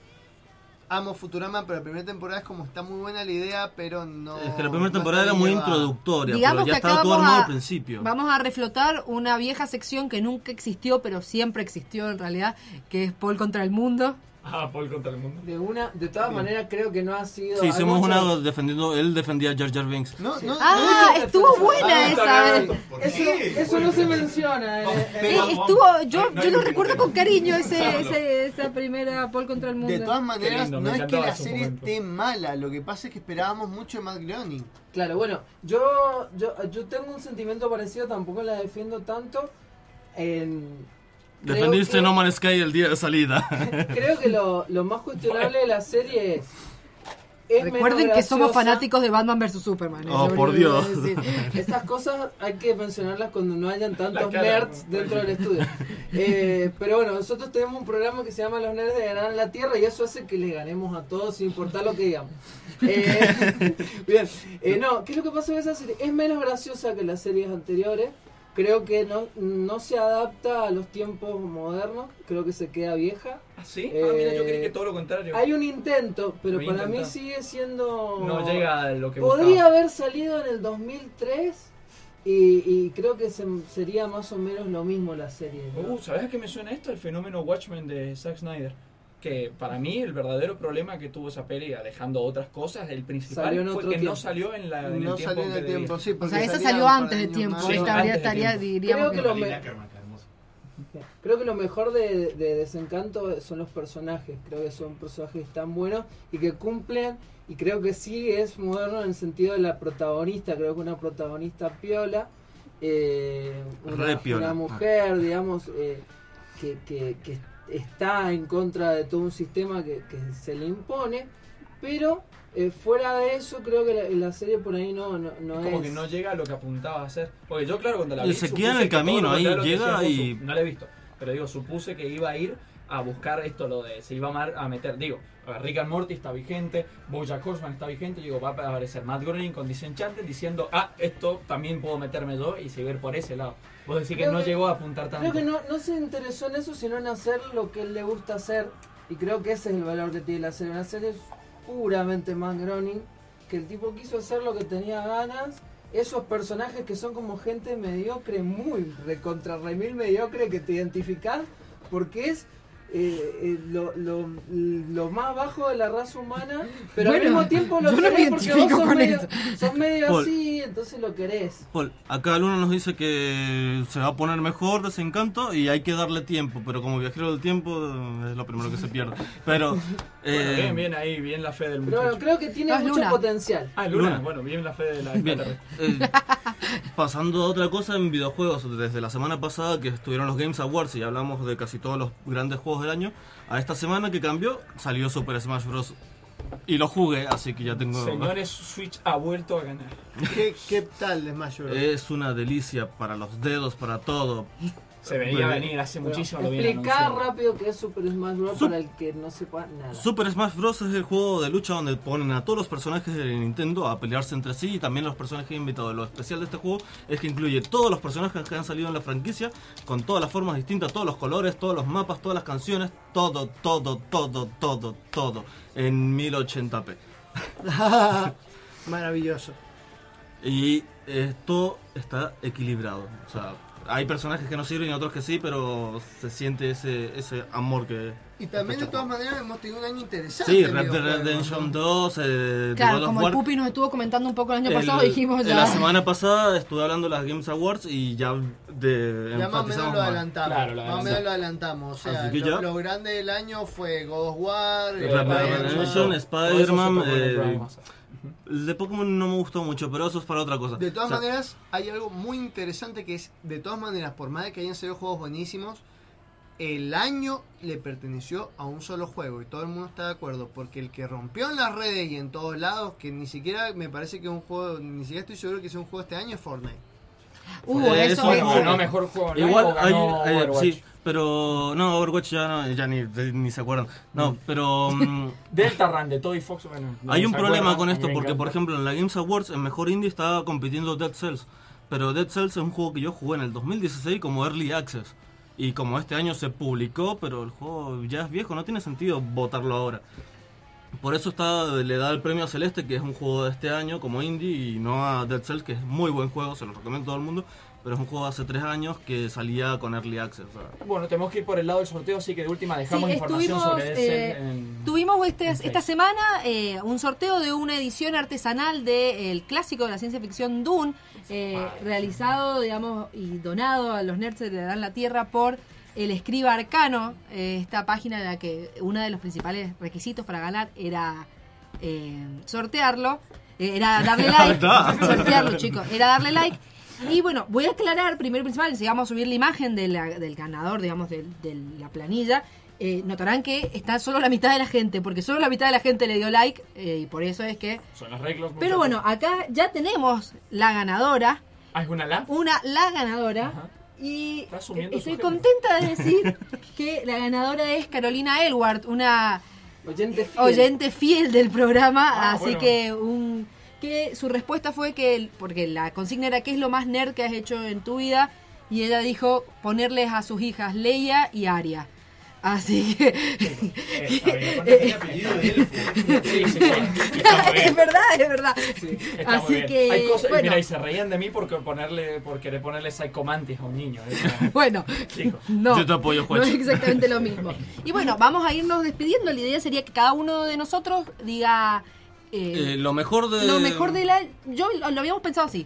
amo Futurama, pero la primera temporada es como está muy buena la idea, pero no. Es que la primera no temporada era muy introductoria, Digamos pero ya que estaba todo armado a- al principio. Vamos a reflotar una vieja sección que nunca existió, pero siempre existió en realidad, que es Paul contra el mundo. (laughs) Ah, Paul contra el mundo. De una, de todas maneras creo que no ha sido. Sí, hicimos muchos- una defendiendo, él defendía a Jar Jar Binks. No, no, Ah, no, estuvo buena Ah, esa. Eso, eso no se menciona. eh. Eh, estuvo, yo, yo lo recuerdo con cariño ese, ese- esa primera Paul contra el mundo. De todas maneras, lindo, no es que la serie momento. esté mala, lo que pasa es que esperábamos mucho de Matt Groening. Claro, bueno, yo, yo, yo tengo un sentimiento parecido, tampoco la defiendo tanto. En, Defendiste que- No Man's Sky el día de salida. (laughs) Creo que lo, lo más cuestionable de la serie es. es Recuerden que somos fanáticos de Batman vs Superman. es Oh, por Dios. (laughs) Estas cosas hay que mencionarlas cuando no hayan tantos cara, nerds ¿no? dentro del estudio. (laughs) Eh, pero bueno, nosotros tenemos un programa que se llama Los Nerds de Ganar la Tierra y eso hace que les ganemos a todos sin importar lo que digamos. Eh, bien, eh, no, ¿qué es lo que pasa con esa serie? Es menos graciosa que las series anteriores. Creo que no, no se adapta a los tiempos modernos. Creo que se queda vieja. ¿Ah, sí? ah, mira, yo Eh, creí que todo lo contrario. Hay un intento, pero para mí intenta. sigue siendo... No llega a lo que Podría buscaba. haber salido en el 2003 Y, y creo que se- sería más o menos lo mismo la serie. ¿no? Uh, ¿Sabes a qué me suena esto? El fenómeno Watchmen de Zack Snyder. Que para mí el verdadero problema que tuvo esa peli, dejando otras cosas, el principal fue que no tiempo. salió en, la, en No el tiempo salió en el tiempo, sí, O sea, esa salió antes de tiempo. Sí, estaría, antes de estaría, tiempo. diríamos Creo que que- lo me-. Creo que lo mejor de, de Desencanto son los personajes. Creo que son personajes tan buenos y que cumplen. Y creo que sí es moderno en el sentido de la protagonista. Creo que una protagonista piola. eh, una, piola. una mujer, digamos, eh, que, que- que está en contra de todo un sistema que, que se le impone. Pero eh, fuera de eso, creo que la, la serie por ahí no, no, no es como es. que no llega a lo que apuntaba a hacer. Porque yo, claro, cuando la Y vi. se supuse queda en el camino, ahí llega y- No la he visto. Pero digo, supuse que iba a ir a buscar esto, lo de. Se iba a mar- a meter. Digo, Rick and Morty está vigente, Bojack Horseman está vigente. Digo, va a aparecer Matt Groening con Disenchanted diciendo, ah, esto también puedo meterme yo y seguir por ese lado. Vos decís que no que- llegó a apuntar tanto. Creo que no, no se interesó en eso, sino en hacer lo que él le gusta hacer. Y creo que ese es el valor que tiene la serie. Una serie es puramente Matt Groening, que el tipo quiso hacer lo que tenía ganas. Esos personajes que son como gente mediocre, muy recontra remil mediocre, que te identificás porque es eh, eh, lo, lo, lo más bajo de la raza humana, pero Bueno, al mismo tiempo lo yo no me querés porque vos identifico sos con medio, sos medio Paul. así, entonces lo querés. Paul, acá Luna nos dice que se va a poner mejor Desencanto y hay que darle tiempo, pero como viajero del tiempo eh, es lo primero que se pierde. Pero, Bueno, bien, bien ahí, bien la fe del Pero muchacho. bueno, creo que tiene es mucho Luna. potencial. Ah, Luna. Luna. bueno, bien la fe de la Bien, extraterrestre. eh, pasando a otra cosa en videojuegos, desde la semana pasada que estuvieron los Games Awards y hablamos de casi todos los grandes juegos del año, a esta semana que cambió salió Super Smash Bros. Y lo jugué, así que ya tengo... Señores, Switch ha vuelto a ganar. ¿Qué, qué tal Smash Bros? Es una delicia para los dedos, para todo. Se veía Bueno, venir hace Bueno, muchísimo. lo habían explicar rápido qué es Super Smash Bros. Sup- para el que no sepa nada. Super Smash Bros. es el juego de lucha donde ponen a todos los personajes de Nintendo a pelearse entre sí y también los personajes invitados. Lo especial de este juego es que incluye todos los personajes que han salido en la franquicia con todas las formas distintas, todos los colores, todos los mapas, todas las canciones, todo, todo, todo, todo, todo en 1080p. (laughs) Maravilloso. Y esto está equilibrado. O sea, hay personajes que no sirven y otros que sí, pero se siente ese, ese amor que... Y también de todas maneras hemos tenido un año interesante. Sí, Red Dead videojuegos, Redemption ¿no? 2, eh, Claro, God of como el War. Pupi nos estuvo comentando un poco el año El- pasado, dijimos ya. La semana pasada estuve hablando de las Games Awards y ya de Ya más o menos lo adelantamos. Claro, lo más o menos lo adelantamos. O sea, Así que lo, ya. lo grande del año fue God of War, Red Dead. Redemption, Spider-Man. El de Pokémon no me gustó mucho, pero eso es para otra cosa. De todas O sea, maneras, hay algo muy interesante que es, de todas maneras, por más de que hayan salido juegos buenísimos, el año le perteneció a un solo juego y todo el mundo está de acuerdo, porque el que rompió en las redes y en todos lados, que ni siquiera me parece que es un juego, ni siquiera estoy seguro que sea un juego este año, es Fortnite. Uh, Eh, eso eso es- no, mejor juego online Igual o hay, ganó Overwatch? sí, pero no, Overwatch ya, no, ya ni, ni se acuerdan. No, pero (laughs) mm, Delta Run de Toy Fox, bueno. no Hay un problema con esto porque, por ejemplo, en la Games Awards, en Mejor Indie estaba compitiendo Dead Cells. Pero Dead Cells es un juego que yo jugué en el 2016 como Early Access. Y como este año se publicó, pero el juego ya es viejo, no tiene sentido votarlo ahora. Por eso está, le da el premio a Celeste, que es un juego de este año como indie, y no a Dead Cells, que es muy buen juego, se lo recomiendo a todo el mundo. Pero es un juego de hace tres años que salía con Early Access. Bueno, tenemos que ir por el lado del sorteo, así que de última dejamos Sí, información sobre eh, ese. en- Tuvimos este- en esta semana eh, un sorteo de una edición artesanal del clásico de la ciencia ficción Dune, eh, realizado, digamos, y donado a los nerds de la Tierra por el Escriba Arcano, eh, esta página en la que uno de los principales requisitos para ganar era eh, sortearlo, eh, era darle (laughs) Ahí like, está. sortearlo chicos, era darle like. Y bueno, voy a aclarar primero y principal, si vamos a subir la imagen de la- del ganador, digamos, de, la planilla, eh, notarán que está solo la mitad de la gente, porque solo la mitad de la gente le dio like, eh, y por eso es que... Son las reglas. Pero muchachos. bueno, acá ya tenemos la ganadora, Ah, ¿es una la? una la ganadora, y estoy contenta de decir que la ganadora es Carolina Elward, una Oyente fiel. oyente fiel del programa, Ah, así bueno. que un que su respuesta fue que porque la consigna era qué es lo más nerd que has hecho en tu vida y ella dijo ponerles a sus hijas Leia y Aria. Así que. Es verdad, es verdad. Está Así muy bien. que. Hay cosas, bueno, mira, y se reían de mí porque ponerle, por querer ponerle psychomantis a un niño. ¿eh? (laughs) Bueno, Chicos. no, Yo te apoyo, no Juancho. es exactamente lo mismo. Y bueno, vamos a irnos despidiendo. La idea sería que cada uno de nosotros diga eh, Eh, lo mejor de. lo mejor de la... Yo lo, lo habíamos pensado así.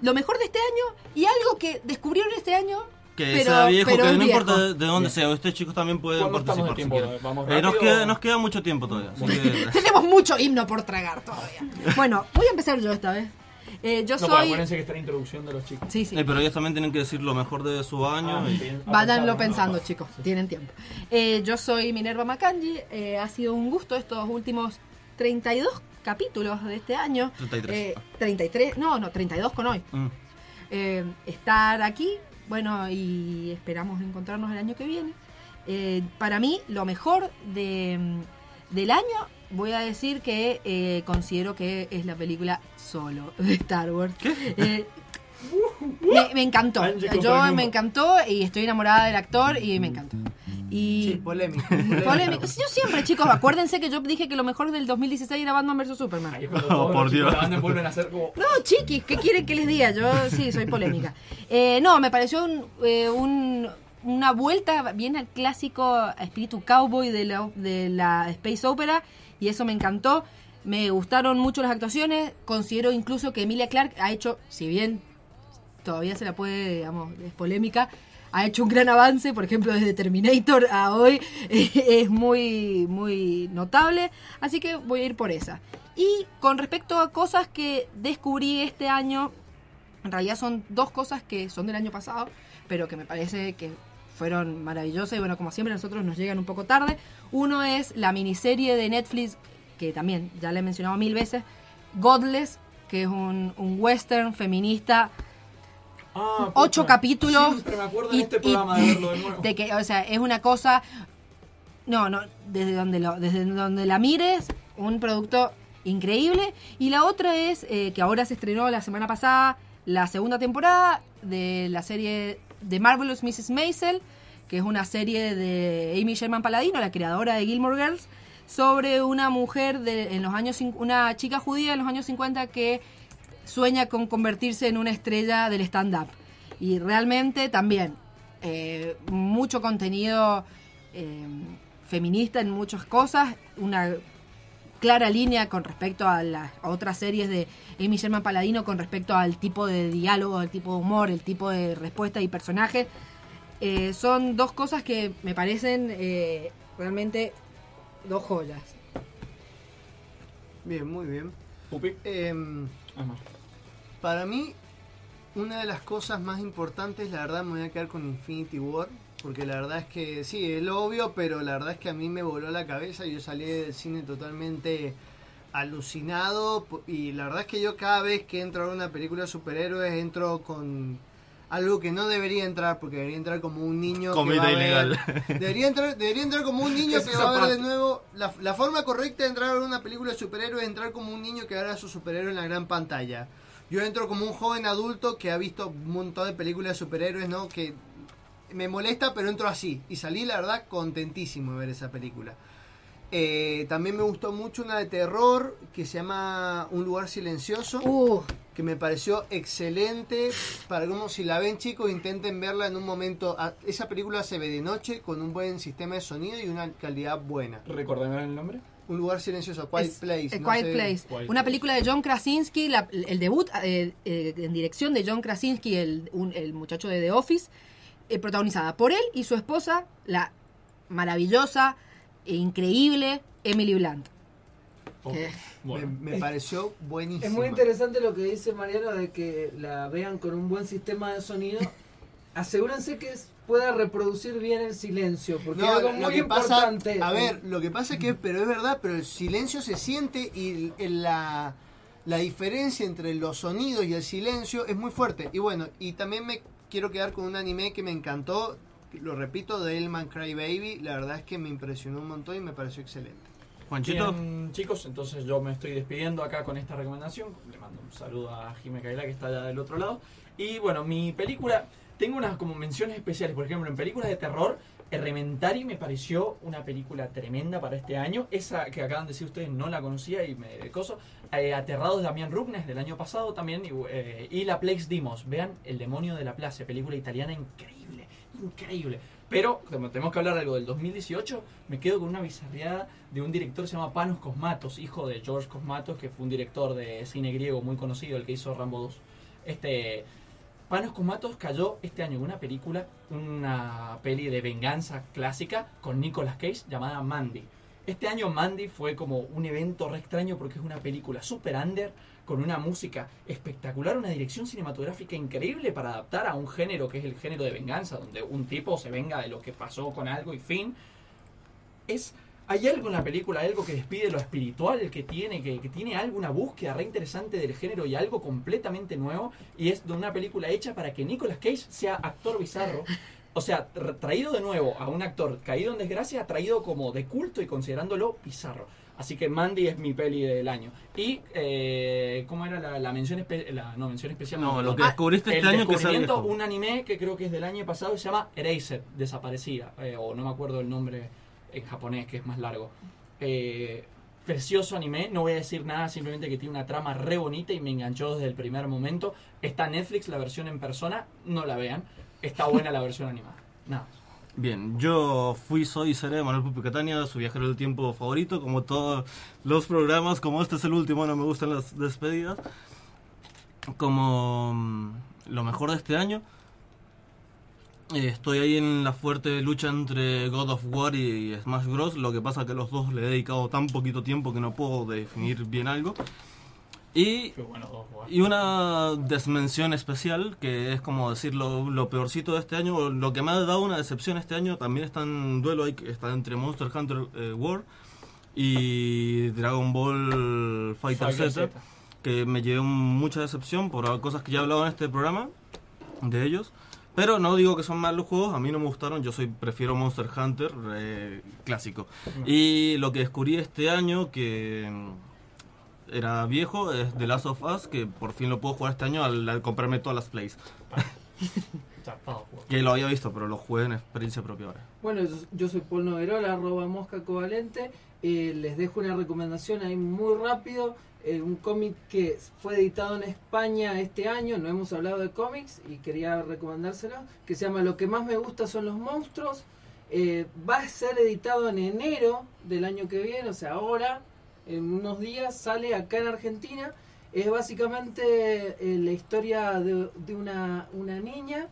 Lo mejor de este año y algo que descubrieron este año. Que pero- sea viejo, que no viejo. importa de, de dónde Bien. sea. Ustedes chicos también pueden ¿Cuándo estamos participar. si tiempo? quieren. ¿Vamos Eh, nos, queda, o- nos queda mucho tiempo todavía. que- (laughs) Tenemos mucho himno por tragar todavía. (laughs) Bueno, voy a empezar yo esta vez. Eh, yo No, pero soy... acuérdense que está la introducción de los chicos. Sí, sí. Eh, pero ellos también tienen que decir lo mejor de su año. Ah, y- bien. Váyanlo Ah, pensando, chicos. Tienen tiempo. Eh, yo soy Minerva Macangi. eh, ha sido un gusto estos últimos 32 capítulos de este año. 33. Eh, 33. No, no, 32 con hoy. Mm. Eh, estar aquí. Bueno, y esperamos encontrarnos el año que viene. Eh, para mí, lo mejor de, del año, voy a decir que eh, considero que es la película Solo (laughs) de Star Wars. Eh, me, me encantó. Yo me encantó y estoy enamorada del actor y me encantó. Y Sí, polémico. (laughs) polémico. Sí, Yo siempre, chicos, acuérdense que yo dije que lo mejor del 2016 era Batman vs Superman. Ahí es cuando Oh, por Dios. a hacer como... No, chiquis, ¿qué quieren que les diga? Yo sí, soy polémica. Eh, no, me pareció un, eh, un- una vuelta bien al clásico espíritu cowboy de la, de la Space Opera y eso me encantó. Me gustaron mucho las actuaciones. Considero incluso que Emilia Clarke ha hecho, si bien todavía se la puede, digamos, es polémica, ha hecho un gran avance, por ejemplo, desde Terminator a hoy, (laughs) es muy, muy notable, así que voy a ir por esa. Y con respecto a cosas que descubrí este año, en realidad son dos cosas que son del año pasado, pero que me parece que fueron maravillosas y bueno, como siempre nosotros nos llegan un poco tarde. Uno es la miniserie de Netflix, que también ya la he mencionado mil veces, Godless, que es un western feminista Ah, ocho puta. capítulos Siempre me acuerdo en y- este y- de verlo de nuevo. de que o sea es una cosa no no desde donde lo desde donde la mires un producto increíble y la otra es eh, que ahora se estrenó la semana pasada la segunda temporada de la serie de Marvelous Mrs. Maisel que es una serie de Amy Sherman Paladino la creadora de Gilmore Girls sobre una mujer de en los años una chica judía en los años 50 que sueña con convertirse en una estrella del stand-up. Y realmente también eh, mucho contenido eh, feminista en muchas cosas, una clara línea con respecto a las otras series de Amy Sherman Paladino con respecto al tipo de diálogo, el tipo de humor, el tipo de respuesta y personaje. Eh, son dos cosas que me parecen eh, realmente dos joyas. Bien, muy bien. Pupi. Ah, no. Para mí, una de las cosas más importantes, la verdad, me voy a quedar con Infinity War. Porque la verdad es que, sí, es lo obvio, pero la verdad es que a mí me voló la cabeza. Yo salí del cine totalmente alucinado. Y la verdad es que yo cada vez que entro a una película de superhéroes, entro con algo que no debería entrar, porque debería entrar como un niño. que Comida va a ver- ilegal. Debería entrar, debería entrar como un niño (laughs) que va a ver de nuevo. La, la forma correcta de entrar a ver una película de superhéroes es entrar como un niño que va a ver a su superhéroe en la gran pantalla. Yo entro como un joven adulto que ha visto un montón de películas de superhéroes, ¿no? Que me molesta, pero entro así. Y salí, la verdad, contentísimo de ver esa película. Eh, también me gustó mucho una de terror que se llama Un lugar silencioso. Uh, Que me pareció excelente. Para como si la ven chicos, intenten verla en un momento. Ah, Esa película se ve de noche con un buen sistema de sonido y una calidad buena. Recordame el nombre. Un lugar silencioso, Quiet Es- Place. A no Quiet sé. Place. Quiet Una Place. película de John Krasinski, la- el debut eh, eh, en dirección de John Krasinski, el, un- el muchacho de The Office, eh, protagonizada por él y su esposa, la maravillosa e increíble Emily Blunt. Que- Me, me pareció buenísimo. Es muy interesante lo que dice Mariano de que la vean con un buen sistema de sonido. (laughs) Asegúrense que es- pueda reproducir bien el silencio, porque No, es algo lo muy que pasa, importante. a ver, lo que pasa es que, pero es verdad, pero el silencio se siente y el- la, la diferencia entre los sonidos y el silencio es muy fuerte. Y bueno, y también me quiero quedar con un anime que me encantó, lo repito, de Elman Cry Baby. La verdad es que me impresionó un montón y me pareció excelente. Juanchito. Bien, chicos, entonces yo me estoy despidiendo acá con esta recomendación. Le mando un saludo a Jimé Kaila que está allá del otro lado. Y bueno, mi película, tengo unas como menciones especiales. Por ejemplo, en películas de terror, Elementary me pareció una película tremenda para este año. Esa que acaban de decir ustedes no la conocía y me coso. Eh, Aterrados de Damián Rugnes del año pasado también. Y, eh, La Plex Dimos. Vean El demonio de la plaza, película italiana increíble, increíble. Pero, tenemos que hablar algo del 2018, me quedo con una bizarreada de un director que se llama Panos Cosmatos, hijo de George Cosmatos, que fue un director de cine griego muy conocido, el que hizo Rambo 2. Este, Panos Cosmatos cayó este año en una película, una peli de venganza clásica con Nicolas Cage llamada Mandy. Este año Mandy fue como un evento re extraño porque es una película super under, con una música espectacular, una dirección cinematográfica increíble para adaptar a un género que es el género de venganza, donde un tipo se venga de lo que pasó con algo y fin. Es hay algo en la película, algo que despide lo espiritual que tiene, que, que tiene algo, una búsqueda re interesante del género y algo completamente nuevo. Y es de una película hecha para que Nicolas Cage sea actor bizarro. O sea, tra- traído de nuevo a un actor caído en desgracia, traído como de culto y considerándolo bizarro. Así que Mandy es mi peli del año. Y, eh, ¿cómo era la, la mención especial? No, mención especial. No, lo perdón. que descubriste el este año que sea descubrimiento, viejo. un anime que creo que es del año pasado, se llama Erased, Desaparecida. eh, o no me acuerdo el nombre en japonés, que es más largo. Eh, precioso anime, no voy a decir nada, simplemente que tiene una trama re bonita y me enganchó desde el primer momento. Está Netflix la versión en persona, no la vean. Está (laughs) buena la versión animada. Nada. Bien, yo fui, soy y seré Manuel Pupi Catania, su viajero del tiempo favorito, como todos los programas, como este es el último, no me gustan las despedidas. Como mm, lo mejor de este año, estoy ahí en la fuerte lucha entre God of War y Smash Bros. Lo que pasa que los dos le he dedicado tan poquito tiempo que no puedo definir bien algo. Y, bueno, y una desmención especial, que es como decir lo, lo peorcito de este año, lo que me ha dado una decepción este año, también está en duelo, ahí, está entre Monster Hunter eh, World y Dragon Ball Fighter, Fighter Z, Z. que me llevé mucha decepción por cosas que ya he hablado en este programa de ellos. Pero no digo que son malos juegos, a mí no me gustaron, yo soy prefiero Monster Hunter eh, clásico. Y lo que descubrí este año que mm, era viejo es The Last of Us, que por fin lo puedo jugar este año al, al comprarme todas las plays. (laughs) Juego. (laughs) Que lo había visto, pero lo jugué en experiencia propia ahora. Bueno, yo, yo soy Paul Noverola, arroba mosca covalente. Eh, les dejo una recomendación ahí muy rápido. Eh, un cómic que fue editado en España este año, no hemos hablado de cómics y quería recomendárselo, que se llama Lo que más me gusta son los monstruos. Eh, va a ser editado en enero del año que viene, o sea, ahora, en unos días, sale acá en Argentina. Es básicamente eh, la historia de, de una, una niña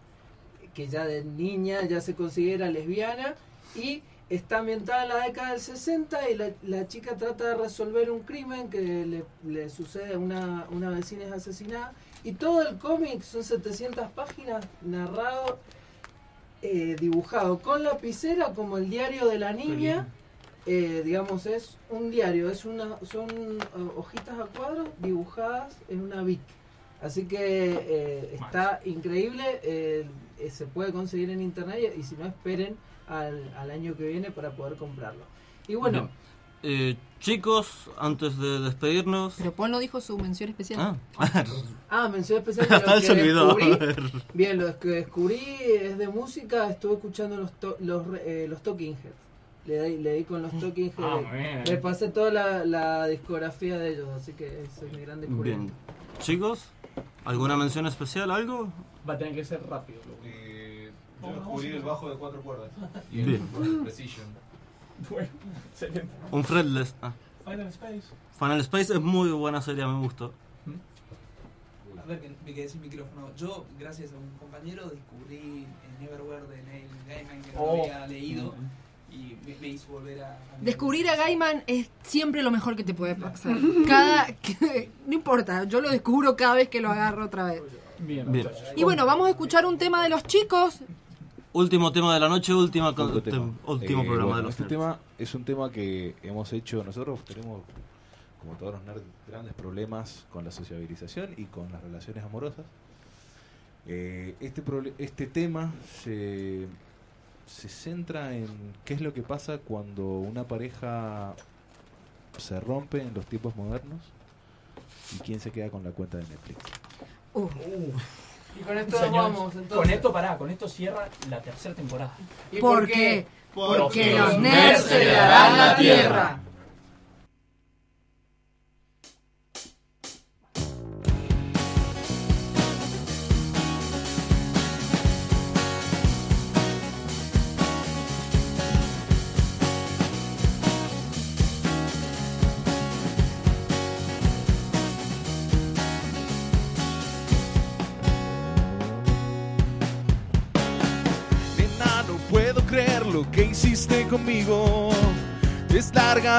que ya de niña ya se considera lesbiana y está ambientada en la década del 60 y la, la chica trata de resolver un crimen que le, le sucede a una, una vecina es asesinada. Y todo el cómic son 700 páginas narrado eh, dibujado con lapicera como el diario de la niña. eh, digamos es un diario es una son eh, hojitas a cuadros dibujadas en una bic Así que eh, está increíble, se puede conseguir en internet y, y si no esperen al, al año que viene para poder comprarlo. Y bueno, Bien. Eh, chicos, antes de despedirnos... Pero Paul no dijo su mención especial. Ah. (laughs) ah, mención especial de Hasta (laughs) lo él se que olvidó. descubrí. Bien, lo que descubrí es de música, estuve escuchando los, to- los, eh, los Talking Heads. Le di, le di con los Talking Heads. Ah, muy bien. Le pasé toda la, la discografía de ellos, así que es mi gran Bien. descubrimiento. Chicos, ¿alguna mención especial, algo? Va a tener que ser rápido. Eh, yo descubrí el bajo de cuatro cuerdas. Y el Bien. Precision. (laughs) Bueno, excelente. Un fretless. Ah. Final Space. Final Space es muy buena serie, me gustó. A ver, que me quedé sin micrófono. Yo, gracias a un compañero, descubrí el Neverwhere de Neil Gaiman que no Oh. había leído y me, me hizo volver a. a Descubrir a Gaiman es siempre lo mejor que te puede pasar. Cada, que- (laughs) no importa, yo lo descubro cada vez que lo agarro otra vez. Bien. Bien. Y bueno, vamos a escuchar un tema de los chicos. Último tema de la noche, última con- Último tema. tem- último Eh, programa bueno, de los Este nerds. tema es un tema que hemos hecho nosotros. Tenemos, como todos los nerds, grandes problemas con la sociabilización y con las relaciones amorosas. Eh, este, este tema se, se centra en qué es lo que pasa cuando una pareja se rompe en los tiempos modernos y quién se queda con la cuenta de Netflix. Uh. Y con esto nos vamos, entonces. Con esto pará, con esto cierra la tercera temporada. ¿Y ¿Por qué? Porque los nerds heredarán la tierra.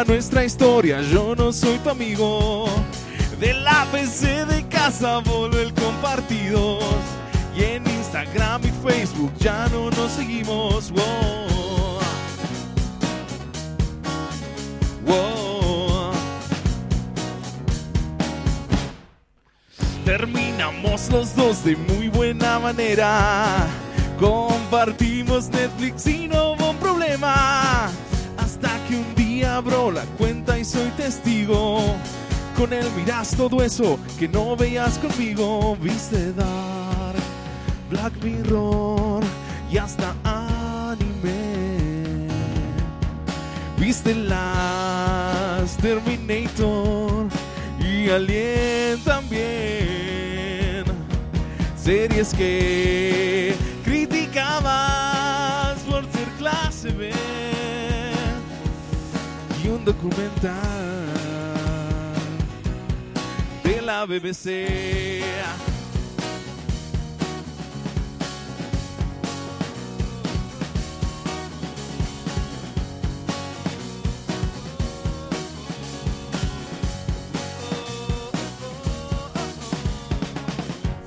Nuestra historia, yo no soy tu amigo. De la PC de casa voló el compartidos. Y en Instagram y Facebook ya no nos seguimos. Wow. Terminamos los dos de muy buena manera. Compartimos Netflix y no hubo un problema. Abro la cuenta y soy testigo. Con él miras todo eso que no veías conmigo. Viste Dark, Black Mirror y hasta anime. Viste las Terminator y Alien también. Series que criticabas documental de la BBC.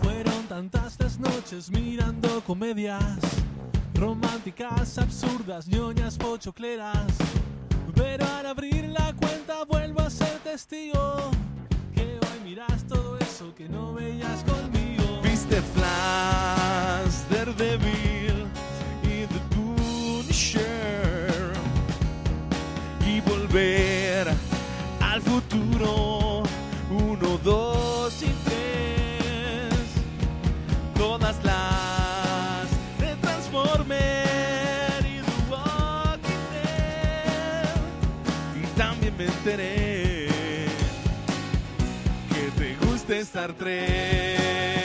Fueron tantas las noches mirando comedias románticas, absurdas, ñoñas, pochocleras. Abrir la cuenta vuelvo a ser testigo que hoy miras todo eso que no veías conmigo. Viste Flash, Daredevil y The Punisher y volver al futuro Star 3.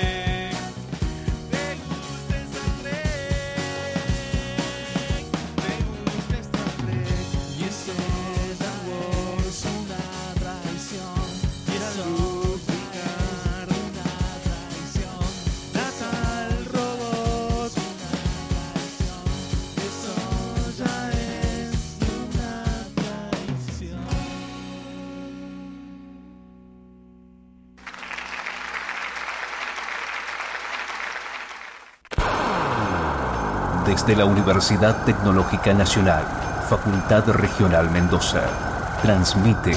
Desde la Universidad Tecnológica Nacional, Facultad Regional Mendoza, transmite